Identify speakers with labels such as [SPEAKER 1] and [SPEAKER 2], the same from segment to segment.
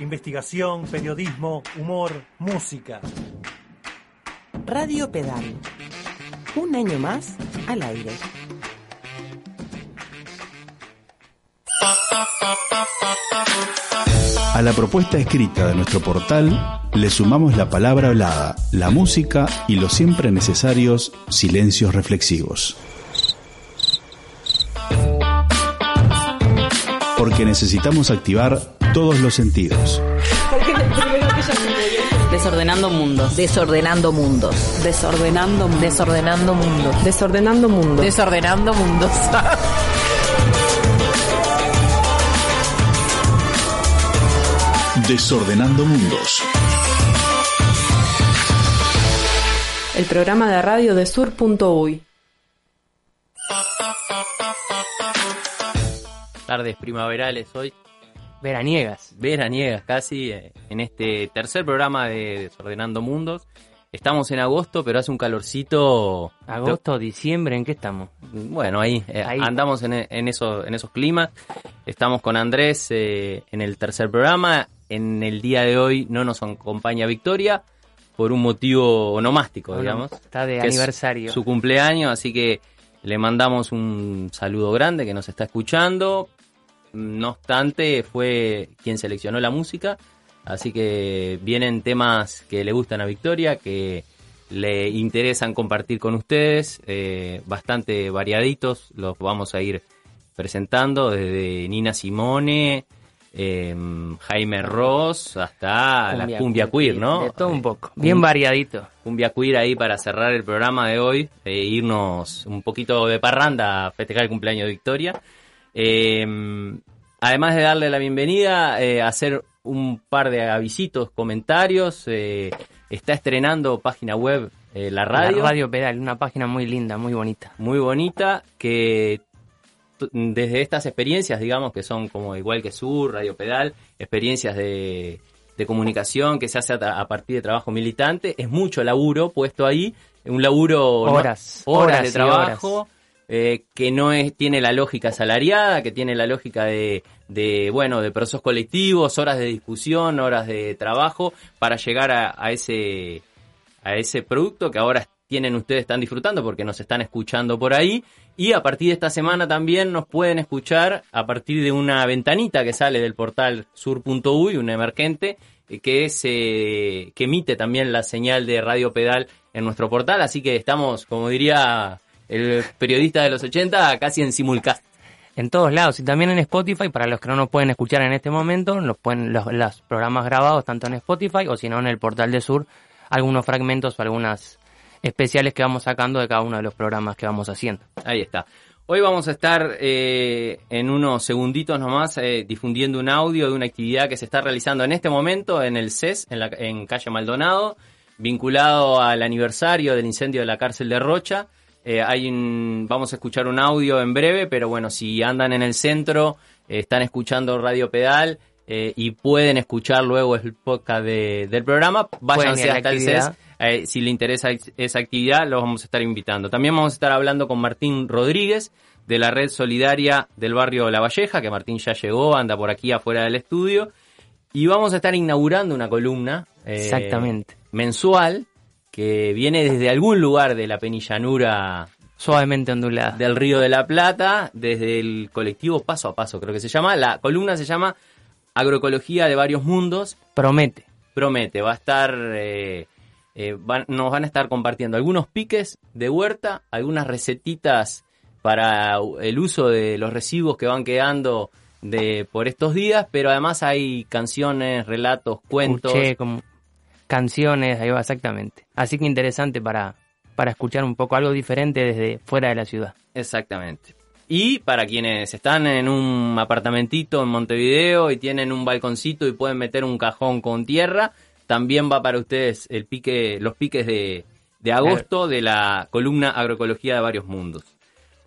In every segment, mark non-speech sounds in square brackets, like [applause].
[SPEAKER 1] Investigación, periodismo, humor, música.
[SPEAKER 2] Radio Pedal. Un año más al aire.
[SPEAKER 3] A la propuesta escrita de nuestro portal le sumamos la palabra hablada, la música y los siempre necesarios silencios reflexivos. Porque necesitamos activar todos los sentidos.
[SPEAKER 4] Desordenando mundos.
[SPEAKER 2] Desordenando mundos.
[SPEAKER 4] Desordenando mundos.
[SPEAKER 2] Desordenando mundos.
[SPEAKER 4] Desordenando mundos.
[SPEAKER 2] Desordenando mundos. [laughs]
[SPEAKER 3] Desordenando mundos.
[SPEAKER 4] El programa de radio de sur.uy.
[SPEAKER 5] Tardes primaverales hoy,
[SPEAKER 6] Veraniegas.
[SPEAKER 5] veraniegas casi, eh, en este tercer programa de Desordenando Mundos. Estamos en agosto, pero hace un calorcito.
[SPEAKER 6] Agosto, diciembre, ¿en qué estamos?
[SPEAKER 5] Bueno, ahí, eh,
[SPEAKER 6] Ahí.
[SPEAKER 5] andamos en, en, eso, en esos climas. Estamos con Andrés eh, en el tercer programa. En el día de hoy no nos acompaña Victoria por un motivo onomástico,
[SPEAKER 6] Bueno,
[SPEAKER 5] digamos.
[SPEAKER 6] Está de
[SPEAKER 5] es
[SPEAKER 6] aniversario.
[SPEAKER 5] Su cumpleaños, así que le mandamos un saludo grande que nos está escuchando. No obstante, fue quien seleccionó la música, así que vienen temas que le gustan a Victoria, que le interesan compartir con ustedes, eh, bastante variaditos, los vamos a ir presentando desde Nina Simone, eh, Jaime Ross, hasta la cumbia queer, ¿no?
[SPEAKER 6] De todo un poco. Bien variadito.
[SPEAKER 5] cumbia queer ahí para cerrar el programa de hoy, e irnos un poquito de parranda a festejar el cumpleaños de Victoria. Eh, además de darle la bienvenida, eh, hacer un par de avisitos, comentarios. eh, está estrenando página web eh, la radio,
[SPEAKER 6] La Radio Pedal, una página muy linda, muy bonita.
[SPEAKER 5] muy bonita, que desde estas experiencias, digamos, que son como igual que Sur, Radio Pedal, experiencias de, de comunicación que se hace a, a partir de trabajo militante, es mucho laburo puesto ahí, un laburo... ¿no?
[SPEAKER 6] Horas,
[SPEAKER 5] horas, de trabajo. Eh, que no es, tiene la lógica salariada, que tiene la lógica de, de, bueno, de procesos colectivos, horas de discusión, horas de trabajo, para llegar a, ese, a ese producto que ahora tienen ustedes, están disfrutando porque nos están escuchando por ahí. Y a partir de esta semana también nos pueden escuchar a partir de una ventanita que sale del portal sur.uy, un emergente, eh, que, se, que emite también la señal de Radio Pedal en nuestro portal. Así que estamos, como diría el periodista de los 80, casi en simulcast.
[SPEAKER 6] En todos lados y también en Spotify, para los que no nos pueden escuchar en este momento, los, pueden, los, los programas grabados tanto en Spotify o si no en el portal de Sur, algunos fragmentos o algunas especiales que vamos sacando de cada uno de los programas que vamos haciendo.
[SPEAKER 5] Ahí está. Hoy vamos a estar eh, en unos segunditos nomás eh, difundiendo un audio de una actividad que se está realizando en este momento en el CES, en, la, en calle Maldonado, vinculado al aniversario del incendio de la cárcel de Rocha. Eh, hay un, vamos a escuchar un audio en breve, pero bueno, si andan en el centro, eh, están escuchando Radio Pedal eh, y pueden escuchar luego el podcast de- del programa, váyanse hasta el. CES. Si le interesa esa actividad, los vamos a estar invitando. También vamos a estar hablando con Martín Rodríguez de la red solidaria del barrio La Valleja, que Martín ya llegó, anda por aquí afuera del estudio. Y vamos a estar inaugurando una columna
[SPEAKER 6] Exactamente.
[SPEAKER 5] mensual que viene desde algún lugar de la penillanura
[SPEAKER 6] Suavemente ondulada.
[SPEAKER 5] del Río de la Plata, desde el colectivo Paso a Paso, creo que se llama. La columna se llama Agroecología de varios mundos.
[SPEAKER 6] Promete.
[SPEAKER 5] Promete, va a estar, eh, eh, van- nos van a estar compartiendo algunos piques de huerta, algunas recetitas para el uso de los residuos que van quedando de por estos días, pero además hay canciones, relatos, cuentos.
[SPEAKER 6] Como canciones, ahí va exactamente. Así que interesante para, para escuchar un poco algo diferente desde fuera de la ciudad.
[SPEAKER 5] Exactamente. Y para quienes están en un apartamentito en Montevideo y tienen un balconcito y pueden meter un cajón con tierra, también va para ustedes el pique, los piques de, de agosto de la columna Agroecología de varios mundos.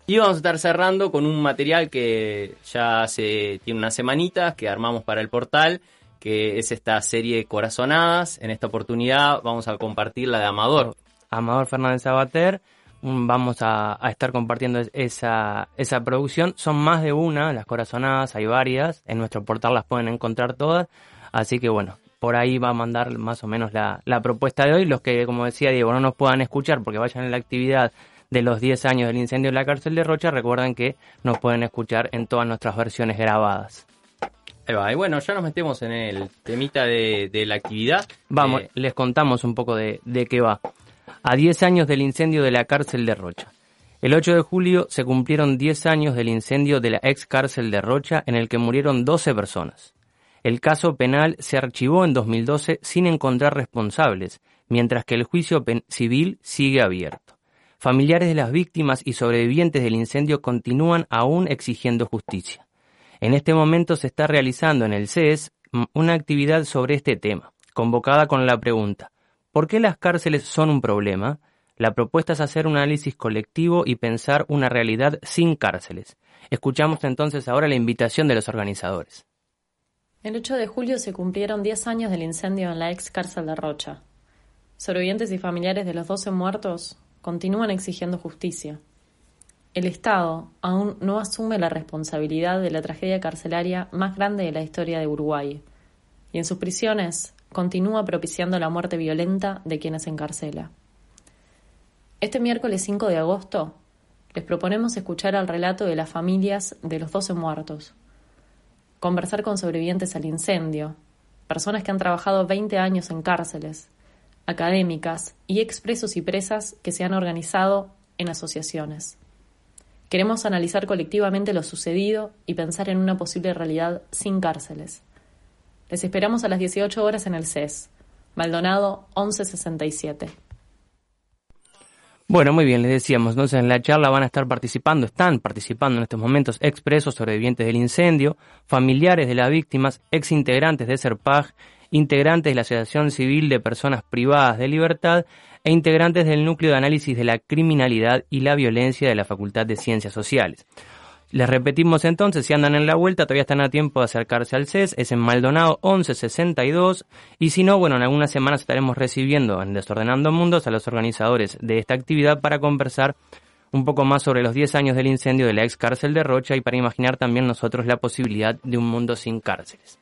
[SPEAKER 5] Y vamos a estar cerrando con un material que ya hace, tiene unas semanitas que armamos para el portal, que es esta serie Corazonadas. En esta oportunidad vamos a compartir la de Amador.
[SPEAKER 6] Amador Fernández Sabater, vamos a, estar compartiendo es- esa, esa producción. Son más de una, las corazonadas, hay varias. En nuestro portal las pueden encontrar todas. Así que bueno, por ahí va a mandar más o menos la, la propuesta de hoy. Los que, como decía Diego, no nos puedan escuchar porque vayan a la actividad de los 10 años del incendio en la cárcel de Rocha, recuerden que nos pueden escuchar en todas nuestras versiones grabadas.
[SPEAKER 5] Ahí va, y bueno, ya nos metemos en el temita de, de la actividad.
[SPEAKER 6] Vamos,
[SPEAKER 5] Eh,
[SPEAKER 6] les contamos un poco de, de qué va. A 10 años del incendio de la cárcel de Rocha. El 8 de julio se cumplieron 10 años del incendio de la ex cárcel de Rocha en el que murieron 12 personas. El caso penal se archivó en 2012 sin encontrar responsables, mientras que el juicio civil sigue abierto. Familiares de las víctimas y sobrevivientes del incendio continúan aún exigiendo justicia. En este momento se está realizando en el CES una actividad sobre este tema, convocada con la pregunta ¿Por qué las cárceles son un problema? La propuesta es hacer un análisis colectivo y pensar una realidad sin cárceles. Escuchamos entonces ahora la invitación de los organizadores.
[SPEAKER 7] El 8 de julio se cumplieron 10 años del incendio en la ex cárcel de Rocha. Sobrevivientes y familiares de los 12 muertos continúan exigiendo justicia. El Estado aún no asume la responsabilidad de la tragedia carcelaria más grande de la historia de Uruguay y en sus prisiones continúa propiciando la muerte violenta de quienes encarcela. Este miércoles 5 de agosto les proponemos escuchar el relato de las familias de los 12 muertos conversar con sobrevivientes al incendio, personas que han trabajado 20 años en cárceles, académicas y expresos y presas que se han organizado en asociaciones. Queremos analizar colectivamente lo sucedido y pensar en una posible realidad sin cárceles. Les esperamos a las 18 horas en el CES, Maldonado 1167.
[SPEAKER 6] Bueno, muy bien, les decíamos, entonces en la charla van a estar participando, están participando en estos momentos expresos sobrevivientes del incendio, familiares de las víctimas, ex integrantes de SERPAG, integrantes de la Asociación Civil de Personas Privadas de Libertad e integrantes del Núcleo de Análisis de la Criminalidad y la Violencia de la Facultad de Ciencias Sociales. Les repetimos entonces, si andan en la vuelta, todavía están a tiempo de acercarse al CES, es en Maldonado 1162, y si no, bueno, en algunas semanas estaremos recibiendo en Desordenando Mundos a los organizadores de esta actividad para conversar un poco más sobre los 10 años del incendio de la ex cárcel de Rocha y para imaginar también nosotros la posibilidad de un mundo sin cárceles.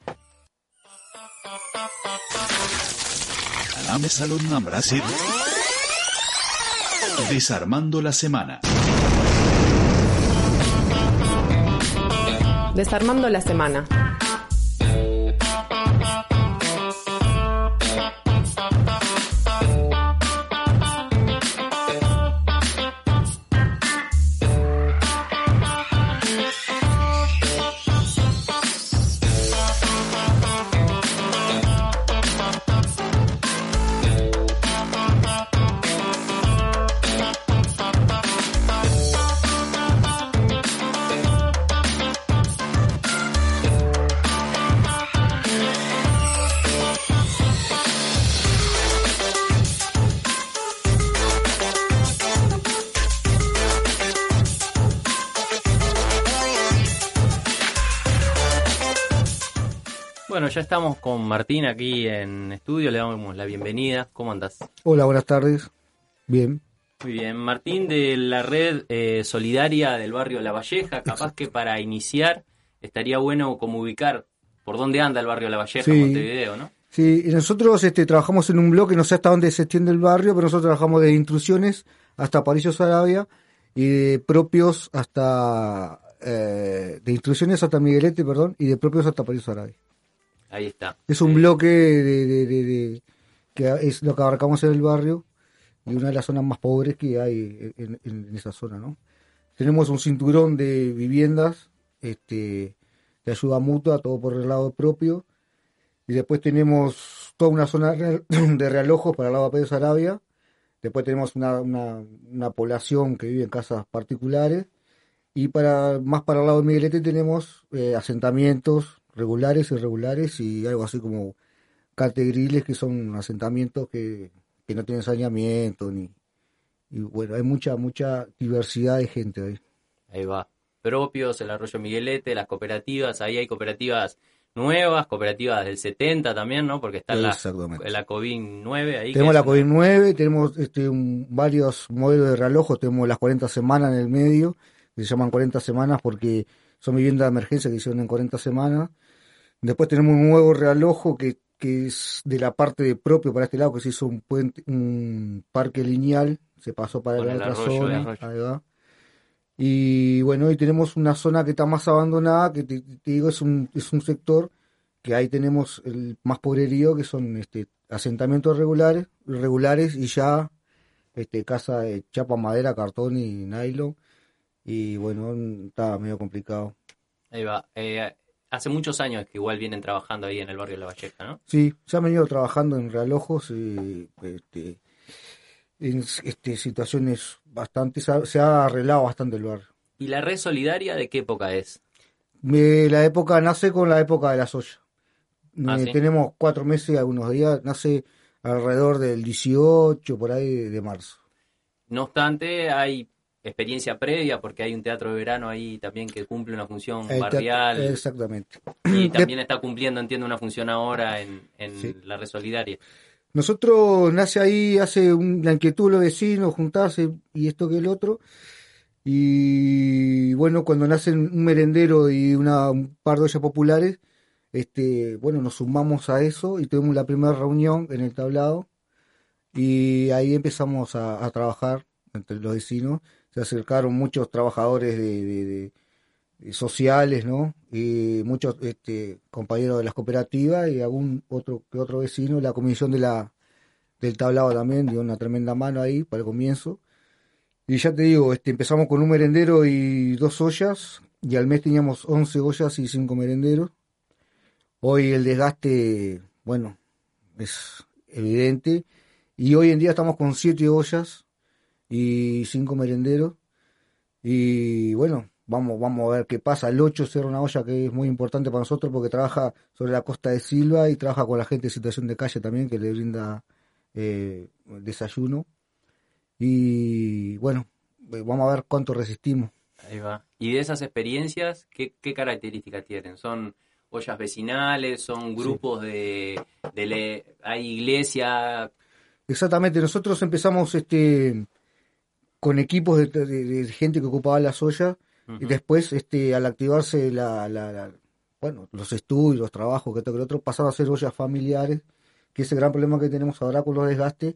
[SPEAKER 3] Salame Salón Brasil. Desarmando la semana.
[SPEAKER 4] Desarmando la semana.
[SPEAKER 5] Bueno, ya estamos con Martín aquí en estudio, le damos la bienvenida. ¿Cómo andas?
[SPEAKER 8] Hola, buenas tardes. Bien.
[SPEAKER 5] Muy bien, Martín de la red eh, solidaria del barrio La Valleja, capaz que para iniciar estaría bueno como ubicar por dónde anda el barrio La Valleja
[SPEAKER 8] Sí.
[SPEAKER 5] Montevideo, ¿no?
[SPEAKER 8] Sí, y nosotros este, trabajamos en un bloque, no sé hasta dónde se extiende el barrio, pero nosotros trabajamos de intrusiones hasta París Sarabia y de propios hasta eh, de intrusiones hasta Miguelete, perdón, y de propios hasta París Sarabia.
[SPEAKER 5] Ahí está.
[SPEAKER 8] Es un bloque de, de- de- de- que es lo que abarcamos en el barrio y una de las zonas más pobres que hay en, en- en esa zona, ¿no? Tenemos un cinturón de viviendas, este, de ayuda mutua, todo por el lado propio, y después tenemos toda una zona [coughs] de realojos para el lado de Pedro Sarabia, después tenemos una, una, una población que vive en casas particulares, y para más para el lado de Miguelete tenemos eh, asentamientos regulares, irregulares y algo así como categriles que son asentamientos que, que no tienen saneamiento ni y bueno, hay mucha mucha diversidad de gente ahí.
[SPEAKER 5] Ahí va. Propios, el Arroyo Miguelete, las cooperativas, ahí hay cooperativas nuevas, cooperativas del 70 también, ¿no? Porque está la, la COVID 9 ahí.
[SPEAKER 8] Tenemos la
[SPEAKER 5] una-
[SPEAKER 8] COVID-9, tenemos este, un- varios modelos de relojos, tenemos las 40 semanas en el medio, que se llaman 40 semanas porque son viviendas de emergencia que hicieron en 40 semanas. Después tenemos un nuevo realojo que, que es de la parte de propio para este lado, que se hizo un puente, un parque lineal, se pasó para la otra zona. ahí va. Y bueno, hoy tenemos una zona que está más abandonada, que te, te digo, es un, es un sector que ahí tenemos el más pobrerío, que son este, asentamientos regulares, regulares y ya este, casa de chapa, madera, cartón y nylon. Y bueno, está medio complicado.
[SPEAKER 5] Ahí va. Eh, hace muchos años que igual vienen trabajando ahí en el barrio de La Valleja, ¿no?
[SPEAKER 8] Sí, se han venido trabajando en realojos y este, en este, situaciones bastante, se ha, se ha arreglado bastante el barrio.
[SPEAKER 5] ¿Y la red solidaria de qué época es?
[SPEAKER 8] Me- la época nace con la época de la soya.
[SPEAKER 5] Ah, ¿sí?
[SPEAKER 8] Tenemos cuatro meses, algunos días, nace alrededor del 18, por ahí de marzo.
[SPEAKER 5] No obstante, hay experiencia previa porque hay un teatro de verano ahí también que cumple una función
[SPEAKER 8] El teatro-
[SPEAKER 5] barrial
[SPEAKER 8] exactamente.
[SPEAKER 5] y [clears throat] también está cumpliendo, entiendo, una función ahora en, en
[SPEAKER 8] Sí.
[SPEAKER 5] la red solidaria.
[SPEAKER 8] Nosotros nace ahí, hace un- la inquietud de los vecinos, juntarse y esto que el otro. Y bueno, cuando nacen un merendero y una, un par de ollas populares, este, bueno, nos sumamos a eso y tuvimos la primera reunión en el tablado. Y ahí empezamos a, a trabajar entre los vecinos. Se acercaron muchos trabajadores de, sociales, ¿no? Y muchos este, compañeros de las cooperativas y algún otro otro vecino. La comisión de la, del tablado también dio una tremenda mano ahí para el comienzo. Y ya te digo, este, empezamos con un merendero y dos ollas, y al mes teníamos 11 ollas y 5 merenderos. Hoy el desgaste, bueno, es evidente, y hoy en día estamos con 7 ollas y 5 merenderos. Y bueno, vamos, vamos a ver qué pasa. El 8 será una olla que es muy importante para nosotros porque trabaja sobre la costa de Silva y trabaja con la gente en situación de calle también, que le brinda eh, desayuno. Y bueno, eh, vamos a ver cuánto resistimos.
[SPEAKER 5] Ahí va. Y de esas experiencias, ¿qué, qué características tienen? ¿Son ollas vecinales? ¿Son grupos de, de le- hay iglesia?
[SPEAKER 8] Exactamente, nosotros empezamos este con equipos de, de- de gente que ocupaba las ollas y
[SPEAKER 5] Ujú.
[SPEAKER 8] después este al activarse la, la- la- bueno, los estudios, los trabajos, que que lo otro, pasaron a ser ollas familiares, que es el gran problema que tenemos ahora con los desgastes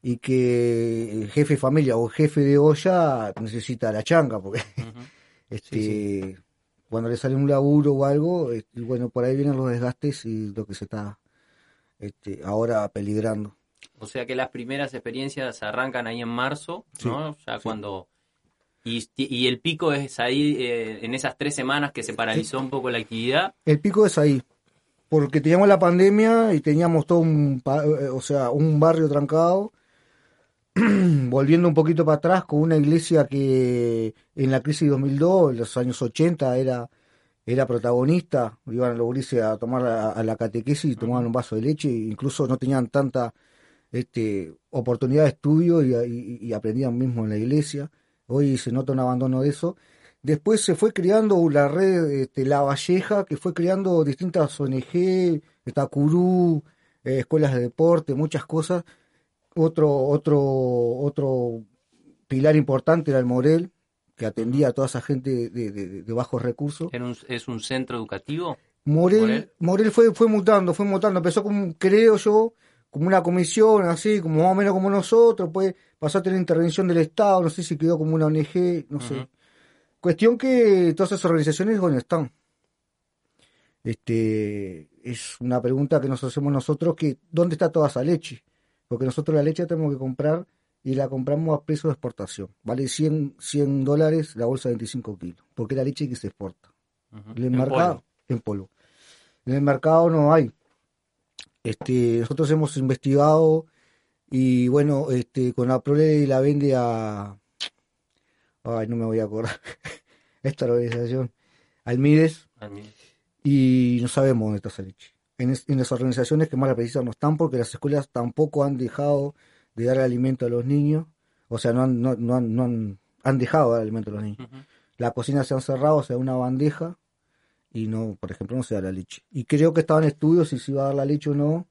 [SPEAKER 8] y que el jefe de familia o jefe de olla necesita la changa porque [laughs] este cuando le sale un laburo o algo, este, bueno, por ahí vienen los desgastes y lo que se está este, ahora peligrando.
[SPEAKER 5] O sea que las primeras experiencias arrancan ahí en marzo,
[SPEAKER 8] Sí,
[SPEAKER 5] ¿no? Ya
[SPEAKER 8] sí.
[SPEAKER 5] cuando... Y, y el pico es ahí, eh, en esas tres semanas que se paralizó un poco la actividad.
[SPEAKER 8] El pico es ahí, porque teníamos la pandemia y teníamos todo un, o sea, un barrio trancado, [clears throat] volviendo un poquito para atrás con una iglesia que en la crisis de 2002, en los años 80, era, era protagonista, iban a los gurises a tomar a, a la catequesis y tomaban un vaso de leche, incluso no tenían tanta este, oportunidad de estudio y, y- y aprendían mismo en la iglesia. Hoy se nota un abandono de eso. Después se fue creando la red este, La Valleja, que fue creando distintas ONG, Itacurú, eh, escuelas de deporte, muchas cosas. Otro, otro, otro pilar importante era el Morel, que atendía a toda esa gente de, de- de bajos recursos.
[SPEAKER 5] Un- ¿Es un centro educativo?
[SPEAKER 8] Morel,
[SPEAKER 5] Morel.
[SPEAKER 8] Morel fue, fue mutando, fue mutando. Empezó como, creo yo, como una comisión, así, como más o menos como nosotros. Pues pasó a tener intervención del Estado, no sé si quedó como una ONG, no sé. Cuestión que todas esas organizaciones, ¿dónde están? Este, es una pregunta que nos hacemos nosotros, que ¿dónde está toda esa leche? Porque nosotros la leche la tenemos que comprar y la compramos a precio de exportación. Vale 100, 100 dólares la bolsa de 25 kilos, porque es la leche que se exporta. En el
[SPEAKER 5] En
[SPEAKER 8] mercado,
[SPEAKER 5] polvo.
[SPEAKER 8] en polvo. En el mercado no hay. Este, nosotros hemos investigado y bueno, este, con la Prole la vende a, ay, no me voy a acordar, [laughs] esta organización, Almides,
[SPEAKER 5] mira.
[SPEAKER 8] y no sabemos dónde está esa leche. En, es- en las organizaciones que más la precisan no están porque las escuelas tampoco han dejado de dar alimento a los niños, o sea, no han, no, no han, no han, han dejado de dar alimento a los niños.
[SPEAKER 5] Ujú.
[SPEAKER 8] La cocina se han cerrado, o sea, una bandeja y no, por ejemplo, no se da la leche. Y creo que estaban estudios si se iba a dar la leche o no,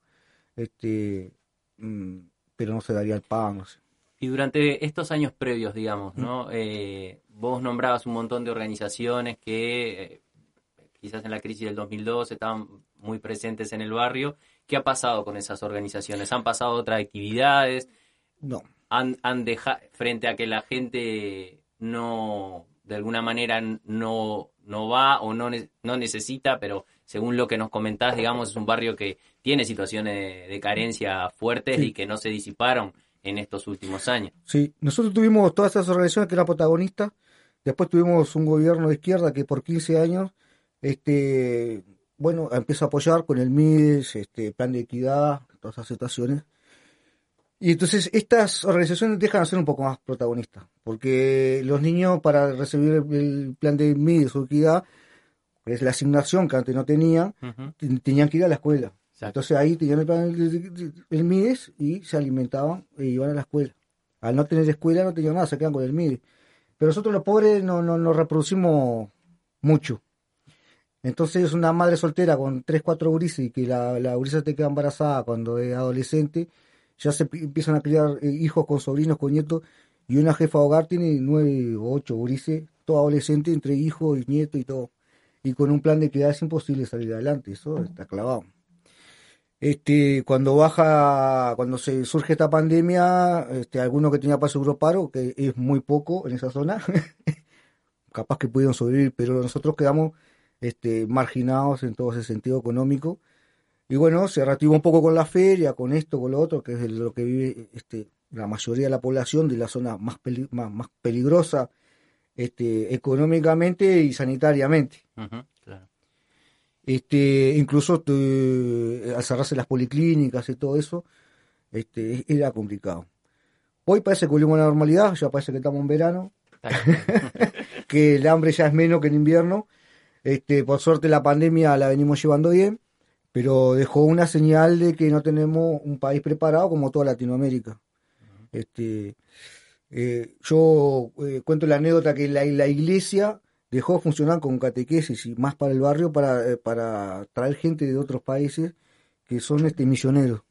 [SPEAKER 8] este, mm, pero no se daría el pan, no sé.
[SPEAKER 5] Y durante estos años previos, digamos,
[SPEAKER 8] Mm.
[SPEAKER 5] ¿no? Eh, vos nombrabas un montón de organizaciones que eh, quizás en la crisis del 2002 estaban muy presentes en el barrio. ¿Qué ha pasado con esas organizaciones? ¿Han pasado otras actividades?
[SPEAKER 8] No.
[SPEAKER 5] ¿Han, han dejado, frente a que la gente no, de alguna manera no, no va o no, no necesita, pero según lo que nos comentás, digamos, es un barrio que tiene situaciones de carencia fuertes y que no se disiparon en estos últimos años.
[SPEAKER 8] Sí, nosotros tuvimos todas esas organizaciones que eran protagonistas, después tuvimos un gobierno de izquierda que por 15 años, este, bueno, empezó a apoyar con el MIDES, este, plan de equidad, todas esas situaciones. Y entonces estas organizaciones dejan de ser un poco más protagonistas, porque los niños para recibir el plan de MIDES o equidad, es la asignación que antes no tenían, tenían que ir a la escuela. Entonces ahí tenían el, plan, el, MIDES y se alimentaban e iban a la escuela. Al no tener escuela no tenían nada, se quedan con el MIDES. Pero nosotros los pobres no, no nos reproducimos mucho. Entonces una madre soltera con 3, 4 gurises y que la, la gurisa te queda embarazada cuando es adolescente, ya se empiezan a criar eh, hijos con sobrinos, con nietos, y una jefa de hogar tiene 9 o 8 gurises, todo adolescente, entre hijos y nietos y todo. Y con un plan de equidad es imposible salir adelante, eso está clavado. Este, cuando baja, cuando se surge esta pandemia, este, algunos que tenía paso europaro, que es muy poco en esa zona, [laughs] capaz que pudieron sobrevivir, pero nosotros quedamos este, marginados en todo ese sentido económico. Y bueno, se reactivó un poco con la feria, con esto, con lo otro, que es lo que vive este, la mayoría de la población de la zona más, más, peligrosa este, económicamente y sanitariamente. Este, incluso al cerrarse las policlínicas y todo eso, este, era complicado. Hoy parece que volvimos a la normalidad, ya parece que estamos en verano, [laughs] que el hambre ya es menos que en invierno. Este, por suerte la pandemia la venimos llevando bien, pero dejó una señal de que no tenemos un país preparado como toda Latinoamérica. Este, eh, yo eh, cuento la anécdota que la, la iglesia dejó de funcionar con catequesis y más para el barrio para, eh, para traer gente de otros países que son este misioneros.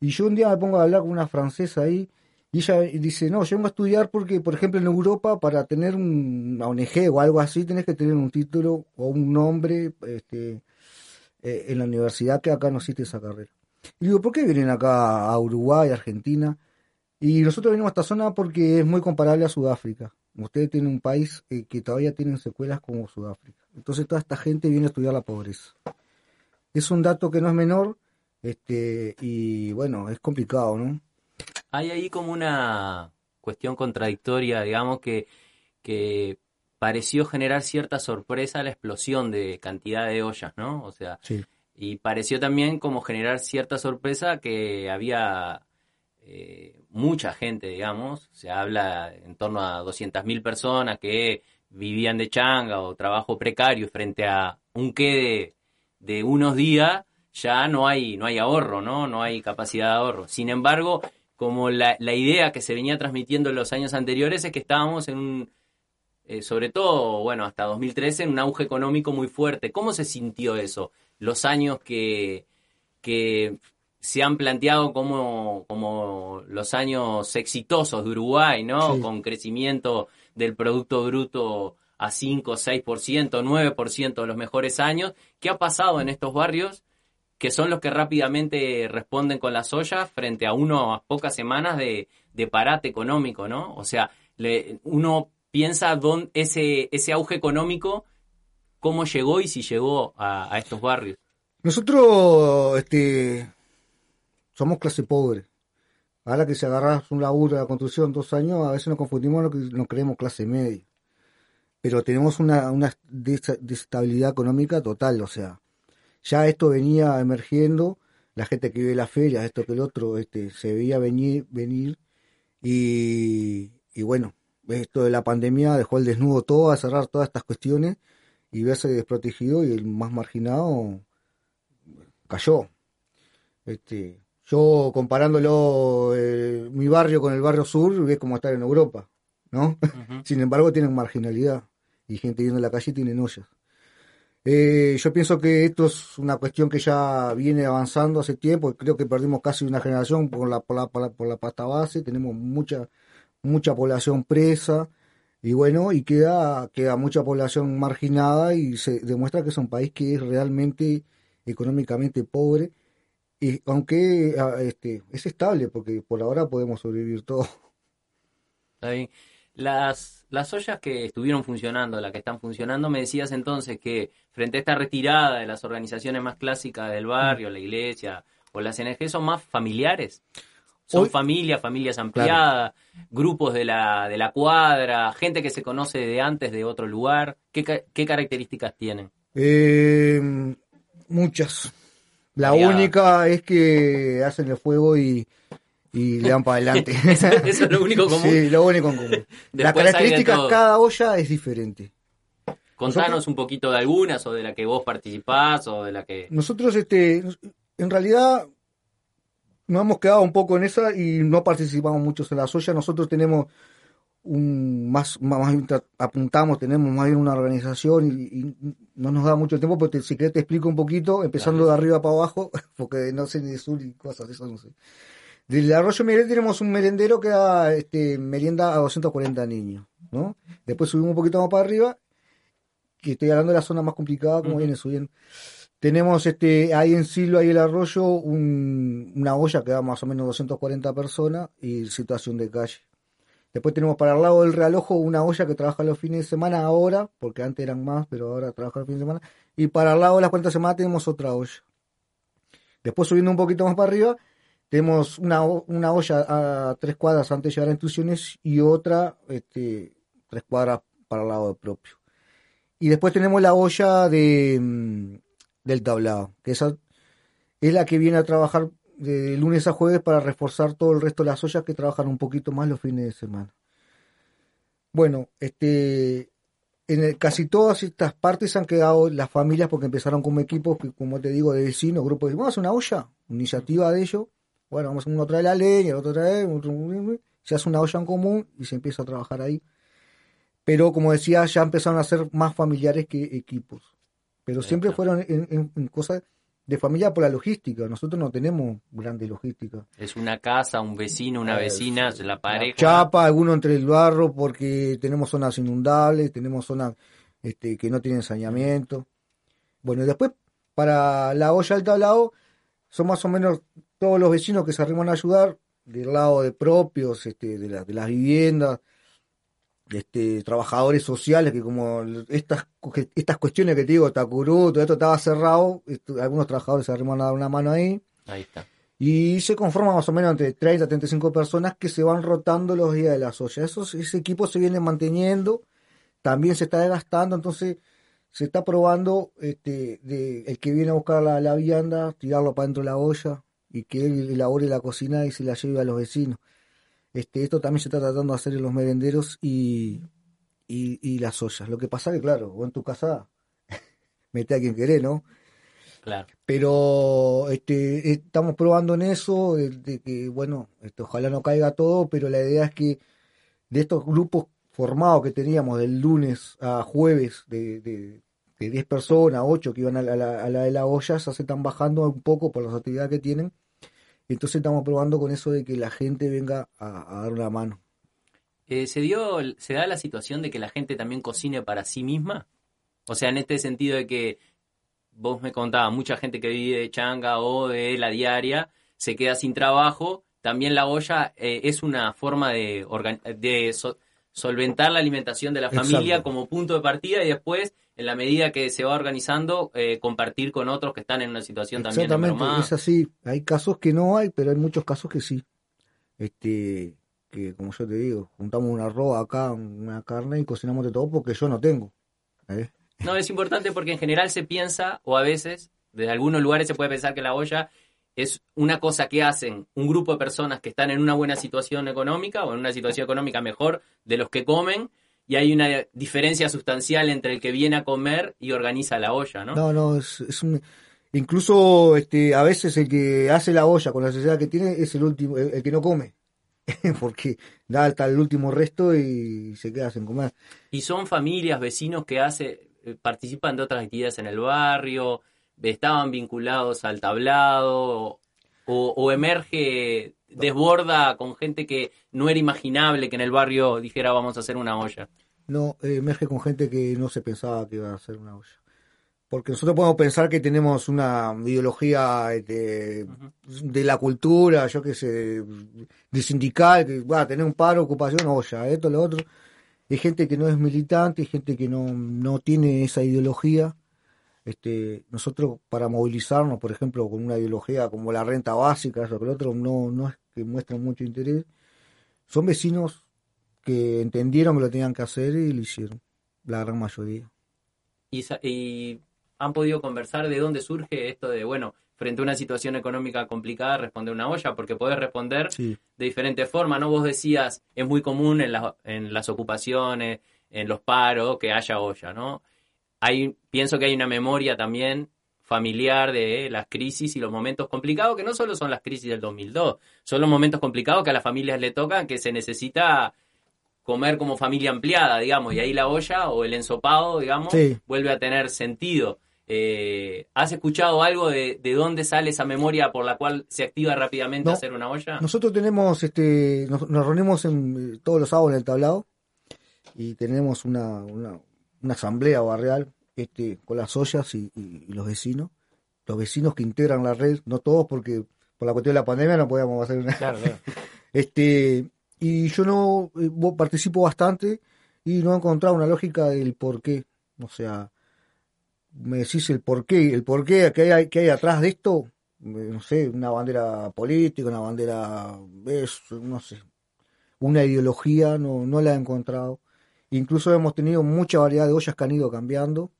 [SPEAKER 8] Y yo un día me pongo a hablar con una francesa ahí y ella dice, no, yo vengo a estudiar porque, por ejemplo, en Europa para tener una ONG o algo así tenés que tener un título o un nombre este, eh, en la universidad que acá no existe esa carrera. Y digo, ¿por qué vienen acá a Uruguay, Argentina? Y nosotros venimos a esta zona porque es muy comparable a Sudáfrica. Ustedes tienen un país eh, que todavía tienen secuelas como Sudáfrica. Entonces toda esta gente viene a estudiar la pobreza. Es un dato que no es menor este, y bueno, es complicado, ¿no?
[SPEAKER 5] Hay ahí como una cuestión contradictoria, digamos, que, que pareció generar cierta sorpresa la explosión de cantidad de ollas, ¿no? O sea, y pareció también como generar cierta sorpresa que había eh, mucha gente, digamos, se habla en torno a 200.000 personas que vivían de changa o trabajo precario frente a un que de, unos días, ya no hay, no hay ahorro, ¿no? No hay capacidad de ahorro. Sin embargo, como la, la idea que se venía transmitiendo en los años anteriores es que estábamos en un, eh, sobre todo, bueno, hasta 2013, en un auge económico muy fuerte. ¿Cómo se sintió eso? Los años que, que se han planteado como, como los años exitosos de Uruguay, ¿no? Con crecimiento del Producto Bruto a 5, 6%, 9% de los mejores años. ¿Qué ha pasado en estos barrios que son los que rápidamente responden con las ollas frente a unas pocas semanas de, parate económico, ¿no? O sea, uno piensa dónde, ese, ese auge económico, cómo llegó y si llegó a, estos barrios.
[SPEAKER 8] Nosotros, este, somos clase pobre. Ahora que si agarras un laburo de la construcción dos años, a veces nos confundimos lo que nos creemos clase media. Pero tenemos una, una desestabilidad económica total, o sea, ya esto venía emergiendo, la gente que vive la feria, esto que el otro, este, se veía venir, venir y, y bueno, esto de la pandemia dejó el desnudo todo, a cerrar todas estas cuestiones y verse desprotegido y el más marginado cayó. Este, yo comparándolo eh, mi barrio con el barrio sur, es como estar en Europa, ¿no? [laughs] Sin embargo, tienen marginalidad y gente yendo en la calle tienen ollas. Eh, yo pienso que esto es una cuestión que ya viene avanzando hace tiempo. Creo que perdimos casi una generación por la, por la, por la, pasta base. Tenemos mucha, mucha población presa. Y bueno, y queda, queda mucha población marginada y se demuestra que es un país que es realmente económicamente pobre, y aunque ah, este, es estable, porque por ahora podemos sobrevivir todo.
[SPEAKER 5] Está bien. Las, las ollas que estuvieron funcionando, las que están funcionando, me decías entonces que frente a esta retirada de las organizaciones más clásicas del barrio, la iglesia o las NG, son más familiares. Son familias, familias ampliadas, grupos de la, de la cuadra, gente que se conoce de antes de otro lugar. ¿Qué, qué características tienen?
[SPEAKER 8] Eh, muchas. La única es que hacen el fuego y, y le dan para adelante. [laughs]
[SPEAKER 5] Eso, eso es lo único [laughs] común.
[SPEAKER 8] Sí, lo único en común. [laughs] Las
[SPEAKER 5] de
[SPEAKER 8] características
[SPEAKER 5] todo.
[SPEAKER 8] cada olla es diferente.
[SPEAKER 5] Contanos un poquito de algunas, o de la que vos participás, o de la que...
[SPEAKER 8] Nosotros, este, en realidad, nos hemos quedado un poco en esa y no participamos mucho en las ollas. Nosotros tenemos un más, más, apuntamos, tenemos más bien una organización y, y no nos da mucho tiempo, pero te- si querés te explico un poquito, empezando de arriba para abajo, [laughs] porque no sé ni de sur y cosas, eso no sé. Del arroyo Miguel tenemos un merendero que da este, merienda a 240 niños, ¿no? Después subimos un poquito más para arriba, que estoy hablando de la zona más complicada, como viene subiendo. Tenemos este, ahí en Silo, ahí el arroyo, un- una olla que da más o menos 240 personas y situación de calle. Después tenemos para el lado del realojo una olla que trabaja los fines de semana ahora, porque antes eran más, pero ahora trabaja los fines de semana. Y para el lado de las cuantas semanas tenemos otra olla. Después subiendo un poquito más para arriba, tenemos una, una olla a tres cuadras antes de llegar a instituciones y otra este, tres cuadras para el lado del propio. Y después tenemos la olla de, mm, del tablado, que esa es la que viene a trabajar de lunes a jueves para reforzar todo el resto de las ollas que trabajan un poquito más los fines de semana. Bueno, este, en el- casi todas estas partes han quedado las familias porque empezaron como equipos, que, como te digo, de vecinos, grupos de, vamos a hacer una olla, iniciativa de ellos, bueno, vamos a uno trae la leña, el otro trae, se hace una olla en común y se empieza a trabajar ahí. Pero como decía, ya empezaron a ser más familiares que equipos. Pero siempre fueron en, en- en cosas de familia por la logística. Nosotros no tenemos grande logística.
[SPEAKER 5] Es una casa, un vecino, una
[SPEAKER 8] Eh,
[SPEAKER 5] vecina, la pareja.
[SPEAKER 8] Chapa, alguno entre el barro porque tenemos zonas inundables, tenemos zonas este, que no tienen saneamiento. Bueno, y después para la olla del tablado son más o menos todos los vecinos que se arriman a ayudar del lado de propios, este, de, la- de las viviendas, este, trabajadores sociales que como estas, estas cuestiones que te digo, Tacurú, todo esto estaba cerrado, esto- algunos trabajadores se arriman a dar una mano ahí.
[SPEAKER 5] Ahí está.
[SPEAKER 8] Y se conforma más o menos entre 30 a 35 personas que se van rotando los días de las ollas. Esos, ese equipo se viene manteniendo, también se está desgastando, entonces se está probando este, de, el que viene a buscar la, la vianda, tirarlo para dentro de la olla y que él elabore la cocina y se la lleve a los vecinos. Este, esto también se está tratando de hacer en los merenderos y, y, y las ollas. Lo que pasa que, claro, vos en tu casa [laughs] mete a quien querés, ¿no?
[SPEAKER 5] Claro.
[SPEAKER 8] pero este estamos probando en eso de, de que bueno este, ojalá no caiga todo pero la idea es que de estos grupos formados que teníamos del lunes a jueves de, de, de 10 personas 8 que iban a la, a la, a la de la olla ya se están bajando un poco por las actividades que tienen entonces estamos probando con eso de que la gente venga a, dar una mano
[SPEAKER 5] Eh, ¿se, dio, ¿Se da la situación de que la gente también cocine para sí misma? O sea, en este sentido de que vos me contabas, mucha gente que vive de changa o de la diaria se queda sin trabajo. También la olla eh, es una forma de, solventar la alimentación de la familia
[SPEAKER 8] Exacto.
[SPEAKER 5] como punto de partida y después, en la medida que se va organizando, eh, compartir con otros que están en una situación también
[SPEAKER 8] Exactamente, es así. Hay casos que no hay, pero hay muchos casos que sí. Este, que como yo te digo, juntamos un arroz acá, una carne y cocinamos de todo porque yo no tengo. ¿eh?
[SPEAKER 5] No, es importante porque en general se piensa, o a veces, desde algunos lugares se puede pensar que la olla es una cosa que hacen un grupo de personas que están en una buena situación económica o en una situación económica mejor de los que comen, y hay una diferencia sustancial entre el que viene a comer y organiza la olla, ¿no?
[SPEAKER 8] No, no, es, es un... Incluso este, a veces el que hace la olla con la necesidad que tiene es el último, el, el que no come. [laughs] porque da hasta el último resto y se queda sin comer.
[SPEAKER 5] Y son familias, vecinos que hace, eh, participan de otras actividades en el barrio, estaban vinculados al tablado, o, o emerge, desborda con gente que no era imaginable que en el barrio dijera vamos a hacer una olla.
[SPEAKER 8] no eh, emerge con gente que no se pensaba que iba a ser una olla. Porque nosotros podemos pensar que tenemos una ideología este, de la cultura, yo qué sé, de sindical, que va a tener un paro, ocupación, olla, esto, lo otro. Hay gente que no es militante, hay gente que no, no tiene esa ideología. Este, nosotros para movilizarnos, por ejemplo, con una ideología como la renta básica, eso que el otro, no, no es que muestran mucho interés. Son vecinos que entendieron que lo tenían que hacer y lo hicieron, la gran mayoría.
[SPEAKER 5] Y, y han podido conversar de dónde surge esto de, bueno, frente a una situación económica complicada, responder una olla, porque podés responder
[SPEAKER 8] Sí.
[SPEAKER 5] de diferentes formas, ¿no? Vos decías, es muy común en, las en las ocupaciones, en los paros, que haya olla, ¿no? Hay, pienso que hay una memoria también familiar de las crisis y los momentos complicados, que no solo son las crisis del 2002, son los momentos complicados que a las familias le tocan, que se necesita comer como familia ampliada, digamos, y ahí la olla o el ensopado, digamos,
[SPEAKER 8] Sí.
[SPEAKER 5] vuelve a tener sentido. Eh, ¿Has escuchado algo de, de dónde sale esa memoria por la cual se activa rápidamente
[SPEAKER 8] No.
[SPEAKER 5] hacer una olla?
[SPEAKER 8] Nosotros tenemos, este, nos, nos reunimos en, eh, todos los sábados en el tablado y tenemos una, una, una asamblea barrial este, con las ollas y, y- y los vecinos. Los vecinos que integran la red, no todos porque por la cuestión de la pandemia no podíamos hacer una...
[SPEAKER 6] Claro, claro. [laughs]
[SPEAKER 8] Este, y yo no eh, participo bastante y no he encontrado una lógica del por qué. O sea, me decís el por qué, el por qué que hay, que hay atrás de esto, eh, no sé, una bandera política, una bandera, es, no sé, una ideología, no, no la he encontrado. Incluso hemos tenido mucha variedad de ollas que han ido cambiando.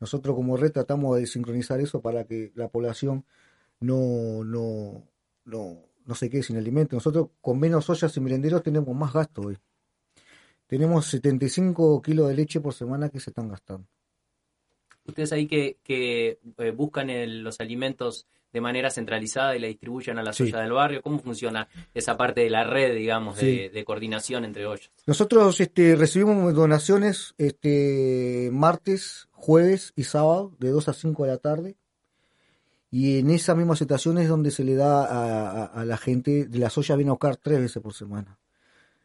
[SPEAKER 8] Nosotros como red tratamos de sincronizar eso para que la población no, no, no, no se quede sin alimento. Nosotros con menos ollas y merenderos tenemos más gasto hoy. Tenemos 75 kilos de leche por semana que se están gastando.
[SPEAKER 5] Ustedes ahí que, que eh, buscan el- los alimentos de manera centralizada y la distribuyen a la
[SPEAKER 8] Sí.
[SPEAKER 5] olla del barrio, ¿cómo funciona esa parte de la red, digamos, de,
[SPEAKER 8] Sí.
[SPEAKER 5] de coordinación entre ollas?
[SPEAKER 8] Nosotros este, recibimos donaciones este, martes, jueves y sábado de 2 a 5 de la tarde. Y en esa misma situación es donde se le da a, a- a la gente de las ollas viene a buscar tres veces por semana.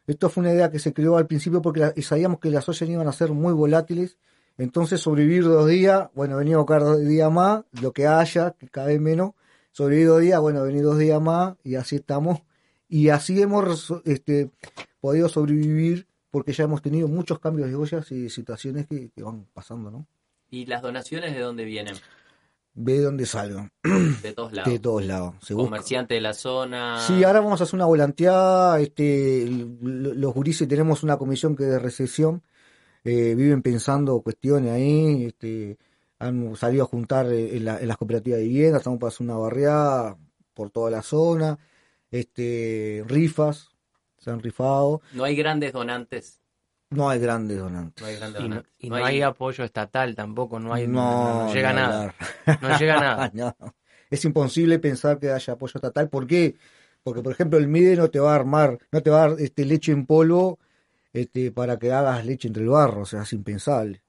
[SPEAKER 8] Esto fue una idea que se creó al principio porque la- sabíamos que las ollas iban a ser muy volátiles. Entonces sobrevivir dos días, bueno, venía a buscar dos días más, lo que haya, que cada vez menos. Sobrevivir dos días, bueno, venir dos días más y así estamos. Y así hemos este, podido sobrevivir porque ya hemos tenido muchos cambios de ollas y situaciones que, que van pasando, ¿no?
[SPEAKER 5] ¿Y las donaciones de dónde vienen?
[SPEAKER 8] De dónde salgan, [clears throat]
[SPEAKER 5] De todos lados.
[SPEAKER 8] de todos lados. Se busca.
[SPEAKER 5] Comerciante de la zona.
[SPEAKER 8] Sí, ahora vamos a hacer una volanteada. Este, los gurises tenemos una comisión que de recesión eh, viven pensando cuestiones ahí. Este, han salido a juntar eh, en, la- en las cooperativas de vivienda. Estamos para hacer una barriada por toda la zona. Este, rifas, se han rifado.
[SPEAKER 5] No hay grandes donantes.
[SPEAKER 8] No hay grandes donantes.
[SPEAKER 5] No hay grandes
[SPEAKER 6] Y no,
[SPEAKER 5] donantes.
[SPEAKER 6] y no hay apoyo estatal tampoco, no hay,
[SPEAKER 8] No,
[SPEAKER 6] no, no llega nada. No llega nada.
[SPEAKER 8] No. Es imposible pensar que haya apoyo estatal. ¿Por qué? Porque, por ejemplo, el MIDE no te va a armar, no te va a dar este, leche en polvo este, para que hagas leche entre el barro, o sea, es impensable.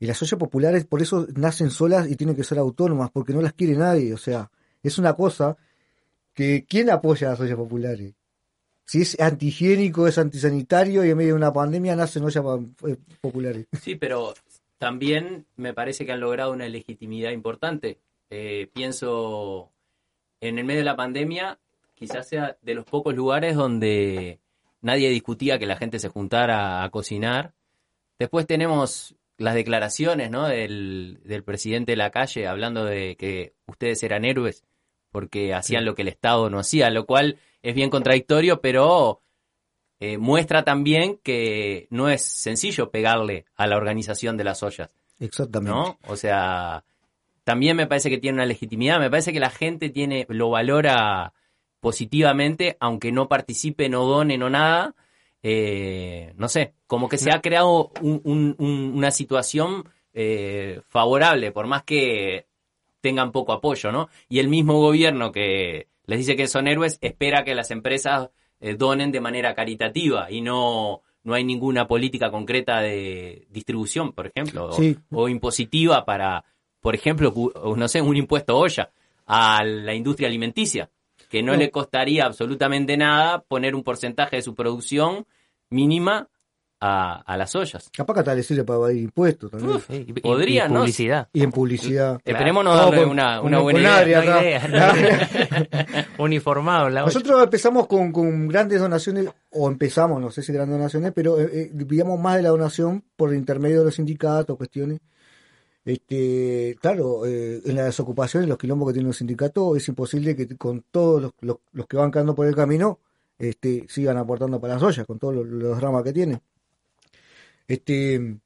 [SPEAKER 8] Y las ollas populares por eso nacen solas y tienen que ser autónomas, porque no las quiere nadie. O sea, es una cosa que ¿quién apoya las ollas populares? Si es antihigiénico, es antisanitario y en medio de una pandemia nacen ollas eh, populares.
[SPEAKER 5] Sí, pero también me parece que han logrado una legitimidad importante. Eh, pienso en el medio de la pandemia, quizás sea de los pocos lugares donde nadie discutía que la gente se juntara a cocinar. Después tenemos las declaraciones ¿no? del, del presidente de la calle hablando de que ustedes eran héroes porque hacían lo que el Estado no hacía, lo cual es bien contradictorio, pero eh, muestra también que no es sencillo pegarle a la organización de las ollas,
[SPEAKER 8] Exactamente.
[SPEAKER 5] ¿no? O sea, también me parece que tiene una legitimidad, me parece que la gente tiene, lo valora positivamente, aunque no participe, no done, no nada, eh, no sé, como que se ha creado un- un- un- una situación eh, favorable, por más que tengan poco apoyo, ¿no? Y el mismo gobierno que les dice que son héroes espera que las empresas eh, donen de manera caritativa y no, no hay ninguna política concreta de distribución, por ejemplo, o-
[SPEAKER 8] Sí.
[SPEAKER 5] o, impositiva para, por ejemplo, o no sé, un impuesto olla a la industria alimenticia, que no,
[SPEAKER 8] No.
[SPEAKER 5] le costaría absolutamente nada poner un porcentaje de su producción mínima a, a las ollas.
[SPEAKER 8] Capaz que hasta le sirve para evadir impuestos también.
[SPEAKER 6] Sí, y- y-
[SPEAKER 5] Podría,
[SPEAKER 6] y
[SPEAKER 5] ¿no?
[SPEAKER 6] publicidad.
[SPEAKER 8] Y en publicidad.
[SPEAKER 5] Esperemos no darle una, una buena
[SPEAKER 8] con
[SPEAKER 5] idea.
[SPEAKER 6] No idea, [laughs] no idea. [laughs] Uniformado la olla.
[SPEAKER 8] Nosotros empezamos con, con grandes donaciones, o empezamos, no sé si grandes donaciones, pero eh, eh, vivíamos más de la donación por intermedio de los sindicatos, cuestiones. Este, claro, eh, en la desocupación, en los quilombos que tienen los sindicatos, es imposible que con todos los, que van quedando por el camino este, sigan aportando para las ollas, con todos los, los dramas que tienen. Este,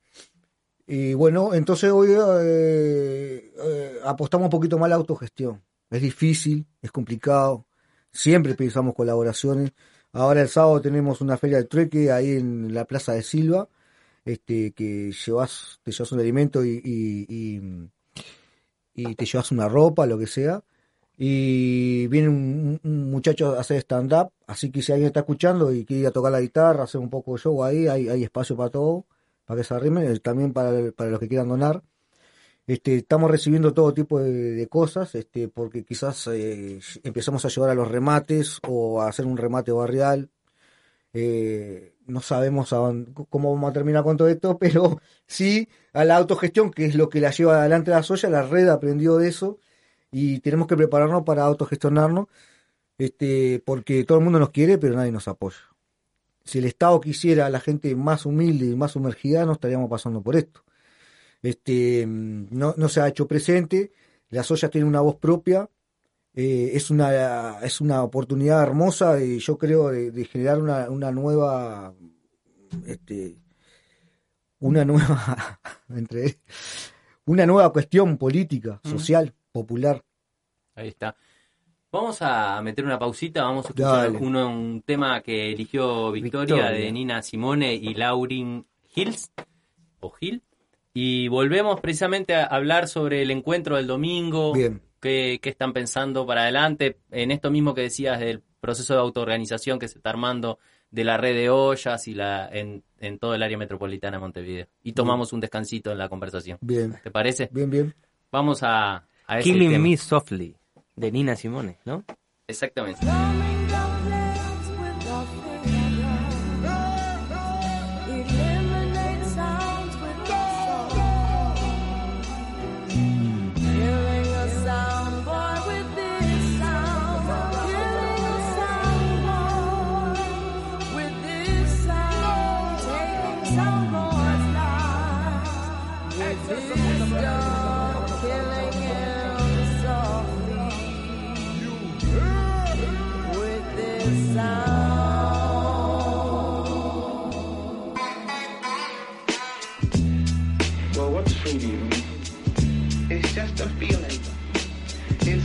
[SPEAKER 8] y bueno, entonces hoy eh, eh, apostamos un poquito más a la autogestión. Es difícil, es complicado, siempre pensamos colaboraciones. Ahora el sábado tenemos una feria de trueque ahí en la Plaza de Silva, este, que llevas, te llevas un alimento y, y, y- y te llevas una ropa, lo que sea. Y viene un, muchacho a hacer stand-up, así que si alguien está escuchando y quiere ir a tocar la guitarra, hacer un poco de show ahí, hay, hay espacio para todo, para que se arrimen, eh, también para, para los que quieran donar. Este, estamos recibiendo todo tipo de, de cosas, este, porque quizás eh, empezamos a llevar a los remates o a hacer un remate barrial. Eh, no sabemos a dónde- cómo vamos a terminar con todo esto, [laughs] pero sí a la autogestión, que es lo que la lleva adelante la soya, la red aprendió de eso y tenemos que prepararnos para autogestionarnos, este, porque todo el mundo nos quiere, pero nadie nos apoya. Si el Estado quisiera a la gente más humilde y más sumergida, no estaríamos pasando por esto este mm, no, no se ha hecho presente, las ollas tienen una voz propia, eh, es una es una oportunidad hermosa y yo creo de, de generar una, una nueva este una nueva [laughs] entre una nueva cuestión política, social, popular.
[SPEAKER 5] Ahí está. Vamos a meter una pausita, vamos a escuchar uno, un tema que eligió Victoria,
[SPEAKER 6] Victoria.
[SPEAKER 5] de Nina Simone y Laurin Hills, o Hill, y volvemos precisamente a hablar sobre el encuentro del domingo,
[SPEAKER 8] Bien.
[SPEAKER 5] Qué, qué están pensando para adelante, en esto mismo que decías del proceso de autoorganización que se está armando de la red de ollas y la en, en todo el área metropolitana de Montevideo. Y tomamos un descansito en la conversación.
[SPEAKER 8] Bien,
[SPEAKER 5] ¿Te parece?
[SPEAKER 8] bien, bien.
[SPEAKER 5] Vamos a, a ese
[SPEAKER 6] Killing
[SPEAKER 5] tema.
[SPEAKER 6] Me Softly, de Nina Simone, ¿no?
[SPEAKER 5] Exactamente.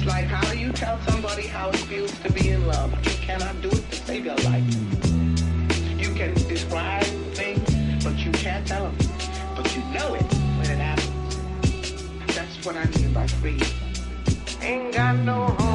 [SPEAKER 9] Like how do you tell somebody how it feels to be in love? You cannot do it to save your life. You can describe things, but you can't tell them. But you know it when it happens. That's what I mean by free. Ain't got no home.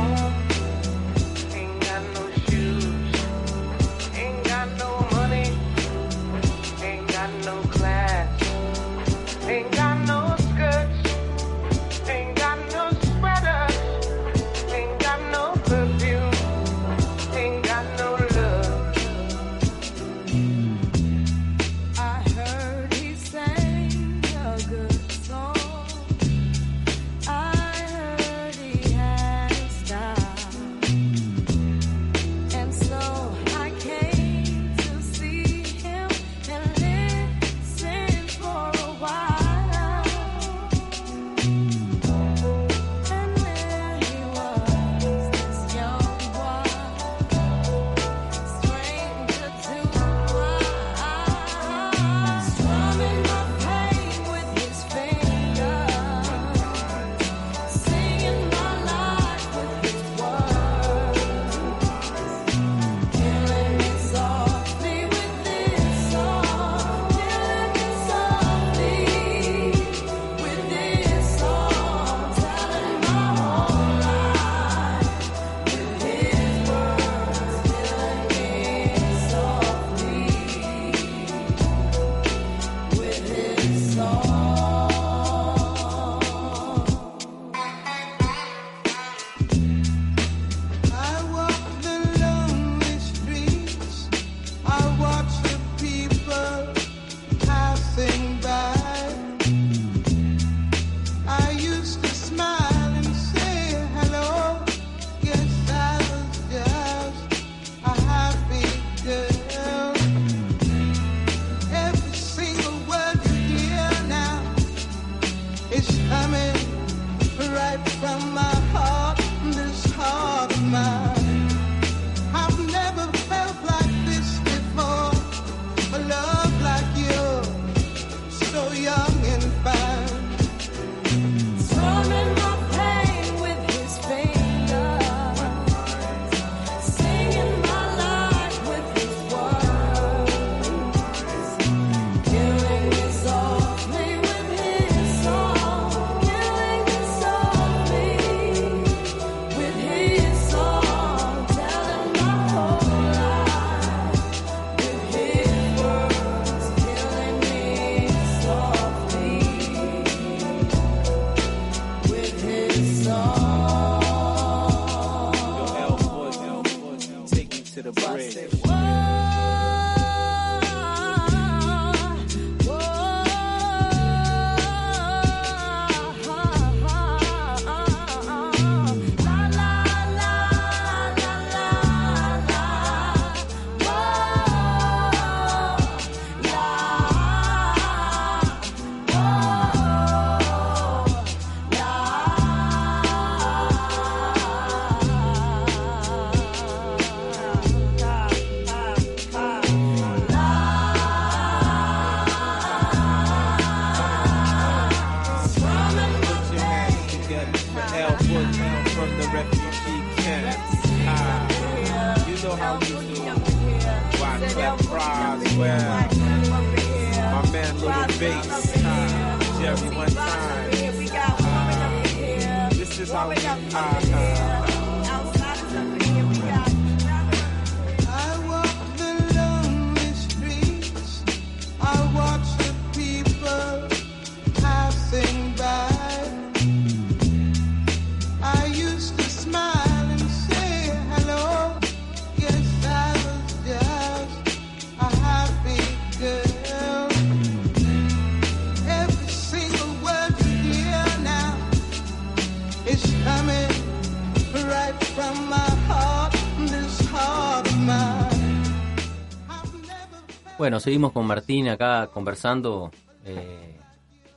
[SPEAKER 5] Bueno, seguimos con Martín acá conversando eh,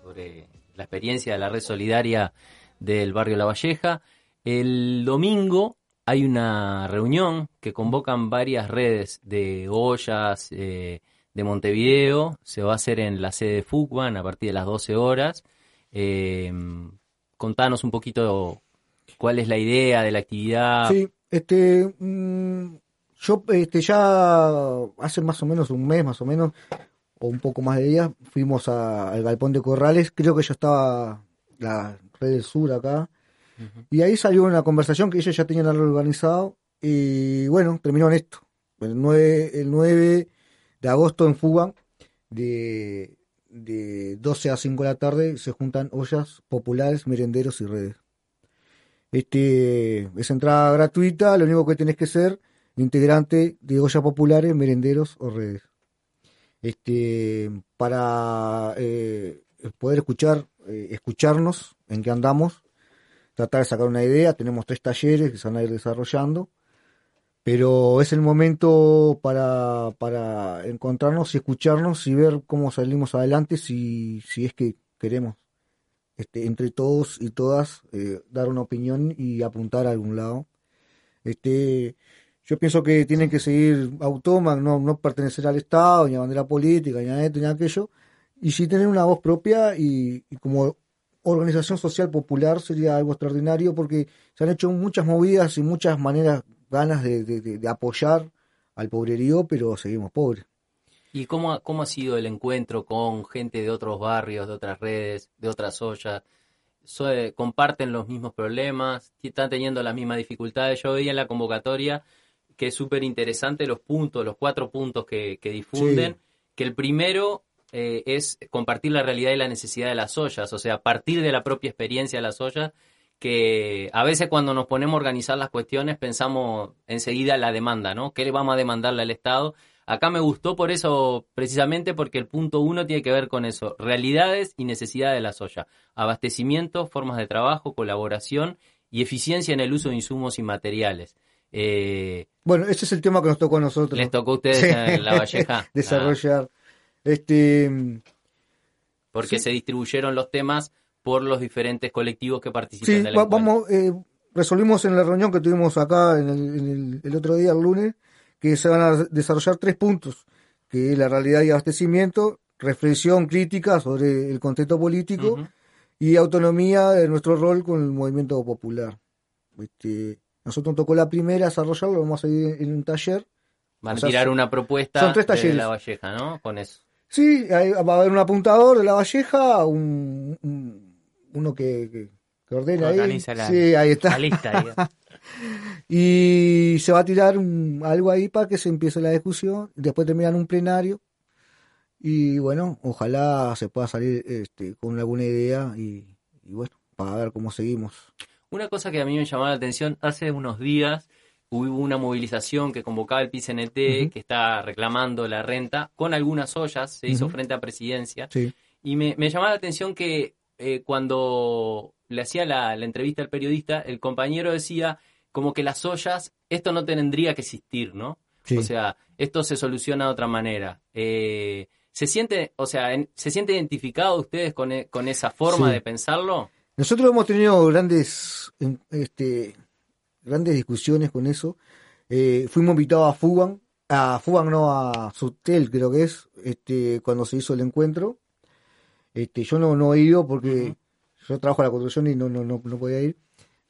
[SPEAKER 5] sobre la experiencia de la red solidaria del barrio La Valleja. El domingo hay una reunión que convocan varias redes de ollas eh, de Montevideo. Se va a hacer en la sede de Fucban a partir de las 12 horas. Eh, contanos un poquito cuál es la idea de la actividad.
[SPEAKER 8] Sí, este, mm, yo este, ya hace más o menos un mes, más o menos, o un poco más de días, fuimos a- al Galpón de Corrales, creo que ya estaba la Red del Sur acá, y ahí salió una conversación que ellos ya tenían algo organizado, y bueno, terminó en esto. El 9, el 9 de agosto en Fuga, de, de 12 a 5 de la tarde, se juntan ollas populares, merenderos y redes. Este, es entrada gratuita, lo único que tenés que ser integrante de ollas populares, merenderos o redes. Este, para eh, poder escuchar, eh, escucharnos en qué andamos, tratar de sacar una idea, tenemos tres talleres que se van a ir desarrollando, pero es el momento para, para encontrarnos y escucharnos y ver cómo salimos adelante si, si es que queremos este, entre todos y todas eh, dar una opinión y apuntar a algún lado. Este, yo pienso que tienen que seguir autónomas, no, pertenecer al Estado, ni a bandera política, ni a esto, ni a aquello, y sí tener una voz propia y, y como organización social popular sería algo extraordinario porque se han hecho muchas movidas y muchas maneras, ganas de, de- apoyar al pobrerío, pero seguimos pobres.
[SPEAKER 5] ¿Y cómo, cómo ha sido el encuentro con gente de otros barrios, de otras redes, de otras ollas? Eh, ¿Comparten los mismos problemas? ¿Están teniendo las mismas dificultades? Yo veía en la convocatoria que es súper interesante los puntos, los cuatro puntos que, que difunden,
[SPEAKER 8] Sí.
[SPEAKER 5] que el primero eh, es compartir la realidad y la necesidad de las ollas, o sea, partir de la propia experiencia de las ollas, que a veces cuando nos ponemos a organizar las cuestiones pensamos enseguida la demanda, ¿no? ¿Qué le vamos a demandarle al Estado? Acá me gustó por eso, precisamente porque el punto uno tiene que ver con eso, realidades y necesidades de la soya, abastecimiento, formas de trabajo, colaboración y eficiencia en el uso de insumos y materiales. Eh,
[SPEAKER 8] Bueno, ese es el tema que nos tocó a nosotros.
[SPEAKER 5] ¿Les tocó a ustedes
[SPEAKER 8] Sí.
[SPEAKER 5] en La Valleja? [laughs]
[SPEAKER 8] Desarrollar. Este,
[SPEAKER 5] porque
[SPEAKER 8] Sí.
[SPEAKER 5] se distribuyeron los temas por los diferentes colectivos que participan
[SPEAKER 8] sí,
[SPEAKER 5] del
[SPEAKER 8] va- vamos, eh, resolvimos en la reunión que tuvimos acá en el, en el- el otro día, el lunes, que se van a desarrollar tres puntos, que es la realidad y abastecimiento, reflexión crítica sobre el contexto político y autonomía de nuestro rol con el movimiento popular. Este, nosotros nos tocó la primera desarrollarlo, vamos a ir en un taller.
[SPEAKER 5] Van
[SPEAKER 8] O sea,
[SPEAKER 5] a tirar una propuesta
[SPEAKER 8] son tres
[SPEAKER 5] de. La Valleja, ¿no? Con eso.
[SPEAKER 8] Sí, hay- va a haber un apuntador de la Valleja, un, un- uno que, que, que ordene ahí.
[SPEAKER 6] Organiza la-
[SPEAKER 8] sí, ahí está.
[SPEAKER 6] la lista, [laughs]
[SPEAKER 8] y se va a tirar un- algo ahí para que se empiece la discusión. Después terminan un plenario. Y bueno, ojalá se pueda salir este, con alguna idea y, y bueno, para ver cómo seguimos.
[SPEAKER 5] Una cosa que a mí me llamó la atención, hace unos días hubo una movilización que convocaba el PCNT, que está reclamando la renta, con algunas ollas, se hizo frente a presidencia.
[SPEAKER 8] Sí.
[SPEAKER 5] Y me, me llamaba la atención que eh, cuando le hacía la, la entrevista al periodista, el compañero decía como que las ollas, esto no tendría que existir, ¿no?
[SPEAKER 8] Sí.
[SPEAKER 5] O sea, esto se soluciona de otra manera. Eh, ¿Se siente, o sea, en- se siente identificado ustedes con, e- con esa forma
[SPEAKER 8] Sí.
[SPEAKER 5] de pensarlo?
[SPEAKER 8] Nosotros hemos tenido grandes, este, grandes discusiones con eso. Eh, fuimos invitados a Fugan, a Fugan no, a Sutel creo que es, este, cuando se hizo el encuentro. Este, yo no, no he ido porque yo trabajo en la construcción y no, no, no, no podía ir.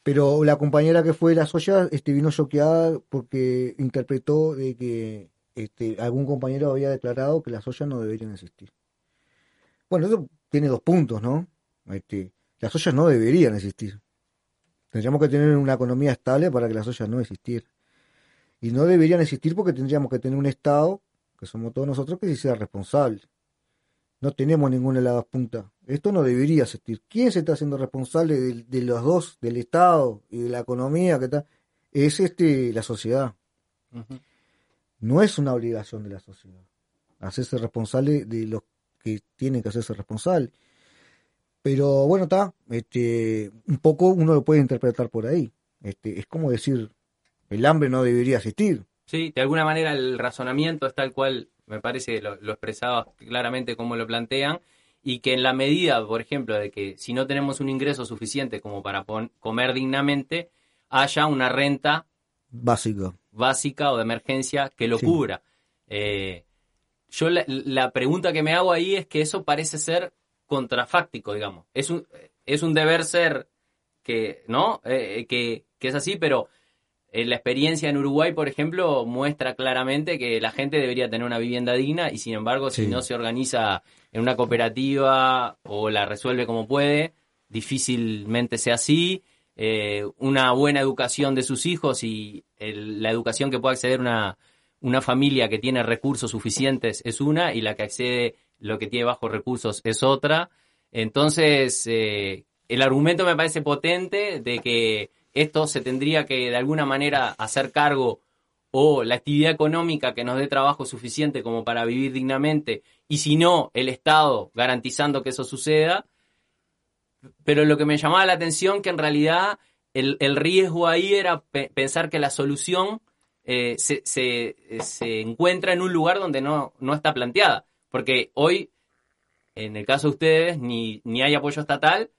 [SPEAKER 8] Pero la compañera que fue de la Soya este, vino choqueada porque interpretó de que este, algún compañero había declarado que las ollas no deberían existir. Bueno, eso tiene dos puntos, ¿no? Este, las ollas no deberían existir. Tendríamos que tener una economía estable para que las ollas no existieran. Y no deberían existir porque tendríamos que tener un Estado, que somos todos nosotros, que sí sea responsable. No tenemos ninguna de las dos puntas. Esto no debería existir. ¿Quién se está haciendo responsable de, de los dos, del Estado y de la economía que está? Es este la sociedad. No es una obligación de la sociedad hacerse responsable de los que tienen que hacerse responsable. Pero bueno, está, este, un poco uno lo puede interpretar por ahí. Este, es como decir, el hambre no debería existir.
[SPEAKER 5] Sí, de alguna manera el razonamiento es tal cual, me parece, lo, lo expresaba claramente como lo plantean, y que en la medida, por ejemplo, de que si no tenemos un ingreso suficiente como para comer dignamente, haya una renta
[SPEAKER 8] Básico.
[SPEAKER 5] básica o de emergencia que lo
[SPEAKER 8] Sí.
[SPEAKER 5] cubra. Eh, yo la, la pregunta que me hago ahí es que eso parece ser contrafáctico, digamos. Es un, es un deber ser que, ¿no? Eh, que, que es así, pero eh, la experiencia en Uruguay, por ejemplo, muestra claramente que la gente debería tener una vivienda digna y sin embargo, si no se organiza en una cooperativa o la resuelve como puede, difícilmente sea así. Eh, una buena educación de sus hijos y el- la educación que pueda acceder una, una familia que tiene recursos suficientes es una y la que accede lo que tiene bajos recursos es otra. Entonces, eh, el argumento me parece potente de que esto se tendría que de alguna manera hacer cargo o la actividad económica que nos dé trabajo suficiente como para vivir dignamente y si no, el Estado garantizando que eso suceda. Pero lo que me llamaba la atención que en realidad el, el riesgo ahí era pe- pensar que la solución eh, se, se- se encuentra en un lugar donde no, no está planteada. Porque hoy, en el caso de ustedes, ni, ni hay apoyo estatal,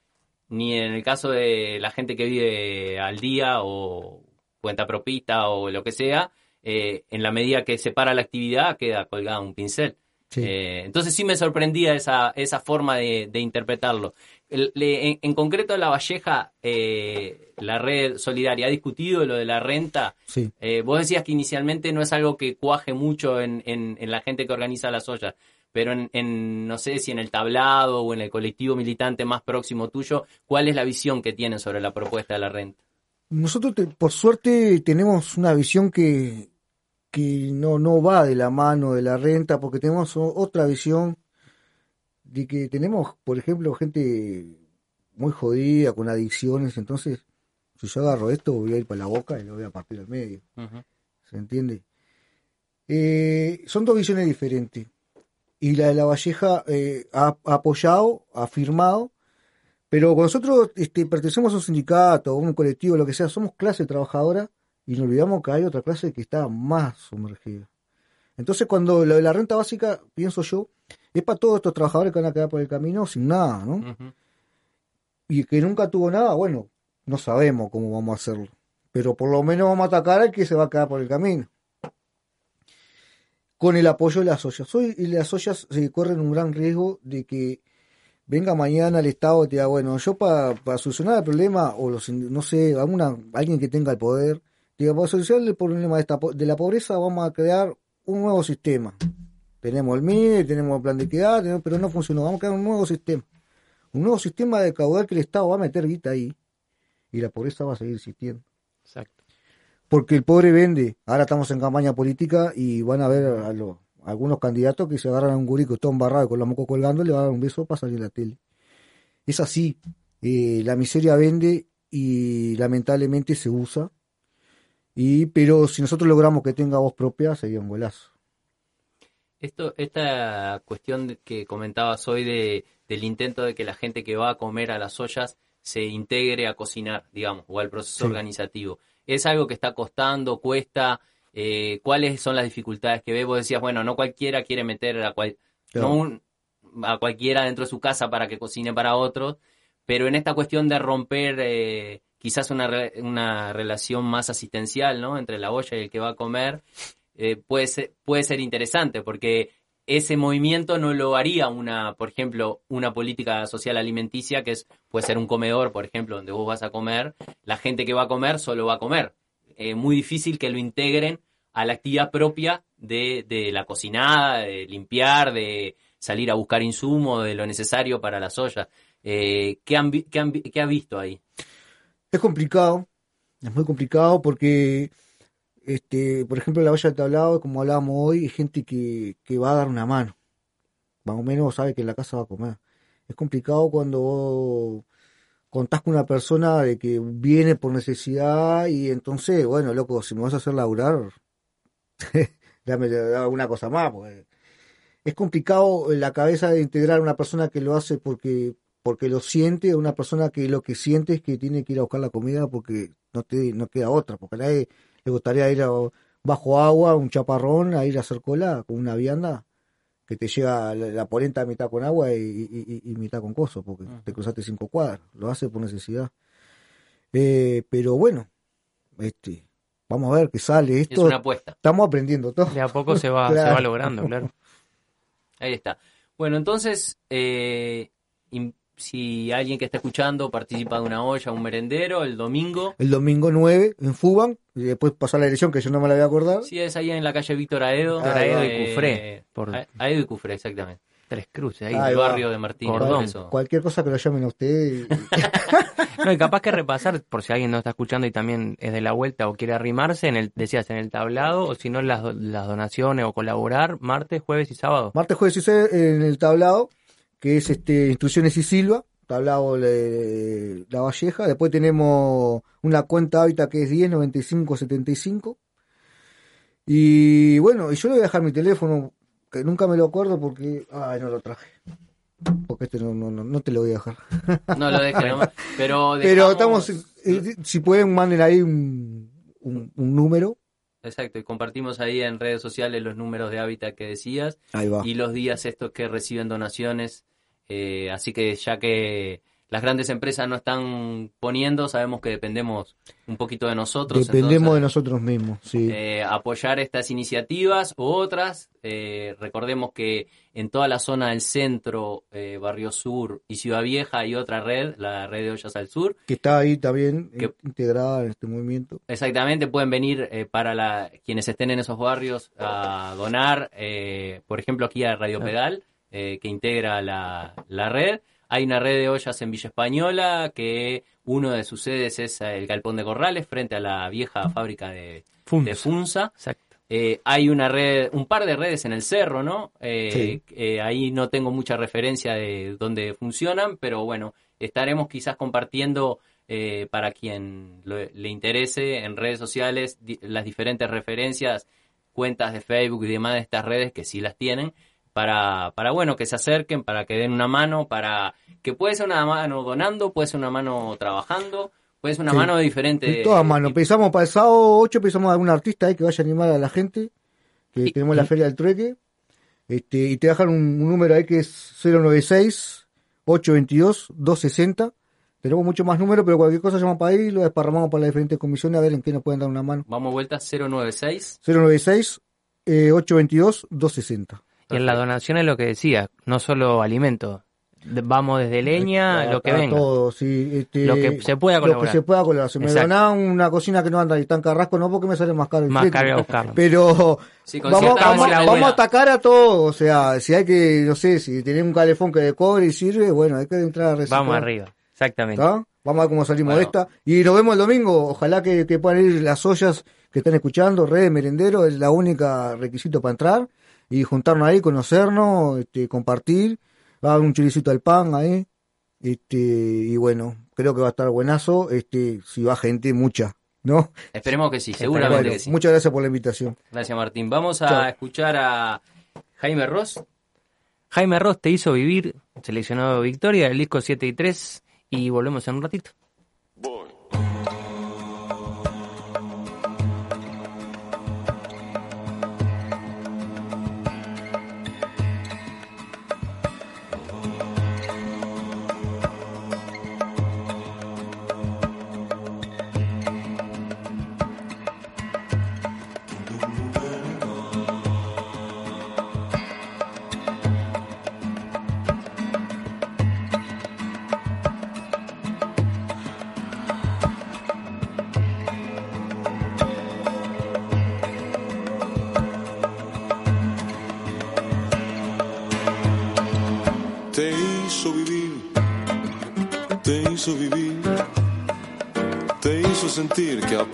[SPEAKER 5] ni en el caso de la gente que vive al día o cuenta propista o lo que sea, eh, en la medida que se para la actividad queda colgada un pincel. Eh, entonces sí me sorprendía esa, esa forma de, de interpretarlo. El- le- en, en concreto, La Valleja, eh, la red solidaria, ha discutido lo de la renta.
[SPEAKER 8] Sí.
[SPEAKER 5] Eh, vos decías que inicialmente no es algo que cuaje mucho en, en- en la gente que organiza las ollas, pero en, en, no sé si en el tablado o en el colectivo militante más próximo tuyo, ¿cuál es la visión que tienen sobre la propuesta de la renta?
[SPEAKER 8] Nosotros, te- por suerte, tenemos una visión que, que no, no va de la mano de la renta, porque tenemos otra visión de que tenemos, por ejemplo, gente muy jodida, con adicciones, entonces, si yo agarro esto, voy a ir para la boca y lo voy a partir al medio. ¿Se entiende? Eh, son dos visiones diferentes. Y la de la Valleja eh, ha, ha apoyado, ha firmado, pero nosotros este, pertenecemos a un sindicato, a un colectivo, lo que sea, somos clase trabajadora y nos olvidamos que hay otra clase que está más sumergida. Entonces, cuando lo de la renta básica, pienso yo, es para todos estos trabajadores que van a quedar por el camino sin nada, ¿no? Y que nunca tuvo nada, bueno, no sabemos cómo vamos a hacerlo. Pero por lo menos vamos a atacar al que se va a quedar por el camino. Con el apoyo de las ollas. Hoy las ollas se corren un gran riesgo de que venga mañana el Estado y diga, bueno, yo para solucionar el problema, o los, no sé, alguna, alguien que tenga el poder, diga, para solucionar el problema de, esta, de la pobreza vamos a crear un nuevo sistema. Tenemos el MIDE, tenemos el plan de equidad, pero no funcionó, vamos a crear un nuevo sistema. Un nuevo sistema de caudal que el Estado va a meter guita ahí y la pobreza va a seguir existiendo.
[SPEAKER 5] Exacto.
[SPEAKER 8] Porque el pobre vende. Ahora estamos en campaña política y van a ver a los, algunos candidatos que se agarran a un gurí que está embarrado con la moco colgando y le van a dar un beso para salir en la tele. Es así. Eh, la miseria vende y lamentablemente se usa. Y, pero si nosotros logramos que tenga voz propia, sería un golazo.
[SPEAKER 5] Esto, esta cuestión que comentabas hoy de, del intento de que la gente que va a comer a las ollas se integre a cocinar, digamos, o al proceso
[SPEAKER 8] Sí.
[SPEAKER 5] organizativo. ¿Es algo que está costando, cuesta? Eh, ¿Cuáles son las dificultades que ves? Vos decías, bueno, no cualquiera quiere meter a, cual-
[SPEAKER 8] Claro.
[SPEAKER 5] no un- a cualquiera dentro de su casa para que cocine para otros, pero en esta cuestión de romper eh, quizás una, una relación más asistencial, ¿no? Entre la olla y el que va a comer, eh, puede, ser, puede ser interesante porque ese movimiento no lo haría una, por ejemplo, una política social alimenticia que es, puede ser un comedor, por ejemplo, donde vos vas a comer, la gente que va a comer solo va a comer. Eh, muy difícil que lo integren a la actividad propia de, la cocinada, de limpiar, de salir a buscar insumos, de lo necesario para las ollas. Eh, ¿qué, han, qué, han qué has visto ahí?
[SPEAKER 8] Es complicado, es muy complicado porque, este, por ejemplo, la olla del tablado, como hablábamos hoy, hay gente que, que va a dar una mano. Más o menos sabe que en la casa va a comer. Es complicado cuando vos contás con una persona de que viene por necesidad y entonces, bueno, loco, si me vas a hacer laburar, [laughs] dame, una cosa más, porque es complicado en la cabeza de integrar a una persona que lo hace porque porque lo siente, una persona que lo que siente es que tiene que ir a buscar la comida porque no te no queda otra, porque nadie le gustaría ir a- bajo agua, un chaparrón, a ir a hacer cola con una vianda que te llega la, la polenta mitad con agua y, y- y- y mitad con coso, porque te cruzaste cinco cuadras, lo hace por necesidad. Eh, pero bueno, este, vamos a ver qué sale esto.
[SPEAKER 5] Es una apuesta.
[SPEAKER 8] Estamos aprendiendo todo.
[SPEAKER 6] De a poco se va, [laughs] se va logrando, claro.
[SPEAKER 5] Ahí está. Bueno, entonces, eh, si alguien que está escuchando participa de una olla, un merendero, el domingo,
[SPEAKER 8] El domingo 9 en Fuban, y después pasó la dirección que yo no me la voy a acordar.
[SPEAKER 5] si es ahí en la calle Víctor Aedo.
[SPEAKER 6] Víctor Aedo y
[SPEAKER 5] eh,
[SPEAKER 6] Cufré, por-
[SPEAKER 5] Aedo y Cufré, exactamente.
[SPEAKER 6] Tres cruces ahí.
[SPEAKER 8] Ahí
[SPEAKER 5] el
[SPEAKER 8] va.
[SPEAKER 5] barrio de Martín.
[SPEAKER 6] Cordón.
[SPEAKER 5] eso.
[SPEAKER 8] Cualquier cosa que lo llamen a usted. y- [laughs]
[SPEAKER 6] No, y capaz que repasar, por si alguien no está escuchando y también es de la vuelta o quiere arrimarse, en el, decías, en el tablado, o si no, las, do- las donaciones o colaborar, martes, jueves y sábado.
[SPEAKER 8] Martes, jueves y jueves en el tablado, que es este Instrucciones y Silva, tablado de La Valleja. Después tenemos una cuenta hábitat que es 10 95 75. Y bueno, y yo le voy a dejar mi teléfono, que nunca me lo acuerdo porque. Ay, no lo traje. Porque este no, no, no, no te lo voy a dejar.
[SPEAKER 5] No lo dejen [laughs] nomás. Pero,
[SPEAKER 8] Pero estamos. eh, si pueden, manden ahí un, un, un número.
[SPEAKER 5] Exacto, y compartimos ahí en redes sociales los números de hábitat que decías
[SPEAKER 8] Ahí va.
[SPEAKER 5] y los días estos que reciben donaciones. Eh, así que ya que las grandes empresas no están poniendo, sabemos que dependemos un poquito de nosotros.
[SPEAKER 8] Dependemos de nosotros mismos. Sí.
[SPEAKER 5] eh, apoyar estas iniciativas u otras. Eh, recordemos que en toda la zona del centro, eh, Barrio Sur y Ciudad Vieja hay otra red, la red de ollas al sur,
[SPEAKER 8] que está ahí también
[SPEAKER 5] Que-
[SPEAKER 8] integrada en este movimiento.
[SPEAKER 5] Exactamente, pueden venir eh, para la, quienes estén en esos barrios a donar, eh, por ejemplo, aquí a Radio Pedal, eh, que integra la, la red. Hay una red de ollas en Villa Española, que uno de sus sedes es el Galpón de Corrales, frente a la vieja fábrica de
[SPEAKER 6] Funza.
[SPEAKER 5] de Funza.
[SPEAKER 6] Exacto.
[SPEAKER 5] Eh, hay una red, un par de redes en el cerro, ¿no? Eh,
[SPEAKER 8] Sí.
[SPEAKER 5] eh, ahí no tengo mucha referencia de dónde funcionan, pero bueno, estaremos quizás compartiendo eh, para quien lo- le interese en redes sociales di- las diferentes referencias, cuentas de Facebook y demás de estas redes que sí las tienen, para, para bueno, que se acerquen, para que den una mano, para que puede ser una mano donando, puede ser una mano trabajando, puede ser una
[SPEAKER 8] Sí.
[SPEAKER 5] mano de diferente.
[SPEAKER 8] De todas manos, pensamos para el sábado 8, pensamos a algún artista ahí que vaya a animar a la gente, que
[SPEAKER 5] Y-
[SPEAKER 8] tenemos la Feria del Trueque, este, y te dejan un, un número ahí que es 096 822 260. Tenemos mucho más números, pero cualquier cosa llama para ahí, lo desparramamos para las diferentes comisiones a ver en qué nos pueden dar una mano.
[SPEAKER 5] Vamos vuelta 096.
[SPEAKER 8] 096 eh, 822 260.
[SPEAKER 6] Y en la donación es lo que decía, no solo alimentos. De- Vamos desde leña,
[SPEAKER 8] A-
[SPEAKER 6] lo que
[SPEAKER 8] a
[SPEAKER 6] venga.
[SPEAKER 8] todo, sí, este,
[SPEAKER 6] Lo que se pueda
[SPEAKER 8] Lo que
[SPEAKER 6] colaborar.
[SPEAKER 8] se pueda colaborar. Si me donás una cocina que no anda y tan carrasco, no porque me sale más caro el
[SPEAKER 6] Más caro buscarlo.
[SPEAKER 8] Pero
[SPEAKER 5] Sí,
[SPEAKER 8] vamos, vamos, a atacar a todo. O sea, si hay que, no sé, si tenés un calefón que de cobre y sirve, bueno, hay que entrar a reciclar.
[SPEAKER 6] Vamos arriba, exactamente.
[SPEAKER 8] ¿Está? Vamos a ver cómo salimos
[SPEAKER 5] Bueno.
[SPEAKER 8] de esta. Y nos vemos el domingo. Ojalá que, que puedan ir las ollas que están escuchando. Red de Merendero es la única requisito para entrar. Y juntarnos ahí, conocernos, este, compartir. Va a haber un choricito al pan ahí. Este, y bueno, creo que va a estar buenazo. Este, si va gente, mucha. ¿no?
[SPEAKER 5] Esperemos que sí, seguramente
[SPEAKER 8] Bueno,
[SPEAKER 5] que sí.
[SPEAKER 8] Muchas gracias por la invitación.
[SPEAKER 5] Gracias, Martín. Vamos a
[SPEAKER 8] Chao.
[SPEAKER 5] escuchar a Jaime Ross.
[SPEAKER 6] Jaime Ross te hizo vivir, seleccionado Victoria, el disco 7 y 3, y volvemos en un ratito.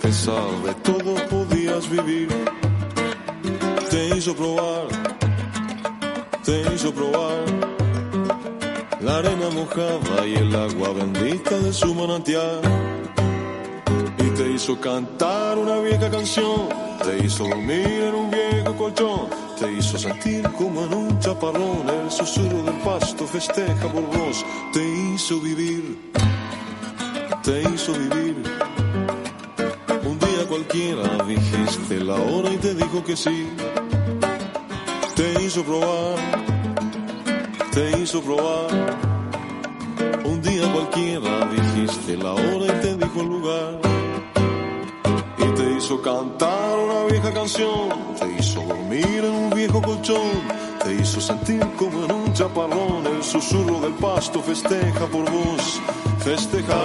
[SPEAKER 10] Pesar de todo podías vivir. Te hizo probar, te hizo probar. La arena mojada y el agua bendita de su manantial. Y te hizo cantar una vieja canción, te hizo dormir en un viejo colchón, te hizo sentir como en un chaparrón, el susurro del pasto festeja por vos, te hizo vivir, te hizo vivir. Que sí, te hizo probar, te hizo probar. Un día cualquiera dijiste la hora y te dijo el lugar. Y te hizo cantar una vieja canción, te hizo dormir en un viejo colchón, te hizo sentir como en un chaparrón, el susurro del pasto festeja por vos, festeja.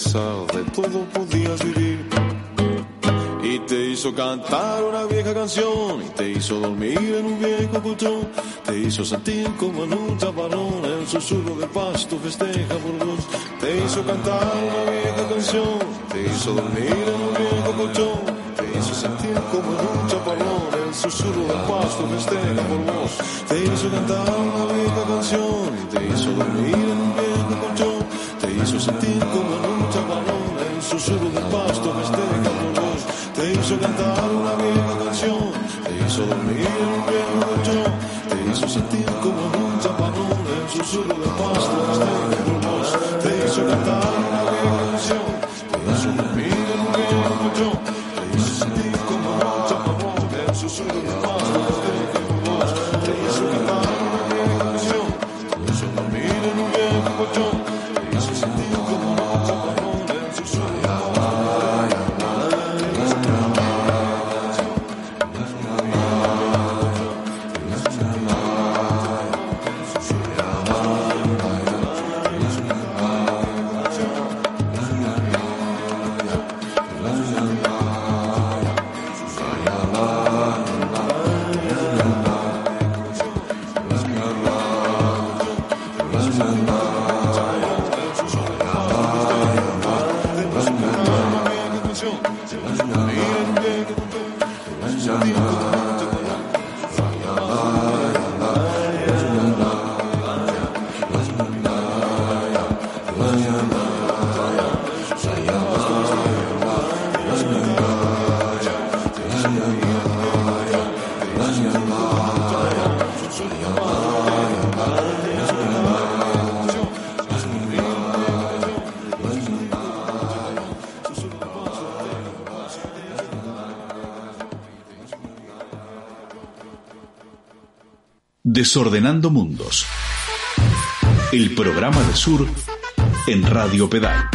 [SPEAKER 10] De todo podías vivir. Y te hizo cantar una vieja canción, y te hizo dormir en un viejo colchón, te hizo sentir como en un chaparrón, el susurro del pasto festeja por vos. Te hizo cantar una vieja canción, te hizo dormir en un viejo colchón, te hizo sentir como en un chaparrón, el susurro del pasto festeja por vos. Te hizo cantar una vieja canción, y te hizo dormir en un viejo colchón, te hizo sentir como en un susurro del pasto festeja por vos. Te hizo cantar una vieja canción, te hizo dormir en un viejo colchón, te hizo sentir como en un chaparrón, el susurro del pasto festeja
[SPEAKER 3] Desordenando Mundos. El programa de Sur en Radio Pedal.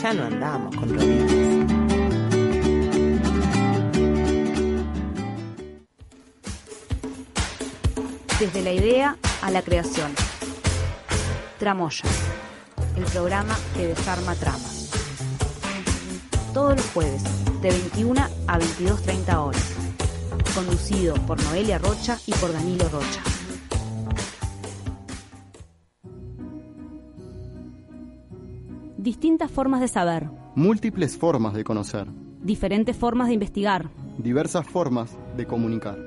[SPEAKER 2] Ya no andamos con rodillas.
[SPEAKER 11] Desde la idea a la creación. Tramoya, el programa que desarma tramas. Todos los jueves, de 21 a 22.30 horas. Conducido por Noelia Rocha y por Danilo Rocha. Distintas formas de saber,
[SPEAKER 12] Múltiples formas de conocer,
[SPEAKER 11] diferentes formas de investigar.
[SPEAKER 12] diversas formas de comunicar.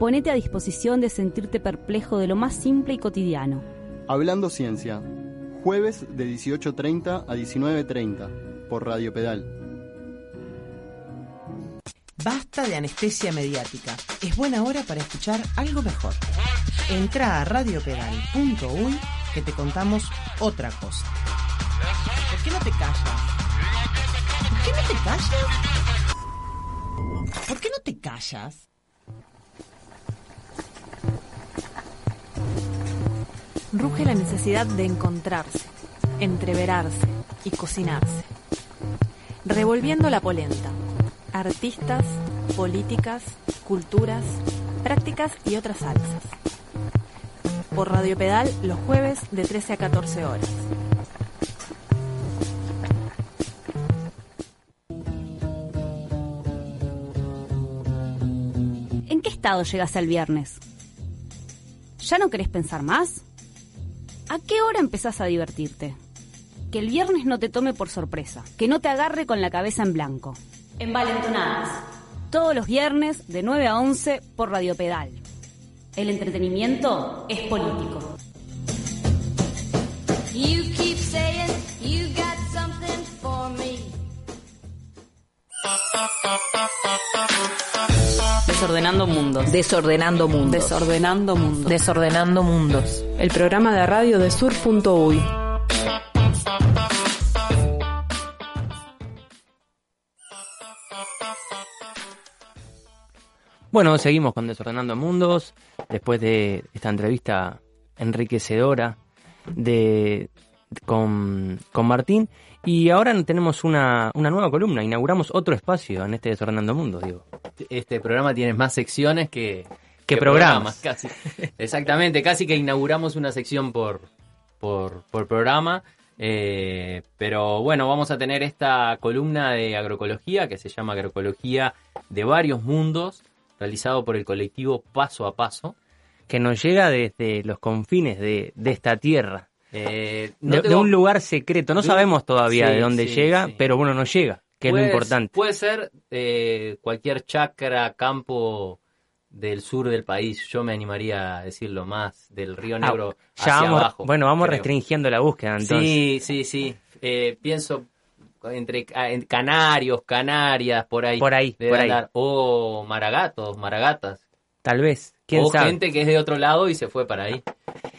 [SPEAKER 11] Ponete a disposición de sentirte perplejo de lo más simple y cotidiano.
[SPEAKER 12] Hablando Ciencia, jueves de 18.30 a 19.30 por Radio Pedal.
[SPEAKER 2] Basta de anestesia mediática. Es buena hora para escuchar algo mejor. Entra a radiopedal.uy que te contamos otra cosa. ¿Por qué no te callas? ¿Por qué no te callas? ¿Por qué no te callas?
[SPEAKER 7] Ruge la necesidad de encontrarse, entreverarse y cocinarse. Revolviendo la polenta. Artistas, políticas, culturas, prácticas y otras salsas. Por Radio Pedal los jueves de 13 a 14 horas.
[SPEAKER 11] ¿En qué estado llegas el viernes? ¿Ya no querés pensar más? ¿A qué hora empezás a divertirte? Que el viernes no te tome por sorpresa, que no te agarre con la cabeza en blanco. Envalentonadas. Todos los viernes de 9 a 11 por Radio Pedal. El entretenimiento es político.
[SPEAKER 13] You keep saying you got something for me.
[SPEAKER 4] Desordenando mundos.
[SPEAKER 2] Desordenando mundos.
[SPEAKER 4] Desordenando mundos.
[SPEAKER 2] Desordenando mundos.
[SPEAKER 4] El programa de radio de sur.uy.
[SPEAKER 6] Bueno, seguimos con Desordenando Mundos, después de esta entrevista enriquecedora de, con, con Martín. Y ahora tenemos una, una nueva columna, inauguramos otro espacio en este Desordenando Mundos, digo.
[SPEAKER 5] Este programa tiene más secciones que,
[SPEAKER 6] Que programas.
[SPEAKER 5] casi. [laughs] Exactamente, casi que inauguramos una sección por, por, por programa. eh, pero bueno, vamos a tener esta columna de agroecología que se llama Agroecología de varios mundos, realizado por el colectivo Paso a Paso.
[SPEAKER 6] Que nos llega desde los confines de, de esta tierra.
[SPEAKER 5] Eh, no
[SPEAKER 6] de, un lugar secreto. No sabemos todavía
[SPEAKER 5] Sí,
[SPEAKER 6] de dónde
[SPEAKER 5] sí,
[SPEAKER 6] llega,
[SPEAKER 5] sí.
[SPEAKER 6] pero bueno, nos llega, que es lo importante.
[SPEAKER 5] Puede ser eh, cualquier chacra, campo del sur del país. Yo me animaría a decirlo más, del Río
[SPEAKER 6] Ah,
[SPEAKER 5] Negro
[SPEAKER 6] ya
[SPEAKER 5] hacia
[SPEAKER 6] vamos,
[SPEAKER 5] abajo.
[SPEAKER 6] bueno, vamos
[SPEAKER 5] creo.
[SPEAKER 6] restringiendo la búsqueda entonces.
[SPEAKER 5] Sí, sí, sí. Eh, pienso entre ca- en Canarios, Canarias, por ahí.
[SPEAKER 6] Por ahí, por ahí.
[SPEAKER 5] O Maragatos, Maragatas.
[SPEAKER 6] Tal vez, quién
[SPEAKER 5] o
[SPEAKER 6] sabe.
[SPEAKER 5] gente que es de otro lado y se fue para ahí.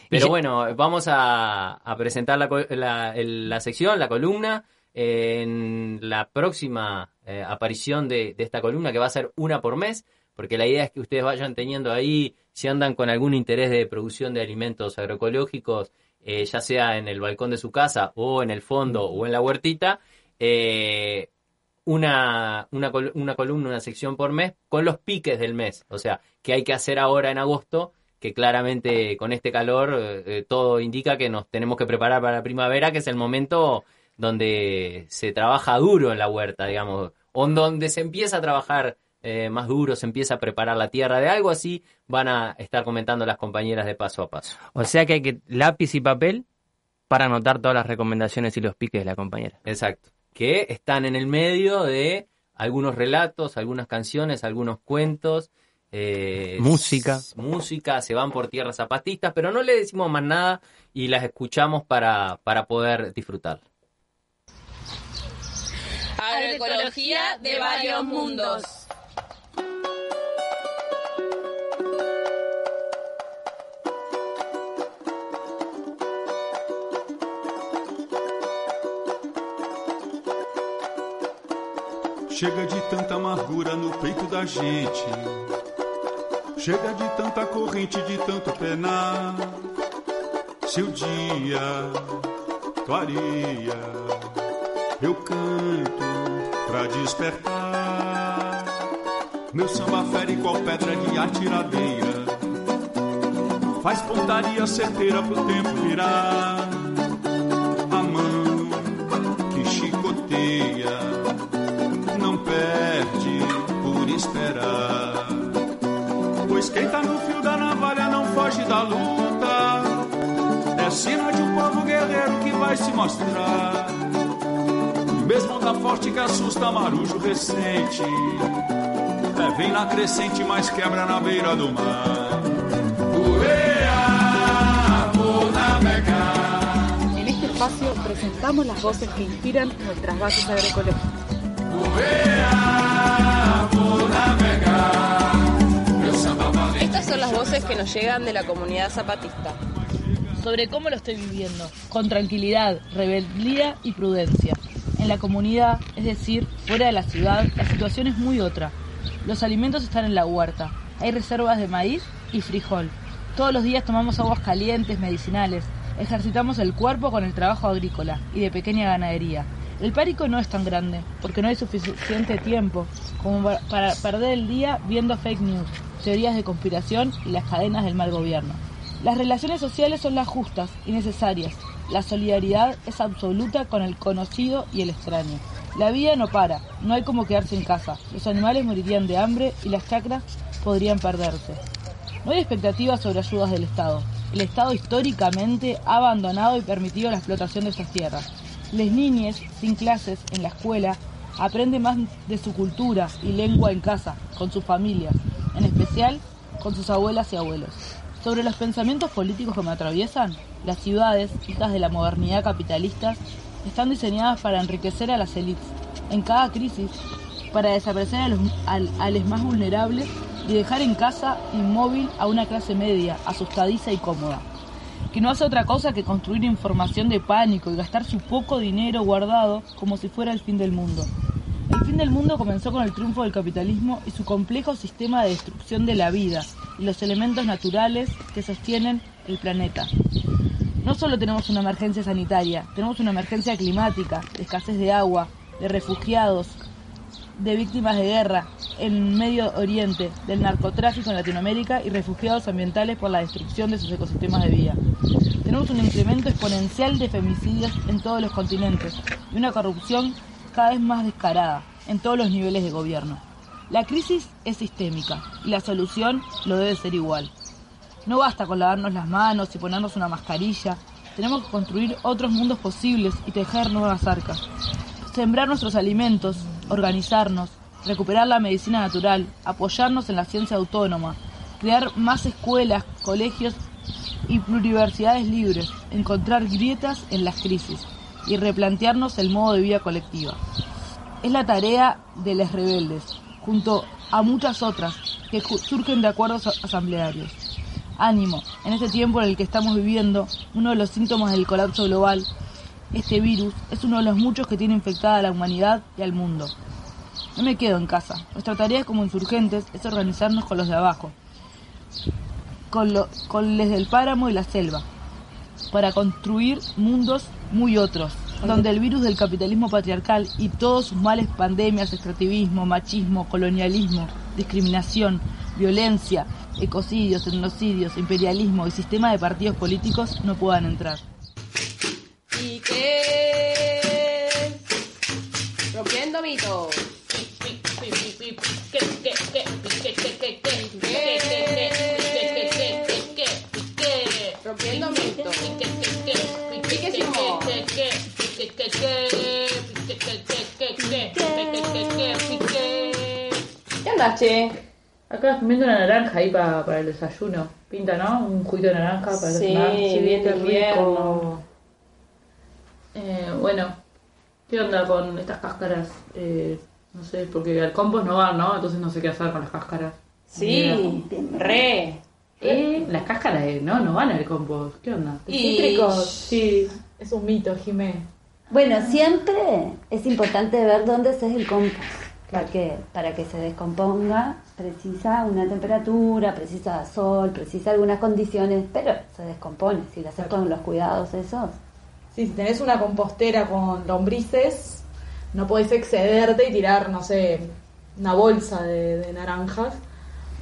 [SPEAKER 5] Pero bueno, vamos a, a presentar la, la- la sección, la columna, en la próxima eh, aparición de, de esta columna, que va a ser una por mes, porque la idea es que ustedes vayan teniendo ahí, si andan con algún interés de producción de alimentos agroecológicos, eh, ya sea en el balcón de su casa o en el fondo o en la huertita, eh, una, una, col- una columna, una sección por mes con los piques del mes. O sea, que hay que hacer ahora en agosto, que claramente con este calor eh, eh, todo indica que nos tenemos que preparar para la primavera, que es el momento donde se trabaja duro en la huerta, digamos, o donde se empieza a trabajar eh, más duro, se empieza a preparar la tierra de algo así, van a estar comentando las compañeras de paso a paso.
[SPEAKER 6] O sea que hay que lápiz y papel para anotar todas las recomendaciones y los piques de la compañera.
[SPEAKER 5] Exacto. Que están en el medio de algunos relatos, algunas canciones, algunos cuentos. eh,
[SPEAKER 6] Música.
[SPEAKER 5] Música, se van por tierras zapatistas, pero no le decimos más nada y las escuchamos para, para poder disfrutar.
[SPEAKER 13] Agroecología de varios mundos.
[SPEAKER 14] Chega de tanta amargura no peito da gente. Chega de tanta corrente, de tanto penar. Se o dia clareia eu canto pra despertar. Meu samba fere qual pedra de atiradeira. Faz pontaria certeira pro tempo virar. Esperar. Pois quem tá no fio da navalha não foge da luta. É sina de um povo guerreiro que vai se mostrar. Mesmo onda forte que assusta marujo recente. É, vem na crescente, mas quebra na beira do mar.
[SPEAKER 15] En este espacio presentamos las voces que inspiran nuestras bases agroecológicas.
[SPEAKER 16] Que nos llegan de la comunidad zapatista.
[SPEAKER 17] sobre cómo lo estoy viviendo, con tranquilidad, rebeldía y prudencia. En la comunidad, es decir, fuera de la ciudad, la situación es muy otra. Los alimentos están en la huerta, hay reservas de maíz y frijol. Todos los días tomamos aguas calientes, medicinales, ejercitamos el cuerpo con el trabajo agrícola y de pequeña ganadería. El párico no es tan grande, porque no hay suficiente tiempo como pa- para perder el día viendo fake news, teorías de conspiración y las cadenas del mal gobierno. Las relaciones sociales son las justas y necesarias. La solidaridad es absoluta con el conocido y el extraño. La vida no para, no hay como quedarse en casa. Los animales morirían de hambre y las chacras podrían perderse. No hay expectativas sobre ayudas del Estado. El Estado históricamente ha abandonado y permitido la explotación de estas tierras. Las niñas, sin clases en la escuela, aprenden más de su cultura y lengua en casa, con sus familias, especial con sus abuelas y abuelos. Sobre los pensamientos políticos que me atraviesan, las ciudades, hijas de la modernidad capitalista, están diseñadas para enriquecer a las élites. En cada crisis, para desaparecer a los, al- a los más vulnerables y dejar en casa inmóvil a una clase media, asustadiza y cómoda, que no hace otra cosa que construir información de pánico y gastar su poco dinero guardado como si fuera el fin del mundo. El fin del mundo comenzó con el triunfo del capitalismo y su complejo sistema de destrucción de la vida y los elementos naturales que sostienen el planeta. No solo tenemos una emergencia sanitaria, tenemos una emergencia climática, de escasez de agua, de refugiados, de víctimas de guerra en Medio Oriente, del narcotráfico en Latinoamérica y refugiados ambientales por la destrucción de sus ecosistemas de vida. Tenemos un incremento exponencial de femicidios en todos los continentes y una corrupción cada vez más descarada en todos los niveles de gobierno. La crisis es sistémica y la solución lo debe ser igual. No basta con lavarnos las manos y ponernos una mascarilla. Tenemos que construir otros mundos posibles y tejer nuevas arcas. Sembrar nuestros alimentos, organizarnos, recuperar la medicina natural, apoyarnos en la ciencia autónoma, crear más escuelas, colegios y pluriversidades libres, encontrar grietas en las crisis y replantearnos el modo de vida colectiva. Es la tarea de los rebeldes, junto a muchas otras que surgen de acuerdos asamblearios. Ánimo, en este tiempo en el que estamos viviendo, uno de los síntomas del colapso global, este virus, es uno de los muchos que tiene infectada a la humanidad y al mundo. No me quedo en casa. Nuestra tarea como insurgentes es organizarnos con los de abajo, con, lo, con los del páramo y la selva, para construir mundos muy otros, donde el virus del capitalismo patriarcal y todos sus males, pandemias, extractivismo, machismo, colonialismo, discriminación, violencia, ecocidios, etnocidios, imperialismo y sistema de partidos políticos no puedan entrar.
[SPEAKER 16] ¿Y qué? Rompiendo mitos.
[SPEAKER 17] ¿Qué andas, che? Acá comiendo una naranja ahí pa- para el desayuno. Pinta, ¿no? Un juguito de naranja para
[SPEAKER 16] Sí,
[SPEAKER 17] desayunar.
[SPEAKER 16] bien
[SPEAKER 17] qué rico. Eh, bueno, ¿qué onda con estas cáscaras? Eh, no sé, porque al compost no van, ¿no? Entonces no sé qué hacer con las cáscaras.
[SPEAKER 16] Sí, re.
[SPEAKER 17] Eh, las cáscaras eh, no, no van al compost. ¿Qué onda?
[SPEAKER 18] Y-.
[SPEAKER 17] Sí, es un mito, Jimé.
[SPEAKER 18] Bueno, siempre es importante ver dónde se es el compost. Porque para que se descomponga precisa una temperatura, precisa sol, precisa algunas condiciones, pero se descompone si lo haces con los cuidados esos.
[SPEAKER 15] Sí, si tenés una compostera con lombrices,
[SPEAKER 19] no podés excederte y tirar, no sé, una bolsa de, de naranjas,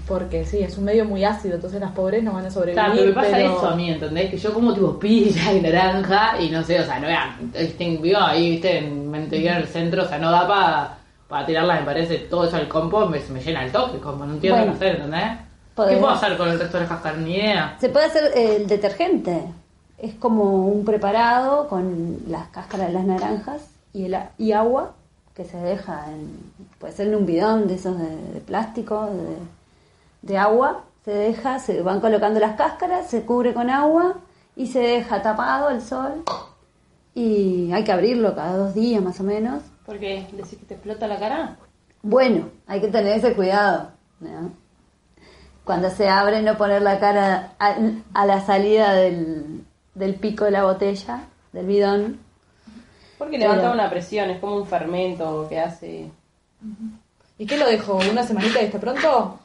[SPEAKER 19] porque sí, es un medio muy ácido, entonces las pobres no van a sobrevivir.
[SPEAKER 17] Claro, pero me pasa
[SPEAKER 19] pero-
[SPEAKER 17] eso a mí, ¿entendés? Que yo como tipo pilla y naranja y no sé, o sea, no vean, vivo ahí, viste, en Montevideo en el centro, o sea, no da para para tirarla, me parece, todo eso al compost me, me llena el toque, como no entiendo
[SPEAKER 18] Bueno.
[SPEAKER 17] qué hacer, ¿entendés? ¿Qué puedo hacer con el resto de las cáscaras? Ni idea.
[SPEAKER 18] Se puede hacer el detergente. Es como un preparado con las cáscaras de las naranjas y, el, a- y agua que se deja en, puede ser en un bidón de esos de, de plástico, de, de agua. Se deja, se van colocando las cáscaras, se cubre con agua y se deja tapado al sol. Y hay que abrirlo cada dos días más o menos.
[SPEAKER 16] ¿Por qué? ¿Decís que te explota la cara?
[SPEAKER 18] Bueno, hay que tener ese cuidado. ¿no? Cuando se abre, no poner la cara a, a la salida del, del pico de la botella, del bidón.
[SPEAKER 16] Porque
[SPEAKER 18] Pero-
[SPEAKER 16] levanta una presión, es como un fermento que hace...
[SPEAKER 19] ¿Y qué lo dejo? ¿Una semanita y está pronto?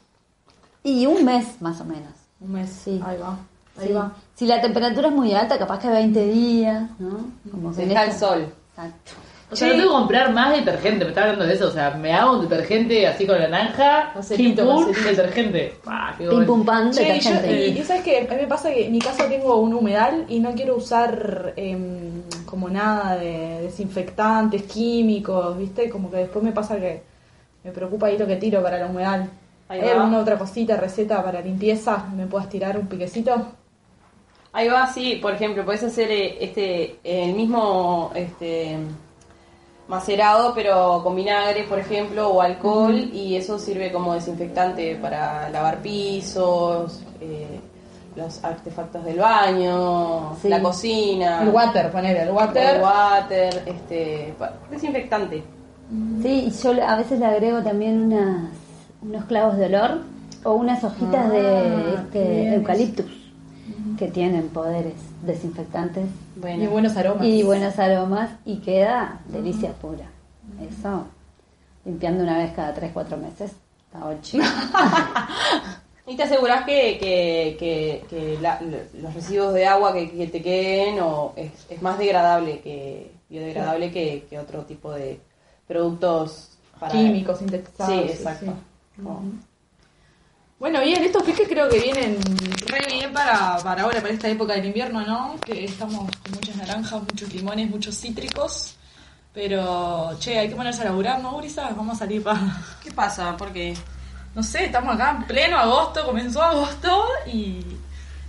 [SPEAKER 18] Y un mes más o menos.
[SPEAKER 19] Un mes,
[SPEAKER 18] sí.
[SPEAKER 19] Ahí va, ahí
[SPEAKER 18] Sí.
[SPEAKER 19] va.
[SPEAKER 18] Si la temperatura es muy alta, capaz que 20 días, ¿no? Como que
[SPEAKER 16] deja el sol.
[SPEAKER 18] Exacto.
[SPEAKER 17] O sea, no tengo que comprar más detergente, me está hablando de eso, o sea, me hago un detergente así con naranja,
[SPEAKER 19] Vaselito,
[SPEAKER 17] pum, detergente. Ah, qué
[SPEAKER 18] Pim pum pan,
[SPEAKER 19] Che, y, yo-
[SPEAKER 18] detergente.
[SPEAKER 19] y- y sabes que a mí me pasa que en mi casa tengo un humedal y no quiero usar em, como nada de desinfectantes, químicos, ¿viste? Como que después me pasa que me preocupa ahí lo que tiro para el humedal.
[SPEAKER 16] Ahí
[SPEAKER 19] ¿Hay
[SPEAKER 16] va.
[SPEAKER 19] alguna otra cosita, receta para limpieza? ¿Me puedas tirar un piquecito?
[SPEAKER 16] Ahí va, sí, por ejemplo, puedes hacer eh, este el mismo este macerado, pero con vinagre, por ejemplo, o alcohol, y eso sirve como desinfectante para lavar pisos, eh, los artefactos del baño,
[SPEAKER 18] Sí.
[SPEAKER 16] la cocina.
[SPEAKER 19] El water, ponele, el water.
[SPEAKER 16] El water, este, desinfectante.
[SPEAKER 18] Sí, y yo a veces le agrego también unas, unos clavos de olor o unas hojitas de
[SPEAKER 19] Ah,
[SPEAKER 18] este, eucaliptus que tienen poderes desinfectantes
[SPEAKER 19] Y buenos aromas.
[SPEAKER 18] y buenos aromas y queda delicia pura. Eso, limpiando una vez cada 3-4 meses, está ocho. [laughs]
[SPEAKER 16] Y te aseguras que, que, que, que la- los residuos de agua que, que te queden o es, es más degradable que biodegradable que, que otro tipo de productos para
[SPEAKER 19] Químicos, sintetizados.
[SPEAKER 16] Sí,
[SPEAKER 19] sí,
[SPEAKER 16] exacto.
[SPEAKER 19] sí. Bueno, bien, estos piques creo que vienen re bien para, para ahora, para esta época del invierno, ¿no? Que estamos con muchas naranjas, muchos limones, muchos cítricos. Pero, che, hay que ponerse a laburar, ¿no, Brisa? Vamos a salir para...
[SPEAKER 16] ¿Qué pasa? ¿Por qué?
[SPEAKER 19] No sé, estamos acá en pleno agosto, comenzó agosto y,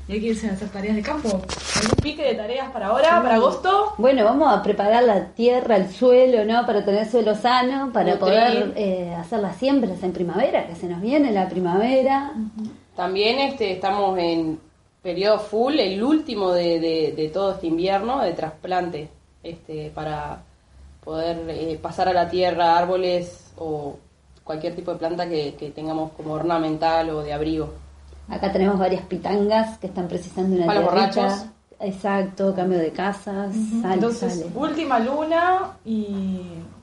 [SPEAKER 19] y hay que irse a hacer tareas de campo. ¿Algún pique de tareas para ahora, para agosto?
[SPEAKER 18] Bueno, vamos a preparar la tierra, el suelo, ¿no? Para tener suelo sano, para
[SPEAKER 16] Nutrir.
[SPEAKER 18] poder eh, hacer las siembras en primavera, que se nos viene la primavera.
[SPEAKER 16] También este, estamos en periodo full, el último de, de, de todo este invierno, de trasplante, este, para poder eh, pasar a la tierra árboles o cualquier tipo de planta que, que tengamos como ornamental o de abrigo.
[SPEAKER 18] Acá tenemos varias pitangas que están precisando una tierrita. Exacto, cambio de casas, sale,
[SPEAKER 19] Entonces,
[SPEAKER 18] sale.
[SPEAKER 19] última luna y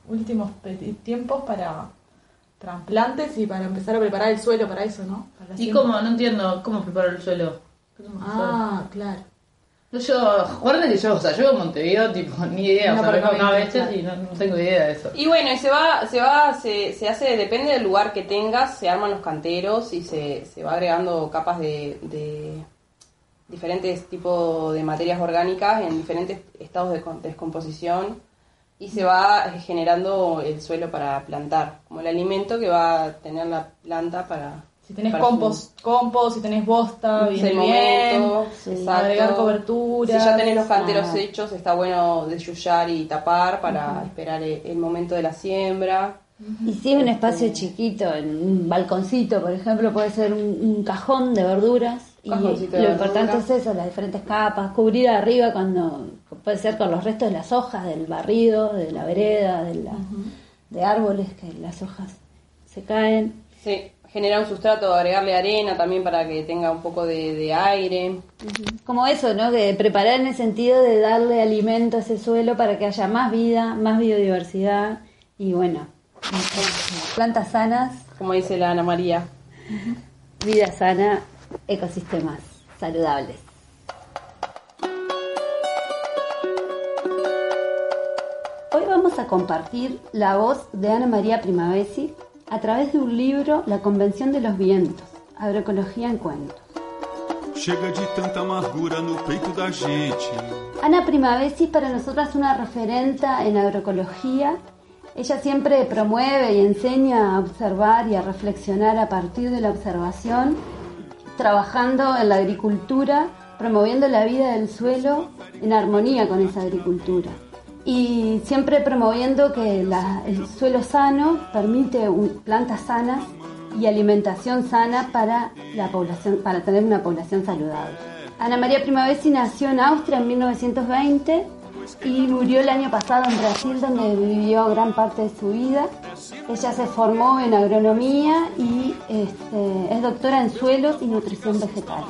[SPEAKER 19] últimos tiempos para trasplantes y para empezar a preparar el suelo para eso, ¿no? Para
[SPEAKER 17] ¿Y cómo? No entiendo cómo preparo el suelo.
[SPEAKER 19] Ah, claro.
[SPEAKER 17] No, yo, recuerden que yo, o sea, yo en Montevideo, tipo, ni idea,
[SPEAKER 19] No,
[SPEAKER 17] o sea,
[SPEAKER 19] pero
[SPEAKER 17] vengo
[SPEAKER 19] no
[SPEAKER 17] acá a
[SPEAKER 19] viste,
[SPEAKER 17] veces y no, no tengo idea de eso.
[SPEAKER 16] Y bueno, y se va, se va, se, se hace, depende del lugar que tengas, se arman los canteros y se, se va agregando capas de, de diferentes tipos de materias orgánicas en diferentes estados de con- descomposición y se va eh, generando el suelo para plantar, como el alimento que va a tener la planta para...
[SPEAKER 19] Si tenés
[SPEAKER 16] su-
[SPEAKER 19] compost, compost, si tenés bosta, viene
[SPEAKER 16] el
[SPEAKER 19] bien.
[SPEAKER 16] momento.
[SPEAKER 19] Agregar cobertura.
[SPEAKER 16] Si ya tenés los canteros
[SPEAKER 19] Ah.
[SPEAKER 16] hechos, está bueno desyullar y tapar para esperar el, el momento de la siembra.
[SPEAKER 18] Y si es un espacio chiquito, en un balconcito, por ejemplo, puede ser un, un cajón de verduras. Y
[SPEAKER 16] Cajoncito de
[SPEAKER 18] lo importante es eso, las diferentes capas, cubrir arriba cuando puede ser con los restos de las hojas, del barrido, de la vereda, de, la, de árboles, que las hojas se caen.
[SPEAKER 16] Sí, generar un sustrato, agregarle arena también para que tenga un poco de, de aire.
[SPEAKER 18] Como eso, ¿no? Que preparar en el sentido de darle alimento a ese suelo para que haya más vida, más biodiversidad y bueno, plantas sanas.
[SPEAKER 16] Como dice la Ana María.
[SPEAKER 18] Vida sana, ecosistemas saludables. Hoy vamos a compartir la voz de Ana María Primavesi a través de un libro, La Convención de los Vientos, Agroecología en Cuentos.
[SPEAKER 14] Chega de tanta amargura no peito da gente.
[SPEAKER 18] Ana Primavesi para nosotras es una referenta en agroecología. Ella siempre promueve y enseña a observar y a reflexionar a partir de la observación, trabajando en la agricultura, promoviendo la vida del suelo en armonía con esa agricultura. Y siempre promoviendo que la- el suelo sano permite plantas sanas y alimentación sana para la población, para tener una población saludable. Ana María Primavesi nació en Austria en 1920 y murió el año pasado en Brasil, donde vivió gran parte de su vida. Ella se formó en agronomía y este, es doctora en suelos y nutrición vegetal.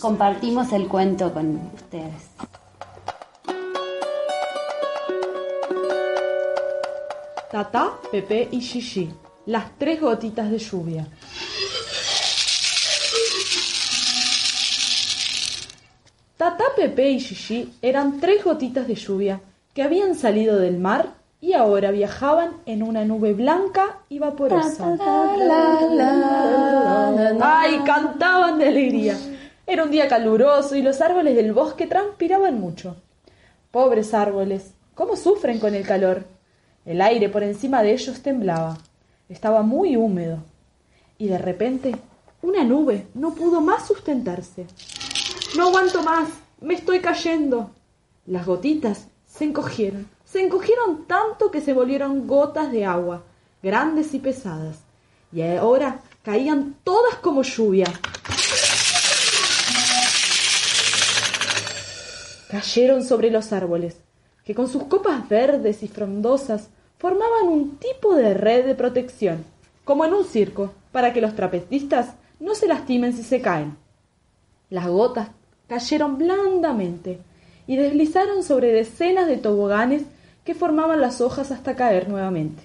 [SPEAKER 18] Compartimos el cuento con ustedes.
[SPEAKER 15] Tata, Pepe y Gigi, las tres gotitas de lluvia. Tata, Pepe y Gigi eran tres gotitas de lluvia que habían salido del mar y ahora viajaban en una nube blanca y vaporosa. ¡Ay! Cantaban de alegría. Era un día caluroso y los árboles del bosque transpiraban mucho. Pobres árboles, ¿cómo sufren con el calor? El aire por encima de ellos temblaba. Estaba muy húmedo. Y de repente, una nube no pudo más sustentarse. No aguanto más. Me estoy cayendo. Las gotitas se encogieron. Se encogieron tanto que se volvieron gotas de agua, grandes y pesadas. Y ahora caían todas como lluvia. Cayeron sobre los árboles, que con sus copas verdes y frondosas formaban un tipo de red de protección, como en un circo, para que los trapecistas no se lastimen si se caen. Las gotas cayeron blandamente y deslizaron sobre decenas de toboganes que formaban las hojas hasta caer nuevamente.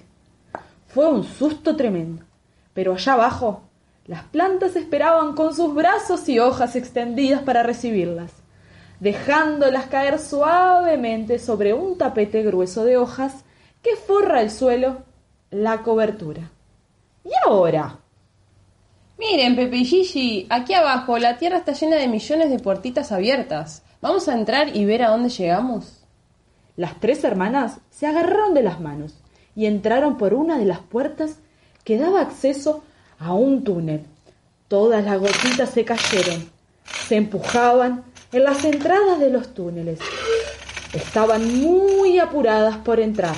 [SPEAKER 15] Fue un susto tremendo, pero allá abajo las plantas esperaban con sus brazos y hojas extendidas para recibirlas, dejándolas caer suavemente sobre un tapete grueso de hojas que forra el suelo, la cobertura. ¿Y ahora?
[SPEAKER 16] Miren, Pepe y Gigi, aquí abajo la tierra está llena de millones de puertitas abiertas. ¿Vamos a entrar y ver a dónde llegamos?
[SPEAKER 15] Las tres hermanas se agarraron de las manos y entraron por una de las puertas que daba acceso a un túnel. Todas las gotitas se cayeron, se empujaban en las entradas de los túneles. Estaban muy apuradas por entrar.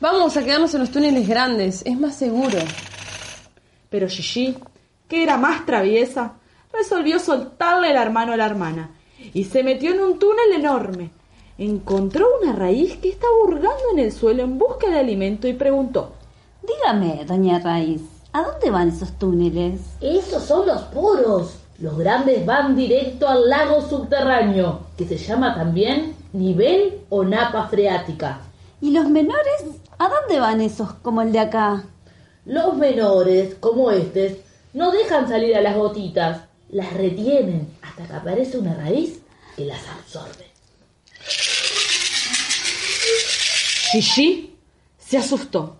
[SPEAKER 16] Vamos a quedarnos en los túneles grandes, es más seguro.
[SPEAKER 15] Pero Gigi, que era más traviesa, resolvió soltarle el hermano a la hermana y se metió en un túnel enorme. Encontró una raíz que estaba hurgando en el suelo en busca de alimento y preguntó:
[SPEAKER 18] Dígame, doña Raíz, ¿a dónde van esos túneles?
[SPEAKER 20] Esos son los poros. Los grandes van directo al lago subterráneo, que se llama también nivel o napa freática.
[SPEAKER 18] ¿Y los menores? ¿A dónde van esos como el de acá?
[SPEAKER 20] Los menores, como estos, no dejan salir a las gotitas, las retienen hasta que aparece una raíz que las absorbe.
[SPEAKER 15] Gigi se asustó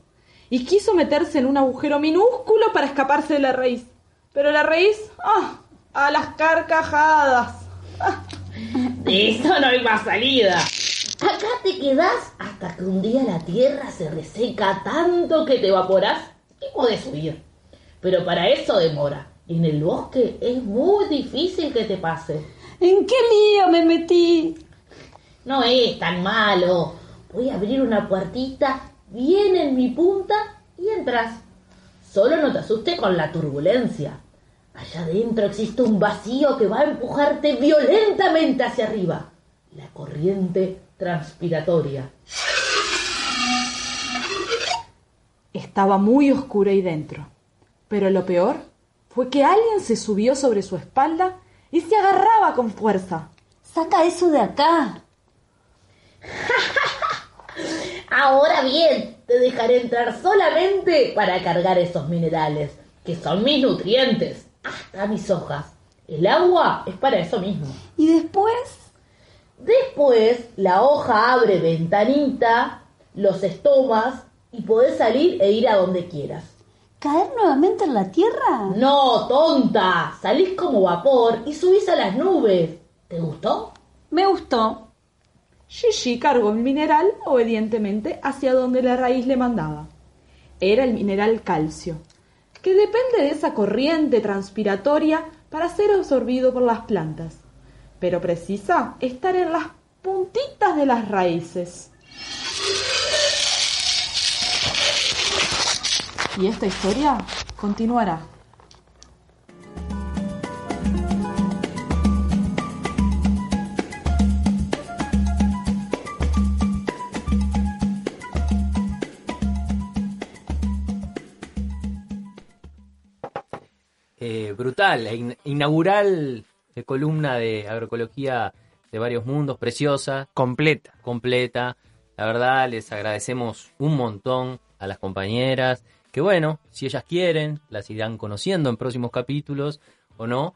[SPEAKER 15] y quiso meterse en un agujero minúsculo para escaparse de la raíz. Pero la raíz, ¡ah! A las carcajadas. [laughs]
[SPEAKER 20] De eso no hay más salida. Acá te quedás hasta que un día la tierra se reseca tanto que te evaporás y podés huir. Pero para eso demora. En el bosque es muy difícil que te pase.
[SPEAKER 18] ¿En qué lío me metí?
[SPEAKER 20] No es tan malo. Voy a abrir una puertita bien en mi punta y entras. Solo no te asustes con la turbulencia. Allá adentro existe un vacío que va a empujarte violentamente hacia arriba. La corriente transpiratoria.
[SPEAKER 15] Estaba muy oscuro ahí dentro. Pero lo peor fue que alguien se subió sobre su espalda y se agarraba con fuerza.
[SPEAKER 18] Saca eso de acá. [laughs]
[SPEAKER 20] Ahora bien, te dejaré entrar solamente para cargar esos minerales, que son mis nutrientes, hasta mis hojas. El agua es para eso mismo.
[SPEAKER 18] ¿Y después?
[SPEAKER 20] Después, la hoja abre ventanita los estomas y podés salir e ir a donde quieras.
[SPEAKER 18] ¿Caer nuevamente en la Tierra?
[SPEAKER 20] No, tonta. Salís como vapor y subís a las nubes. ¿Te gustó?
[SPEAKER 18] Me gustó.
[SPEAKER 15] Gigi cargó el mineral obedientemente hacia donde la raíz le mandaba. Era el mineral calcio, que depende de esa corriente transpiratoria para ser absorbido por las plantas, pero precisa estar en las puntitas de las raíces. Y esta historia continuará.
[SPEAKER 5] Eh, brutal, la in- inaugural eh, columna de agroecología de varios mundos, preciosa.
[SPEAKER 6] Completa.
[SPEAKER 5] Completa. La verdad, les agradecemos un montón a las compañeras, que bueno, si ellas quieren, las irán conociendo en próximos capítulos o no.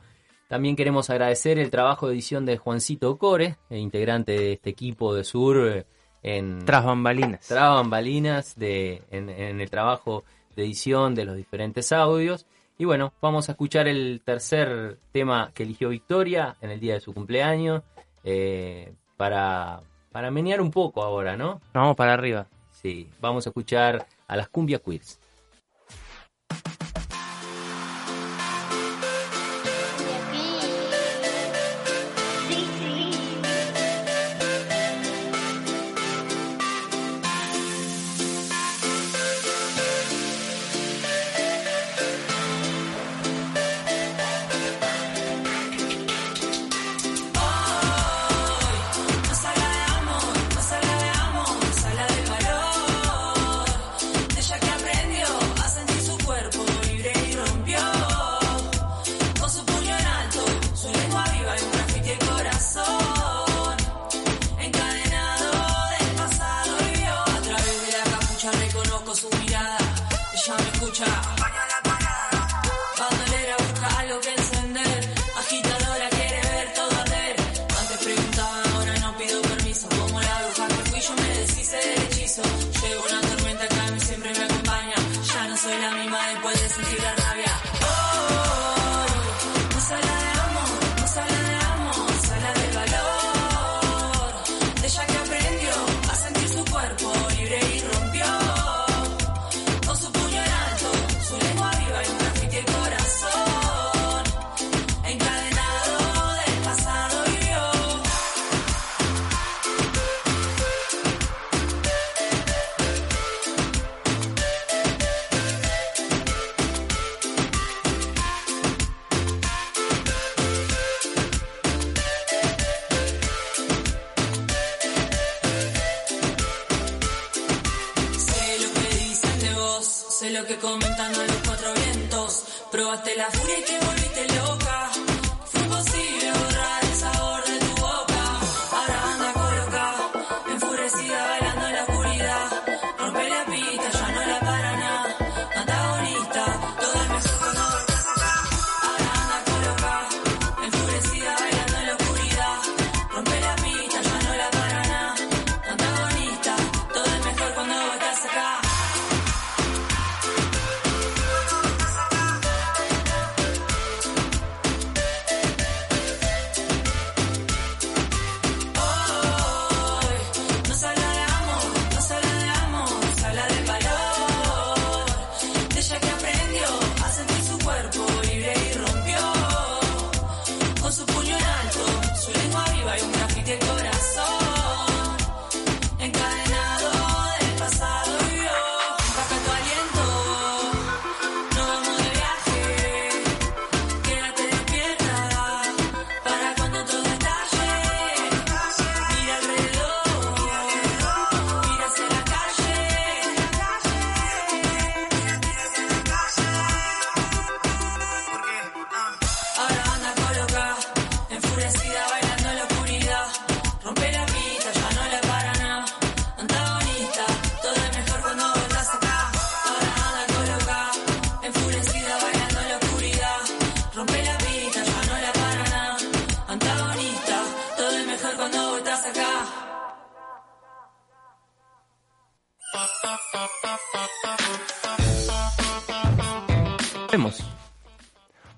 [SPEAKER 5] También queremos agradecer el trabajo de edición de Juancito Core, integrante de este equipo de Sur eh, en
[SPEAKER 6] Tras bambalinas.
[SPEAKER 5] tras bambalinas de, en, en el trabajo de edición de los diferentes audios. Y bueno, vamos a escuchar el tercer tema que eligió Victoria en el día de su cumpleaños eh, para, para menear un poco ahora, ¿no?
[SPEAKER 6] Vamos para arriba.
[SPEAKER 5] Sí, vamos a escuchar a las Cumbia Queers.
[SPEAKER 21] Ella la furia y te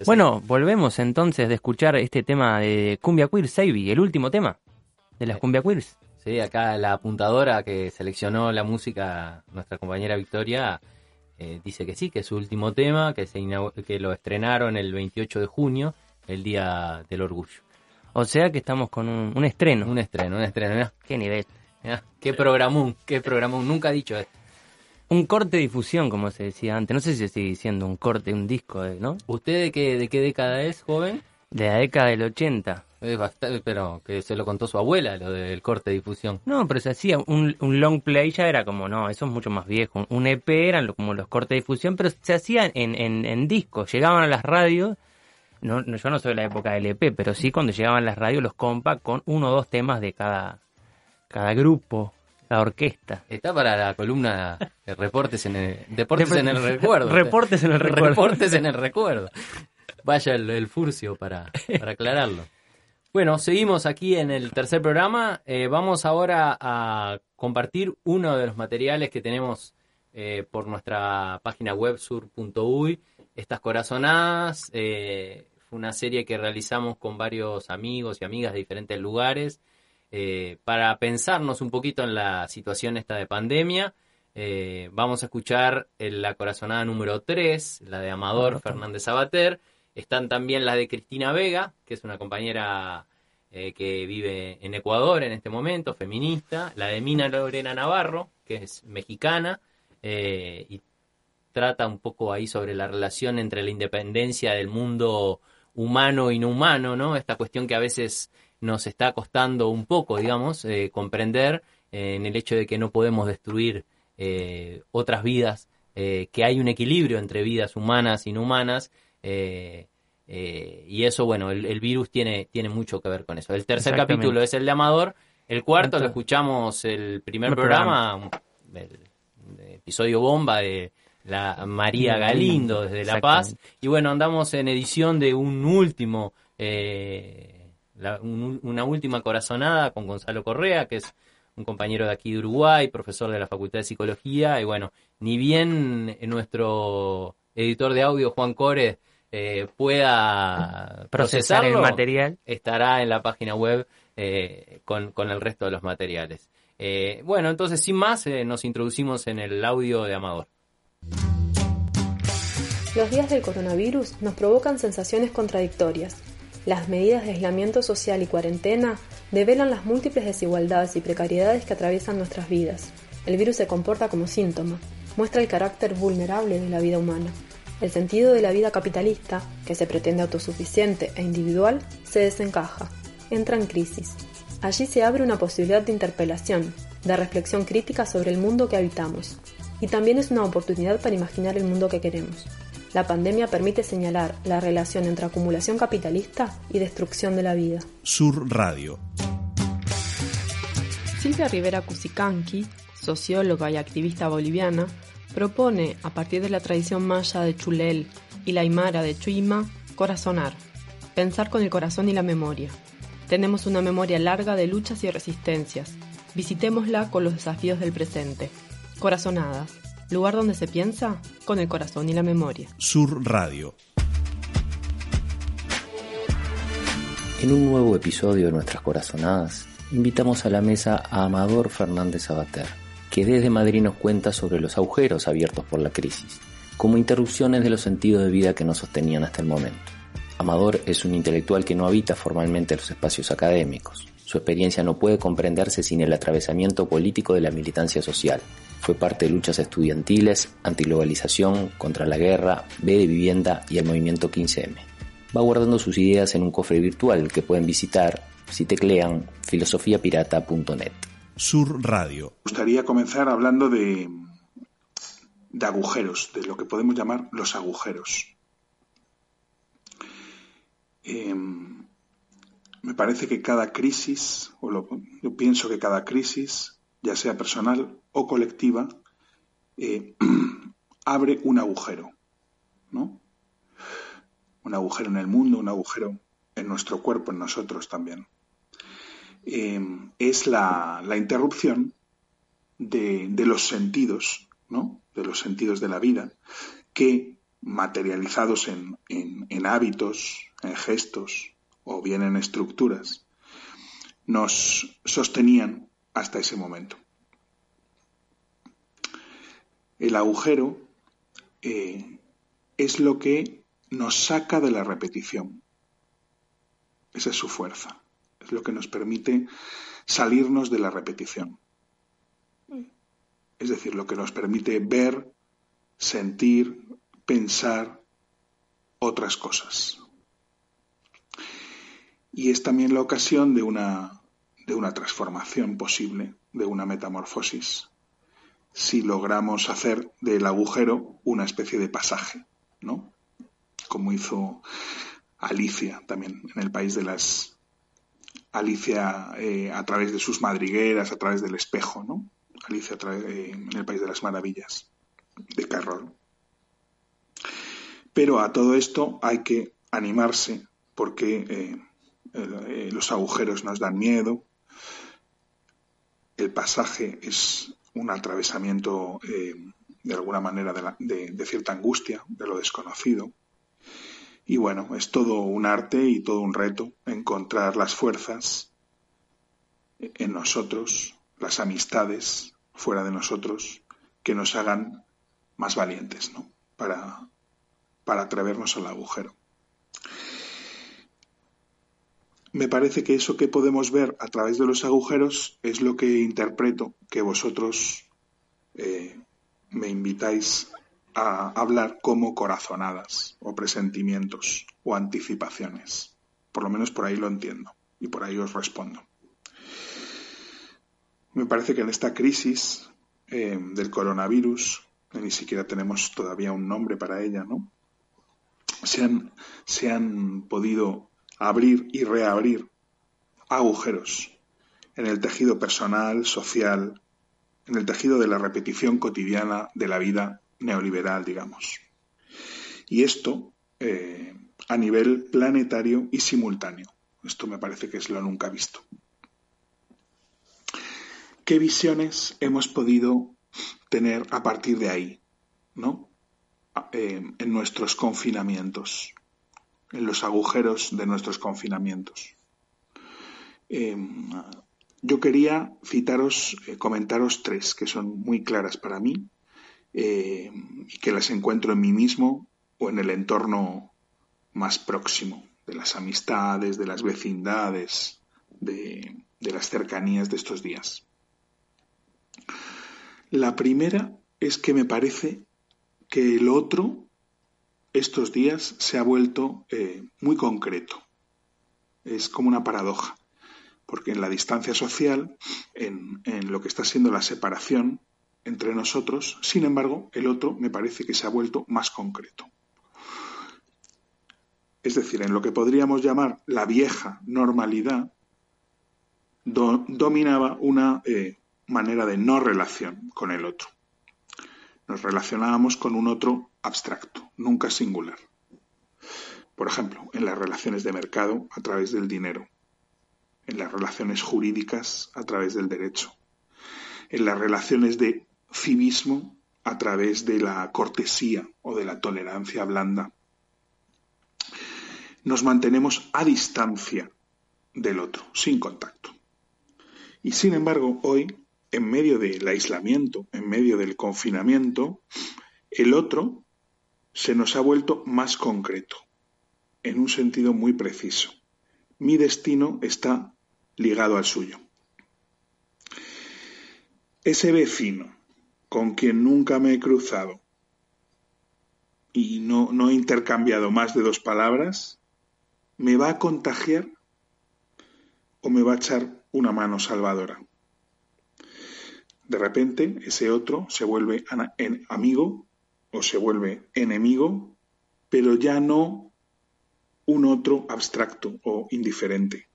[SPEAKER 6] Bueno, volvemos entonces de escuchar este tema de Cumbia Queer, Seibi, el último tema de las Cumbia Queers.
[SPEAKER 5] Sí, acá la apuntadora que seleccionó la música, nuestra compañera Victoria, eh, dice que sí, que es su último tema, que, se que lo estrenaron el 28 de junio, el Día del Orgullo.
[SPEAKER 6] O sea que estamos con un, un estreno.
[SPEAKER 5] Un estreno, un estreno. mirá.
[SPEAKER 6] Qué nivel.
[SPEAKER 5] Mirá, qué programón, qué programón. Nunca he dicho esto.
[SPEAKER 6] Un corte de difusión, como se decía antes. No sé si sigue diciendo un corte, un disco, ¿no?
[SPEAKER 5] ¿Usted de qué, de qué década es, joven?
[SPEAKER 6] De la década del 80.
[SPEAKER 5] Es bastante, pero que se lo contó su abuela, lo del corte de difusión.
[SPEAKER 6] No, pero se hacía un, un long play, ya era como, no, eso es mucho más viejo. Un EP eran lo- como los cortes de difusión, pero se hacían en, en, en discos. Llegaban a las radios, no, no, yo no soy de la época del EP, pero sí cuando llegaban a las radios los compa con uno o dos temas de cada, cada grupo, orquesta.
[SPEAKER 5] Está para la columna de reportes en el, deportes en el recuerdo.
[SPEAKER 6] Reportes en el recuerdo.
[SPEAKER 5] Reportes en el recuerdo. Vaya el, el furcio para, para aclararlo. Bueno, seguimos aquí en el tercer programa. Eh, vamos ahora a compartir uno de los materiales que tenemos eh, por nuestra página web sur.uy. Estas corazonadas. eh, fue una serie que realizamos con varios amigos y amigas de diferentes lugares eh, para pensarnos un poquito en la situación esta de pandemia. Eh, vamos a escuchar la corazonada número 3, la de Amador Fernández Sabater. Están también las de Cristina Vega, que es una compañera eh, que vive en Ecuador en este momento, feminista. La de Mina Lorena Navarro, que es mexicana, eh, y trata un poco ahí sobre la relación entre la independencia del mundo humano y no humano, ¿no? Esta cuestión que a veces nos está costando un poco, digamos, eh, comprender eh, en el hecho de que no podemos destruir eh, otras vidas, que hay un equilibrio entre vidas humanas y no humanas, y eso, bueno, el, el virus tiene, tiene mucho que ver con eso. El tercer capítulo es el de Amador, el cuarto lo escuchamos el primer
[SPEAKER 6] El
[SPEAKER 5] programa, el, el episodio bomba de la María Galindo desde La Paz, y bueno, andamos en edición de un último, eh, la- un- una última corazonada con Gonzalo Correa, que es un compañero de aquí de Uruguay, profesor de la Facultad de Psicología, y bueno, ni bien nuestro editor de audio, Juan Core, eh, pueda
[SPEAKER 6] Procesar el material.
[SPEAKER 5] estará en la página web eh, con, con el resto de los materiales. Eh, bueno, entonces, sin más, eh, nos introducimos en el audio de Amador.
[SPEAKER 4] Los días del coronavirus nos provocan sensaciones contradictorias. Las medidas de aislamiento social y cuarentena develan las múltiples desigualdades y precariedades que atraviesan nuestras vidas. El virus se comporta como síntoma, muestra el carácter vulnerable de la vida humana. El sentido de la vida capitalista, que se pretende autosuficiente e individual, se desencaja, entra en crisis. Allí se abre una posibilidad de interpelación, de reflexión crítica sobre el mundo que habitamos. Y también es una oportunidad para imaginar el mundo que queremos. La pandemia permite señalar la relación entre acumulación capitalista y destrucción de la vida.
[SPEAKER 3] Sur Radio.
[SPEAKER 4] Silvia Rivera Cusicanqui, socióloga y activista boliviana, propone, a partir de la tradición maya de Chulel y la aymara de Chuima, corazonar, pensar con el corazón y la memoria. Tenemos una memoria larga de luchas y resistencias. Visitémosla con los desafíos del presente. Corazonadas, lugar donde se piensa con el corazón y la memoria.
[SPEAKER 3] Sur Radio.
[SPEAKER 22] En un nuevo episodio de Nuestras Corazonadas, invitamos a la mesa a Amador Fernández Sabater, que desde Madrid nos cuenta sobre los agujeros abiertos por la crisis, como interrupciones de los sentidos de vida que nos sostenían hasta el momento. Amador es un intelectual que no habita formalmente los espacios académicos. Su experiencia no puede comprenderse sin el atravesamiento político de la militancia social. Fue parte de luchas estudiantiles, antiglobalización, contra la guerra, B de vivienda y el movimiento 15M. Va guardando sus ideas en un cofre virtual que pueden visitar si teclean filosofiapirata.net.
[SPEAKER 3] Sur Radio.
[SPEAKER 23] Me gustaría comenzar hablando de, de agujeros, de lo que podemos llamar los agujeros. Eh, me parece que cada crisis, o lo- yo pienso que cada crisis, ya sea personal o colectiva, eh, [clears throat] abre un agujero, ¿no? Un agujero en el mundo, un agujero en nuestro cuerpo, en nosotros también. Eh, es la, interrupción de, los sentidos, ¿no? De los sentidos de la vida, que materializados en hábitos, en gestos o bien en estructuras, nos sostenían hasta ese momento. El agujero eh, es lo que nos saca de la repetición. Esa es su fuerza. Es lo que nos permite salirnos de la repetición. Es decir, lo que nos permite ver, sentir, pensar otras cosas. Y es también la ocasión de una, de una transformación posible, de una metamorfosis, si logramos hacer del agujero una especie de pasaje, ¿no? Como hizo Alicia también en el país de las Alicia eh, a través de sus madrigueras, a través del espejo, ¿no? Alicia eh, en el país de las maravillas de Carroll. Pero a todo esto hay que animarse porque eh, los agujeros nos dan miedo, el pasaje es un atravesamiento eh, de alguna manera de, la- de- de cierta angustia, de lo desconocido. Y bueno, es todo un arte y todo un reto encontrar las fuerzas en nosotros, las amistades fuera de nosotros, que nos hagan más valientes, ¿no? Para, para atrevernos al agujero. Me parece que eso que podemos ver a través de los agujeros es lo que interpreto que vosotros eh, me invitáis a hablar como corazonadas o presentimientos o anticipaciones. Por lo menos por ahí lo entiendo y por ahí os respondo. Me parece que en esta crisis eh, del coronavirus, ni siquiera tenemos todavía un nombre para ella, ¿no? Se han, se han podido abrir y reabrir agujeros en el tejido personal, social, en el tejido de la repetición cotidiana de la vida neoliberal, digamos. Y esto eh, a nivel planetario y simultáneo. Esto me parece que es lo nunca visto. ¿Qué visiones hemos podido tener a partir de ahí, ¿no? Eh, en nuestros confinamientos, en los agujeros de nuestros confinamientos. Eh, yo quería citaros, eh, comentaros tres que son muy claras para mí eh, y que las encuentro en mí mismo o en el entorno más próximo, de las amistades, de las vecindades, de, de las cercanías de estos días. La primera es que me parece que el otro estos días se ha vuelto eh, muy concreto. Es como una paradoja, porque en la distancia social, en, lo que está siendo la separación entre nosotros, sin embargo, el otro me parece que se ha vuelto más concreto. Es decir, en lo que podríamos llamar la vieja normalidad, do- dominaba una eh, manera de no relación con el otro. Nos relacionábamos con un otro abstracto, nunca singular. Por ejemplo, en las relaciones de mercado a través del dinero, en las relaciones jurídicas a través del derecho, en las relaciones de civismo a través de la cortesía o de la tolerancia blanda. Nos mantenemos a distancia del otro, sin contacto. Y sin embargo, hoy, en medio del aislamiento, en medio del confinamiento, el otro se nos ha vuelto más concreto, en un sentido muy preciso. Mi destino está ligado al suyo. Ese vecino con quien nunca me he cruzado y no, no he intercambiado más de dos palabras, ¿me va a contagiar o me va a echar una mano salvadora? De repente ese otro se vuelve amigo o se vuelve enemigo, pero ya no un otro abstracto o indiferente.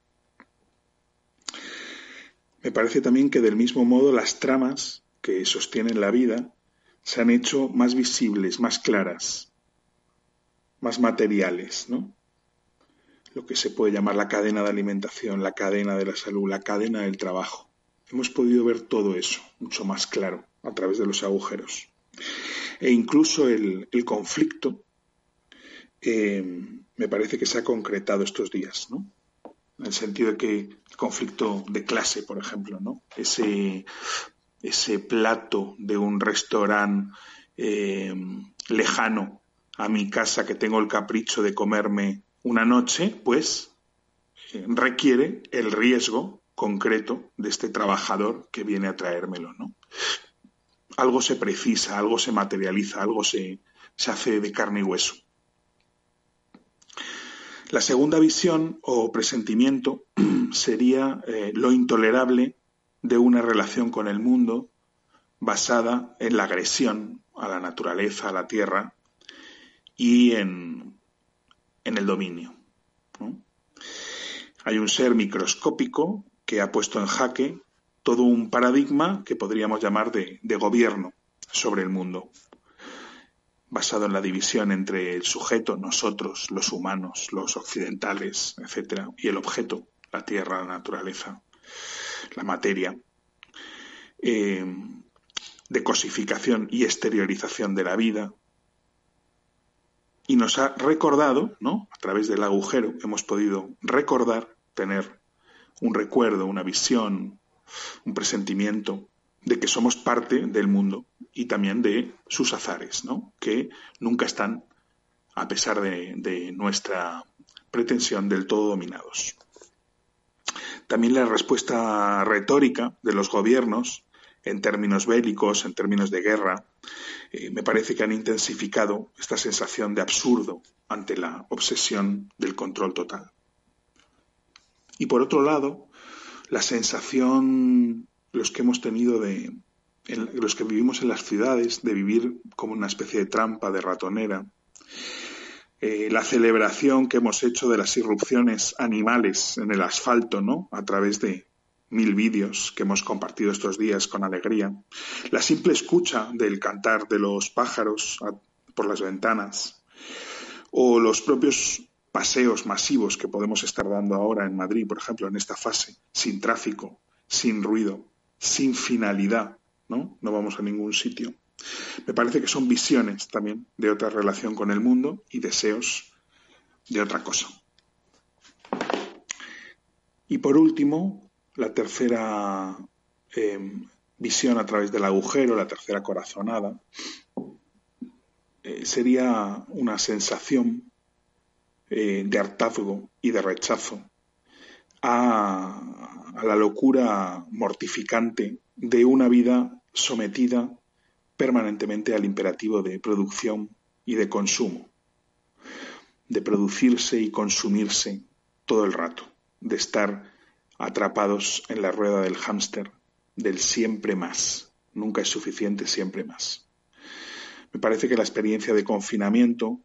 [SPEAKER 23] Me parece también que del mismo modo las tramas que sostienen la vida se han hecho más visibles, más claras, más materiales, ¿no? Lo que se puede llamar la cadena de alimentación, la cadena de la salud, la cadena del trabajo. Hemos podido ver todo eso mucho más claro a través de los agujeros. E incluso el, el conflicto eh, me parece que se ha concretado estos días, ¿no? En el sentido de que el conflicto de clase, por ejemplo, ¿no? Ese, ese plato de un restaurante eh, lejano a mi casa que tengo el capricho de comerme una noche, pues eh, requiere el riesgo concreto de este trabajador que viene a traérmelo, ¿no? Algo se precisa, algo se materializa, algo se, se hace de carne y hueso. La segunda visión o presentimiento [clears throat] sería eh, lo intolerable de una relación con el mundo basada en la agresión a la naturaleza, a la tierra y en, en el dominio. Hay un ser microscópico que ha puesto en jaque todo un paradigma que podríamos llamar de, gobierno sobre el mundo basado en la división entre el sujeto, nosotros, los humanos, los occidentales, etcétera, y el objeto, la tierra, la naturaleza, la materia, eh, de cosificación y exteriorización de la vida. Y nos ha recordado, ¿no? A través del agujero hemos podido recordar, tener un recuerdo, una visión, un presentimiento de que somos parte del mundo y también de sus azares, ¿no? que nunca están, a pesar de, nuestra pretensión, del todo dominados. También la respuesta retórica de los gobiernos en términos bélicos, en términos de guerra, eh, me parece que han intensificado esta sensación de absurdo ante la obsesión del control total. Y por otro lado, la sensación los que hemos tenido de, los que vivimos en las ciudades, de vivir como una especie de trampa, de ratonera, eh, la celebración que hemos hecho de las irrupciones animales en el asfalto, ¿no? A través de mil vídeos que hemos compartido estos días con alegría, la simple escucha del cantar de los pájaros por las ventanas, o los propios paseos masivos que podemos estar dando ahora en Madrid, por ejemplo, en esta fase, sin tráfico, sin ruido, sin finalidad, ¿no? No vamos a ningún sitio. Me parece que son visiones también de otra relación con el mundo y deseos de otra cosa. Y por último, la tercera eh, visión a través del agujero, la tercera corazonada, eh, sería una sensación eh, de hartazgo y de rechazo a, a la locura mortificante de una vida sometida permanentemente al imperativo de producción y de consumo, de producirse y consumirse todo el rato, de estar atrapados en la rueda del hámster, del siempre más, nunca es suficiente, siempre más. Me parece que la experiencia de confinamiento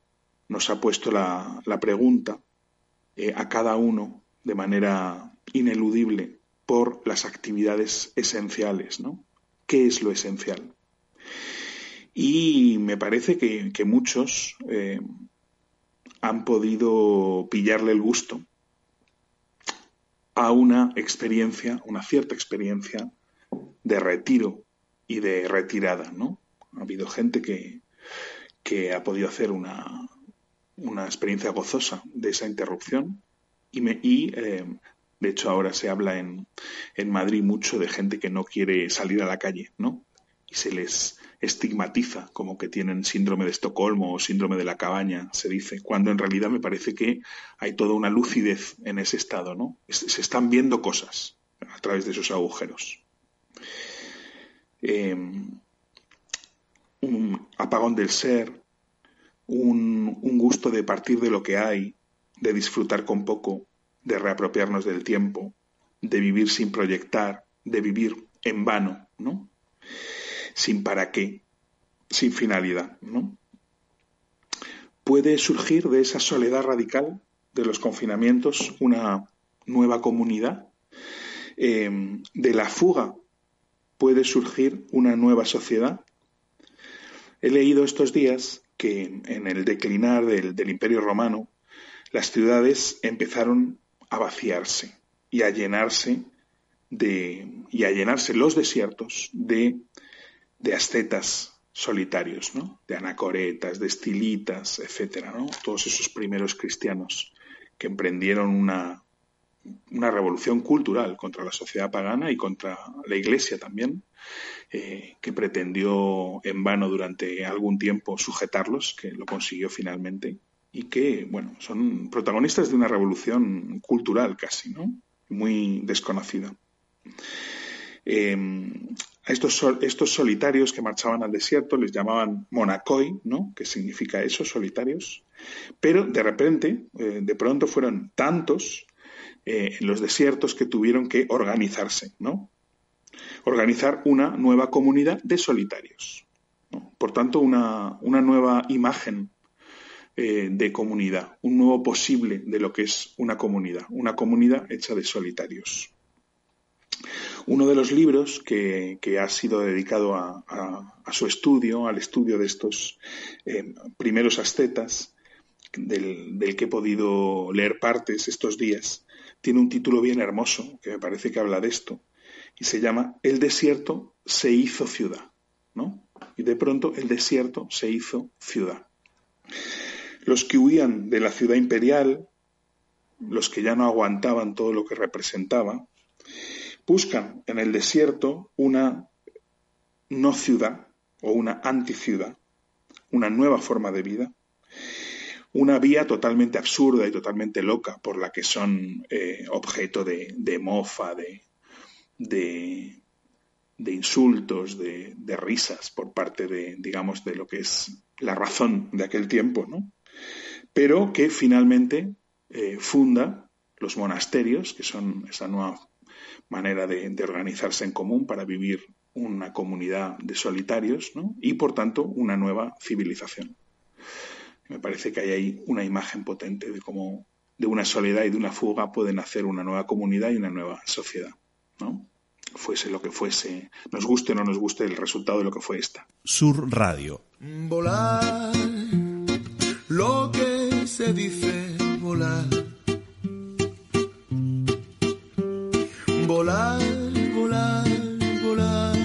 [SPEAKER 23] nos ha puesto la, la pregunta eh, a cada uno de manera ineludible por las actividades esenciales, ¿no? ¿Qué es lo esencial? Y me parece que, muchos eh, han podido pillarle el gusto a una experiencia, una cierta experiencia de retiro y de retirada, ¿no? Ha habido gente que, que ha podido hacer una, una experiencia gozosa de esa interrupción y, eh, de hecho, ahora se habla en, en Madrid mucho de gente que no quiere salir a la calle, ¿no? Y se les estigmatiza como que tienen síndrome de Estocolmo o síndrome de la cabaña, se dice, cuando en realidad me parece que hay toda una lucidez en ese estado, ¿no? Se están viendo cosas a través de esos agujeros. Eh, un apagón del ser, un, gusto de partir de lo que hay, de disfrutar con poco, de reapropiarnos del tiempo, de vivir sin proyectar, de vivir en vano, ¿no? Sin para qué, sin finalidad, ¿no? Puede surgir de esa soledad radical de los confinamientos una nueva comunidad. Eh, de la fuga puede surgir una nueva sociedad. He leído estos días que en el declinar del, del Imperio Romano las ciudades empezaron a vaciarse y a llenarse de, y a llenarse los desiertos de, de ascetas solitarios, ¿no? de anacoretas, de estilitas, etcétera, ¿no? todos esos primeros cristianos que emprendieron una, una revolución cultural contra la sociedad pagana y contra la Iglesia también, eh, que pretendió en vano durante algún tiempo sujetarlos, que lo consiguió finalmente, y que, bueno, son protagonistas de una revolución cultural casi, ¿no? Muy desconocida. Eh, a estos, estos solitarios que marchaban al desierto les llamaban monacoi, ¿no? Que significa eso, solitarios. Pero de repente, eh, de pronto fueron tantos eh, en los desiertos que tuvieron que organizarse, ¿no? Organizar una nueva comunidad de solitarios. Por tanto, una, una nueva imagen eh, de comunidad, un nuevo posible de lo que es una comunidad, una comunidad hecha de solitarios. Uno de los libros que, que ha sido dedicado a, a- su estudio, al estudio de estos eh, primeros ascetas, del que he podido leer partes estos días, tiene un título bien hermoso, que me parece que habla de esto, y se llama El desierto se hizo ciudad, ¿no? Y de pronto el desierto se hizo ciudad. Los que huían de la ciudad imperial, los que ya no aguantaban todo lo que representaba, buscan en el desierto una no ciudad o una anticiudad, una nueva forma de vida, una vía totalmente absurda y totalmente loca por la que son eh, objeto de, mofa, de, insultos, de, risas por parte de, digamos, de lo que es la razón de aquel tiempo, ¿no? Pero que finalmente eh, funda los monasterios, que son esa nueva manera de, organizarse en común para vivir una comunidad de solitarios. Y por tanto una nueva civilización. Me parece que hay ahí una imagen potente de cómo de una soledad y de una fuga pueden hacer una nueva comunidad y una nueva sociedad, ¿no? Fuese lo que fuese, nos guste o no nos guste el resultado de lo que fue esta.
[SPEAKER 3] Sur Radio.
[SPEAKER 24] Volar, lo que se dice volar. Volar, volar, volar.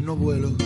[SPEAKER 24] No vuelo.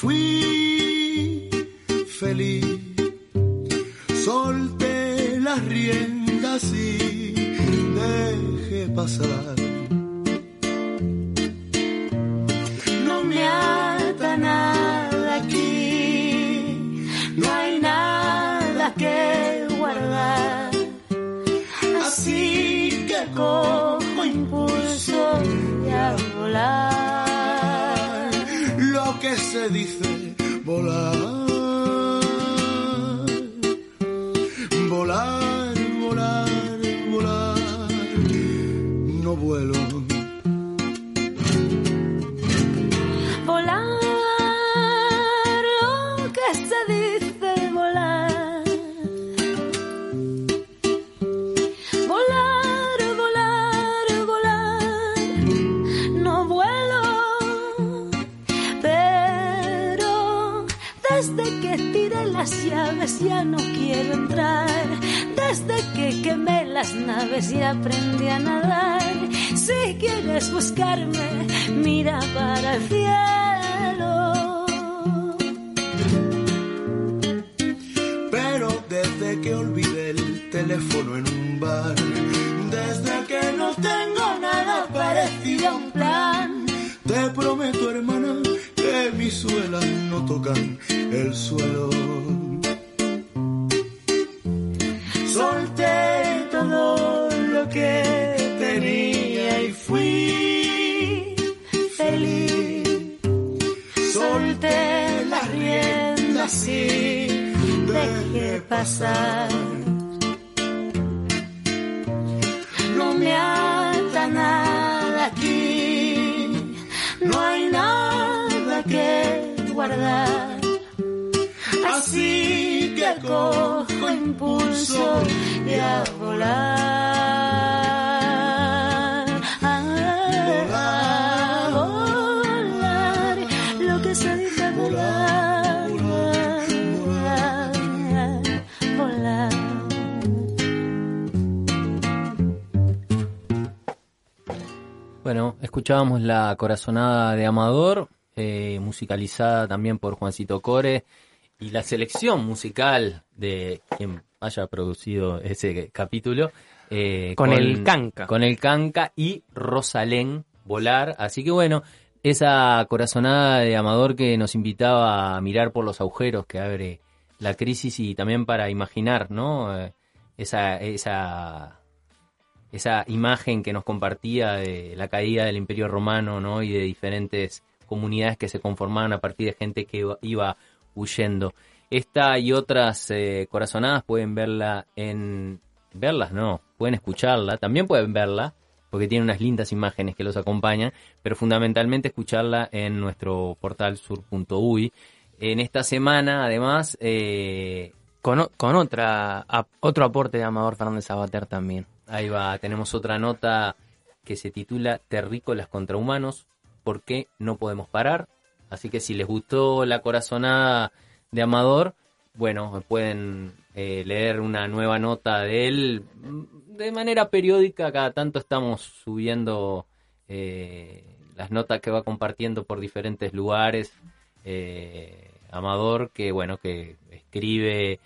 [SPEAKER 24] Fui feliz. Solté las riendas y dejé pasar.
[SPEAKER 13] No me ata nada aquí, no hay nada que guardar. Así que cojo impulso y a volar.
[SPEAKER 24] Se dice. Volar,
[SPEAKER 13] ya no quiero entrar. Desde que quemé las naves y aprendí a nadar. Si quieres buscarme, mira para el cielo.
[SPEAKER 24] Pero desde que olvidé el teléfono en un bar,
[SPEAKER 5] escuchábamos la corazonada de Amador, eh, musicalizada también por Juancito Core, y la selección musical de quien haya producido ese capítulo. eh,
[SPEAKER 6] Con el Canca.
[SPEAKER 5] Con el Canca y Rosalén Volar. Así que bueno, esa corazonada de Amador que nos invitaba a mirar por los agujeros que abre la crisis y también para imaginar, ¿no? Eh, esa, esa esa imagen que nos compartía de la caída del Imperio Romano, ¿no? Y de diferentes comunidades que se conformaban a partir de gente que iba, huyendo. Esta y otras eh, corazonadas pueden verla en... Verlas, no, pueden escucharla, también pueden verla, porque tiene unas lindas imágenes que los acompañan, pero fundamentalmente escucharla en nuestro portal sur.uy. En esta semana, además, eh,
[SPEAKER 6] Con, otra, otro aporte de Amador Fernández Sabater también.
[SPEAKER 5] Ahí va, tenemos otra nota que se titula Terrícolas contra humanos, ¿por qué no podemos parar? Así que si les gustó la corazonada de Amador, bueno, pueden eh, leer una nueva nota de él mm, de manera periódica, cada tanto estamos subiendo eh, las notas que va compartiendo por diferentes lugares. eh, Amador, que bueno, que escribe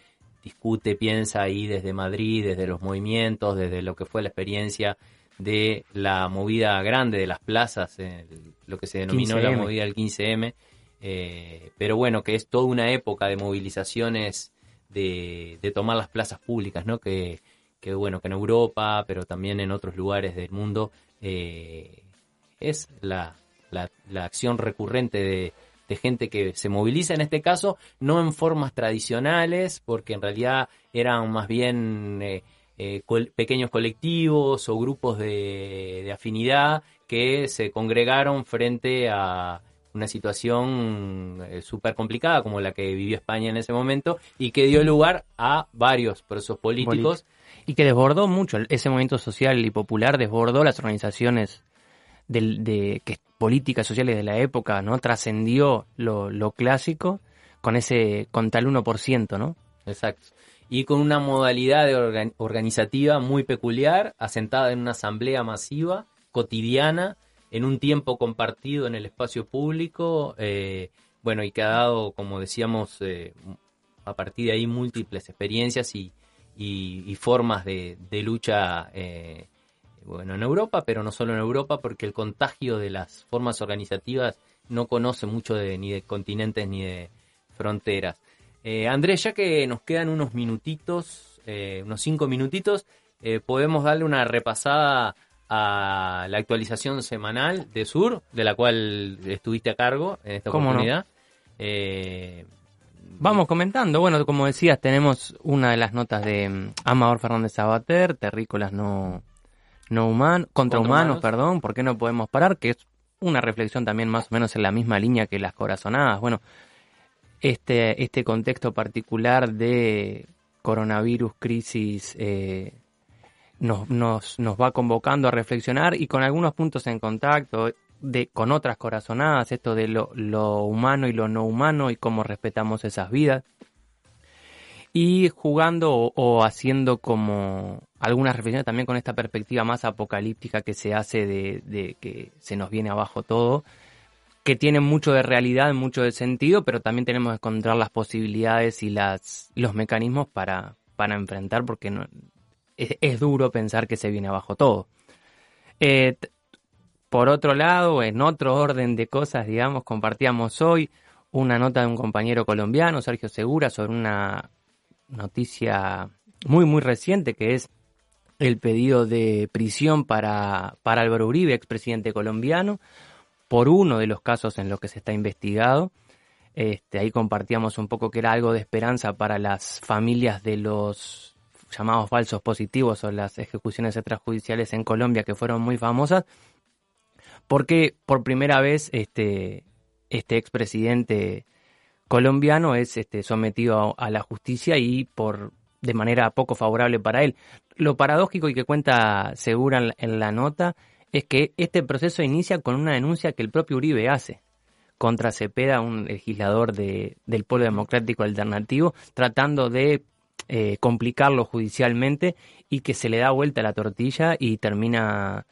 [SPEAKER 5] discute, piensa ahí desde Madrid, desde los movimientos, desde lo que fue la experiencia de la movida grande de las plazas, eh, lo que se denominó la
[SPEAKER 6] 15M.
[SPEAKER 5] movida del 15M, eh, pero bueno, que es toda una época de movilizaciones de, de tomar las plazas públicas, ¿no? Que, que bueno, que en Europa, pero también en otros lugares del mundo, eh, es la, la, la acción recurrente de, de gente que se moviliza, en este caso, no en formas tradicionales, porque en realidad eran más bien eh, eh, pequeños colectivos o grupos de, de afinidad que se congregaron frente a una situación eh, súper complicada como la que vivió España en ese momento y que dio lugar a varios procesos políticos.
[SPEAKER 6] Y que desbordó mucho, ese movimiento social y popular desbordó las organizaciones del- de, que, políticas sociales de la época, ¿no? Trascendió lo, lo clásico con ese, con tal 1%, ¿no?
[SPEAKER 5] Exacto. Y con una modalidad de organ- organizativa muy peculiar, asentada en una asamblea masiva, cotidiana, en un tiempo compartido en el espacio público, eh, bueno, y que ha dado, como decíamos, eh, a partir de ahí múltiples experiencias y, y- y formas de, de lucha, eh, bueno, en Europa, pero no solo en Europa, porque el contagio de las formas organizativas no conoce mucho de, ni de continentes ni de fronteras. Eh, Andrés, ya que nos quedan unos minutitos, eh, unos cinco minutitos, eh, podemos darle una repasada a la actualización semanal de Sur, de la cual estuviste a cargo en esta
[SPEAKER 6] ¿Cómo no?
[SPEAKER 5] oportunidad. Eh,
[SPEAKER 6] Vamos comentando. Bueno, como decías, tenemos una de las notas de mm, Amador Fernández Sabater, Terrícolas no, no humanos, contra,
[SPEAKER 5] Contra
[SPEAKER 6] humanos,
[SPEAKER 5] humanos.
[SPEAKER 6] perdón, ¿por qué no podemos parar? Que es una reflexión también más o menos en la misma línea que las corazonadas. Bueno, este, este contexto particular de coronavirus, crisis, eh, nos, nos, nos va convocando a reflexionar y con algunos puntos en contacto de, con otras corazonadas, esto de lo, lo humano y lo no humano y cómo respetamos esas vidas. Y jugando o, o haciendo como algunas reflexiones también con esta perspectiva más apocalíptica que se hace de, que se nos viene abajo todo, que tiene mucho de realidad, mucho de sentido, pero también tenemos que encontrar las posibilidades y las, los mecanismos para, para enfrentar, porque es, duro pensar que se viene abajo todo. Eh, Por otro lado, en otro orden de cosas, digamos, compartíamos hoy una nota de un compañero colombiano, Sergio Segura, sobre una noticia muy, muy reciente que es el pedido de prisión para, para Álvaro Uribe, expresidente colombiano, por uno de los casos en los que se está investigado. Este, ahí compartíamos un poco que era algo de esperanza para las familias de los llamados falsos positivos o las ejecuciones extrajudiciales en Colombia que fueron muy famosas, porque por primera vez este, este expresidente colombiano es este, sometido a, a la justicia y por de manera poco favorable para él. Lo paradójico y que cuenta Segura en la, nota es que este proceso inicia con una denuncia que el propio Uribe hace contra Cepeda, un legislador de, del Pueblo Democrático Alternativo, tratando de eh, complicarlo judicialmente y que se le da vuelta la tortilla y termina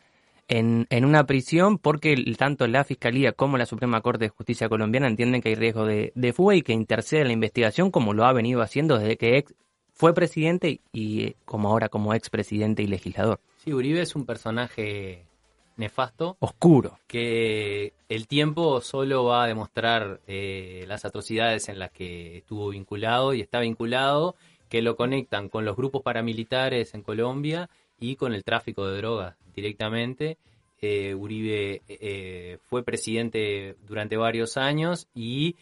[SPEAKER 6] en, en una prisión porque tanto la Fiscalía como la Suprema Corte de Justicia colombiana entienden que hay riesgo de, de fuga y que intercede en la investigación como lo ha venido haciendo desde que ex- fue presidente y eh, como ahora como expresidente y legislador.
[SPEAKER 5] Sí, Uribe es un personaje nefasto.
[SPEAKER 6] Oscuro.
[SPEAKER 5] Que el tiempo solo va a demostrar eh, las atrocidades en las que estuvo vinculado y está vinculado, que lo conectan con los grupos paramilitares en Colombia y con el tráfico de drogas directamente. Eh, Uribe eh, fue presidente durante varios años y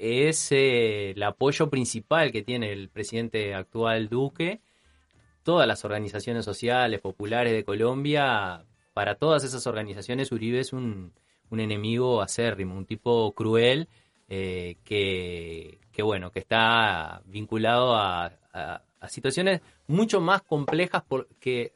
[SPEAKER 5] es eh, el apoyo principal que tiene el presidente actual Duque todas las organizaciones sociales, populares de Colombia, para todas esas organizaciones Uribe es un, un enemigo acérrimo, un tipo cruel eh, que, que, bueno, que está vinculado a, a- situaciones mucho más complejas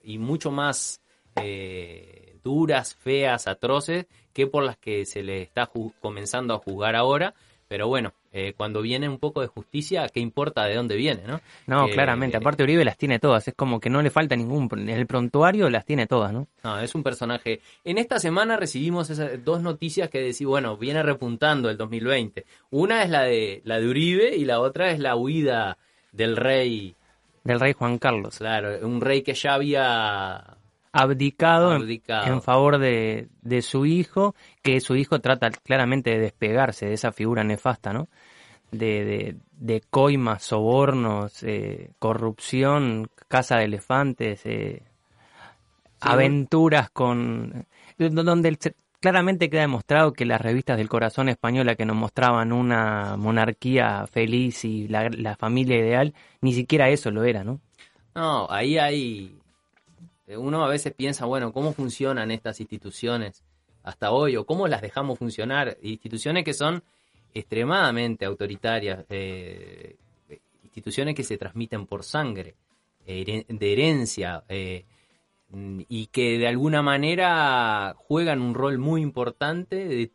[SPEAKER 5] y mucho más eh, duras, feas, atroces, que por las que se le está comenzando a juzgar ahora. Pero bueno, eh, cuando viene un poco de justicia, ¿qué importa de dónde viene, no?
[SPEAKER 6] No, claramente. Aparte Uribe las tiene todas. Es como que no le falta ningún. En el prontuario las tiene todas, ¿no?
[SPEAKER 5] No, es un personaje. En esta semana recibimos esas dos noticias que decís, bueno, viene repuntando el 2020. Una es la de la de Uribe y la otra es la huida del rey.
[SPEAKER 6] Del rey Juan Carlos.
[SPEAKER 5] Claro, un rey que ya había
[SPEAKER 6] Abdicado, en-
[SPEAKER 5] Abdicado.
[SPEAKER 6] En, favor de, de su hijo, que su hijo trata claramente de despegarse de esa figura nefasta, ¿no? De, de, de coimas, sobornos, eh, corrupción, caza de elefantes, eh, aventuras con... donde el- claramente queda demostrado que las revistas del corazón española que nos mostraban una monarquía feliz y la, la familia ideal, ni siquiera eso lo era, ¿no?
[SPEAKER 5] No, ahí hay. Uno a veces piensa, bueno, ¿cómo funcionan estas instituciones hasta hoy? ¿O cómo las dejamos funcionar? Instituciones que son extremadamente autoritarias, eh, instituciones que se transmiten por sangre, heren- de herencia, eh, y que de alguna manera juegan un rol muy importante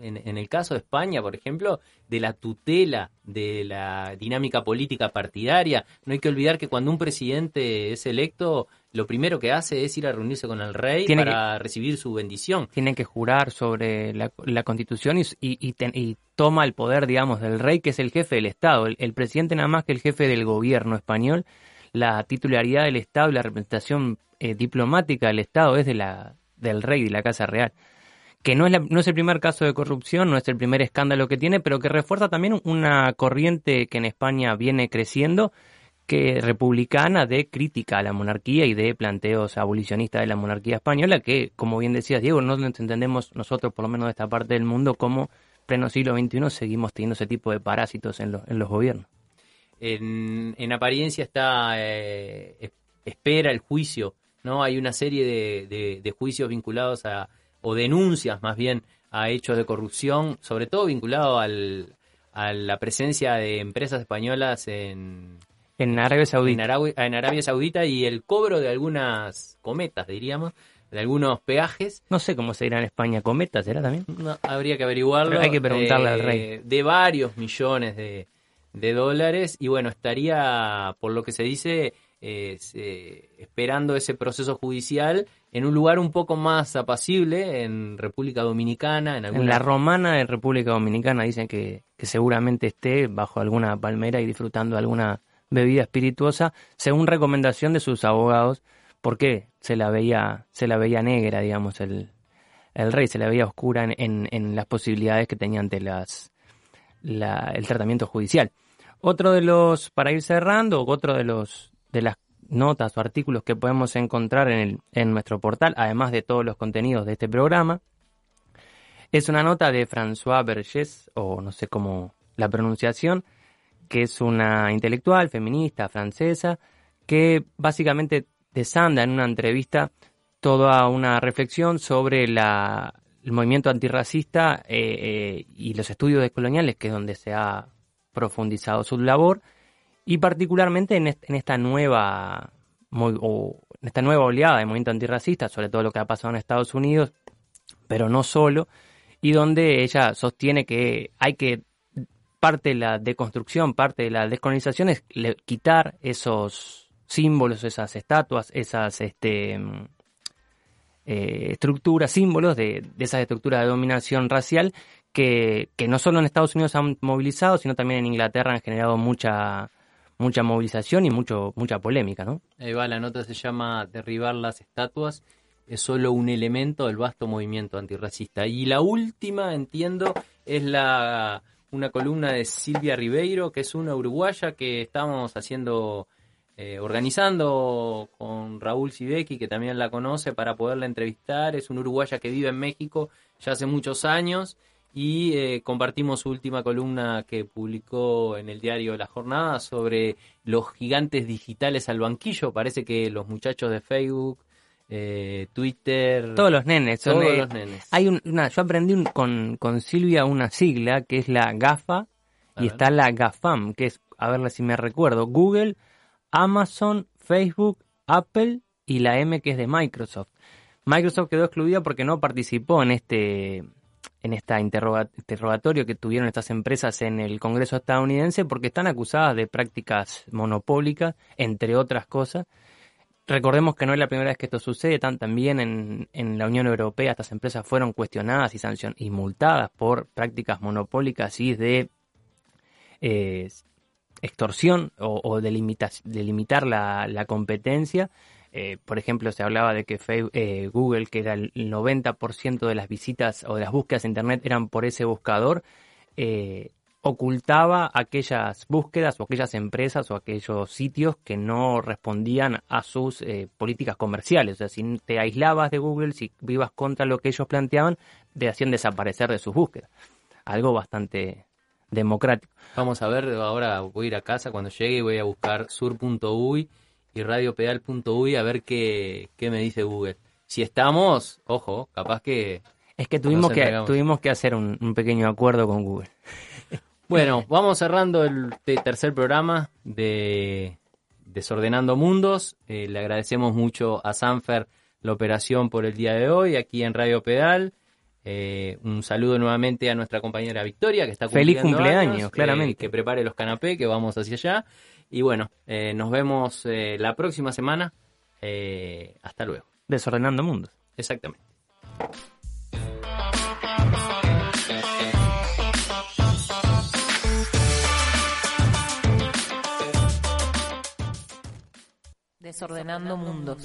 [SPEAKER 5] en el caso de España, por ejemplo, de la tutela de la dinámica política partidaria. No hay que olvidar que cuando un presidente es electo, lo primero que hace es ir a reunirse con el rey
[SPEAKER 6] Tiene
[SPEAKER 5] para recibir su bendición.
[SPEAKER 6] tiene que jurar sobre la, la constitución y, y, y ten- y toma el poder, digamos, del rey, que es el jefe del Estado. El, el presidente nada más que el jefe del gobierno español. La titularidad del Estado y la representación eh, diplomática del Estado es de la, del rey, de la Casa Real. Que no es, la- no es el primer caso de corrupción, no es el primer escándalo que tiene, pero que refuerza también una corriente que en España viene creciendo, que republicana de crítica a la monarquía y de planteos abolicionistas de la monarquía española que, como bien decías Diego, no lo entendemos nosotros, por lo menos de esta parte del mundo, como pleno siglo XXI seguimos teniendo ese tipo de parásitos en, los en los gobiernos.
[SPEAKER 5] En, en apariencia está eh, es- espera el juicio, ¿no? Hay una serie de, de- de juicios vinculados a, o denuncias más bien, a hechos de corrupción, sobre todo vinculado al, a la presencia de empresas españolas en,
[SPEAKER 6] En Arabia Saudita.
[SPEAKER 5] en Arabia, en Arabia Saudita y el cobro de algunas cometas, diríamos, de algunos peajes.
[SPEAKER 6] No sé cómo se dirá en España, cometa, ¿será también?
[SPEAKER 5] No, habría que averiguarlo.
[SPEAKER 6] Pero hay que preguntarle
[SPEAKER 5] eh,
[SPEAKER 6] al rey.
[SPEAKER 5] De varios millones de, de dólares. Y bueno, estaría, por lo que se dice, eh, esperando ese proceso judicial en un lugar un poco más apacible, en República Dominicana, en
[SPEAKER 6] En
[SPEAKER 5] alguna
[SPEAKER 6] la romana de República Dominicana dicen que, que seguramente esté bajo alguna palmera y disfrutando de alguna bebida espirituosa, según recomendación de sus abogados, porque se la veía, se la veía negra, digamos, el, el rey, se le veía oscura en, en- las posibilidades que tenía ante las, la- el tratamiento judicial. Otro de los, para ir cerrando, otro de los de las notas o artículos que podemos encontrar en, el- en nuestro portal, además de todos los contenidos de este programa, es una nota de François Bergès, o no sé cómo la pronunciación, que es una intelectual feminista francesa que básicamente desanda en una entrevista toda una reflexión sobre el movimiento antirracista eh, eh, y los estudios descoloniales, que es donde se ha profundizado su labor, y particularmente en, est- en esta nueva en esta nueva oleada de movimiento antirracista, sobre todo lo que ha pasado en Estados Unidos, pero no solo, y donde ella sostiene que hay que parte de la deconstrucción, parte de la descolonización es quitar esos símbolos, esas estatuas, esas este, mm, eh, estructuras, símbolos de, esas estructuras de dominación racial que, que no solo en Estados Unidos han movilizado, sino también en Inglaterra han generado mucha mucha movilización y mucho mucha polémica, ¿no?
[SPEAKER 5] Ahí va, la nota se llama Derribar las estatuas. Es solo un elemento del vasto movimiento antirracista. Y la última, entiendo, es la una columna de Silvia Ribeiro, que es una uruguaya que estamos haciendo, eh, organizando con Raúl Sibeki, que también la conoce, para poderla entrevistar. Es una uruguaya que vive en México ya hace muchos años y eh, compartimos su última columna que publicó en el diario La Jornada sobre los gigantes digitales al banquillo. Parece que los muchachos de Facebook, eh, Twitter...
[SPEAKER 6] Todos los nenes. son,
[SPEAKER 5] Todos
[SPEAKER 6] eh,
[SPEAKER 5] los nenes.
[SPEAKER 6] Hay un- una, yo aprendí un- con, con Silvia una sigla que es la GAFA
[SPEAKER 5] A
[SPEAKER 6] y
[SPEAKER 5] ver.
[SPEAKER 6] está la GAFAM, que es, a ver si me recuerdo, Google, Amazon, Facebook, Apple y la M que es de Microsoft. Microsoft quedó excluida porque no participó en este en esta interroga- interrogatorio que tuvieron estas empresas en el Congreso estadounidense porque están acusadas de prácticas monopólicas, entre otras cosas. Recordemos que no es la primera vez que esto sucede, tan, también en, en la Unión Europea estas empresas fueron cuestionadas y, sancion y multadas por prácticas monopólicas y de eh, extorsión o, de, limita- de limitar la, la competencia. Eh, por ejemplo, se hablaba de que Fe- eh, Google, que era el 90% de las visitas o de las búsquedas en Internet eran por ese buscador, eh, ocultaba aquellas búsquedas o aquellas empresas o aquellos sitios que no respondían a sus eh, políticas comerciales. O sea, si te aislabas de Google, si vivas contra lo que ellos planteaban, te hacían desaparecer de sus búsquedas. Algo bastante democrático.
[SPEAKER 5] Vamos a ver, ahora voy a ir a casa, cuando llegue voy a buscar sur.uy y radiopedal.uy a ver qué, qué me dice Google. Si estamos, ojo, capaz que...
[SPEAKER 6] Es que tuvimos que, tuvimos que hacer un, un pequeño acuerdo con Google.
[SPEAKER 5] Bueno, vamos cerrando el te- tercer programa de Desordenando Mundos. Eh, le agradecemos mucho a Sanfer la operación por el día de hoy aquí en Radio Pedal. Eh, un saludo nuevamente a nuestra compañera Victoria que está
[SPEAKER 6] Feliz
[SPEAKER 5] cumpliendo
[SPEAKER 6] cumpleaños,
[SPEAKER 5] años,
[SPEAKER 6] claramente.
[SPEAKER 5] eh, que prepare los canapés que vamos hacia allá. Y bueno, eh, nos vemos eh, la próxima semana. Eh, hasta luego.
[SPEAKER 6] Desordenando mundos.
[SPEAKER 5] Exactamente.
[SPEAKER 7] Desordenando mundos.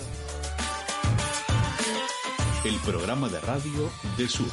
[SPEAKER 3] El programa de radio de Sur.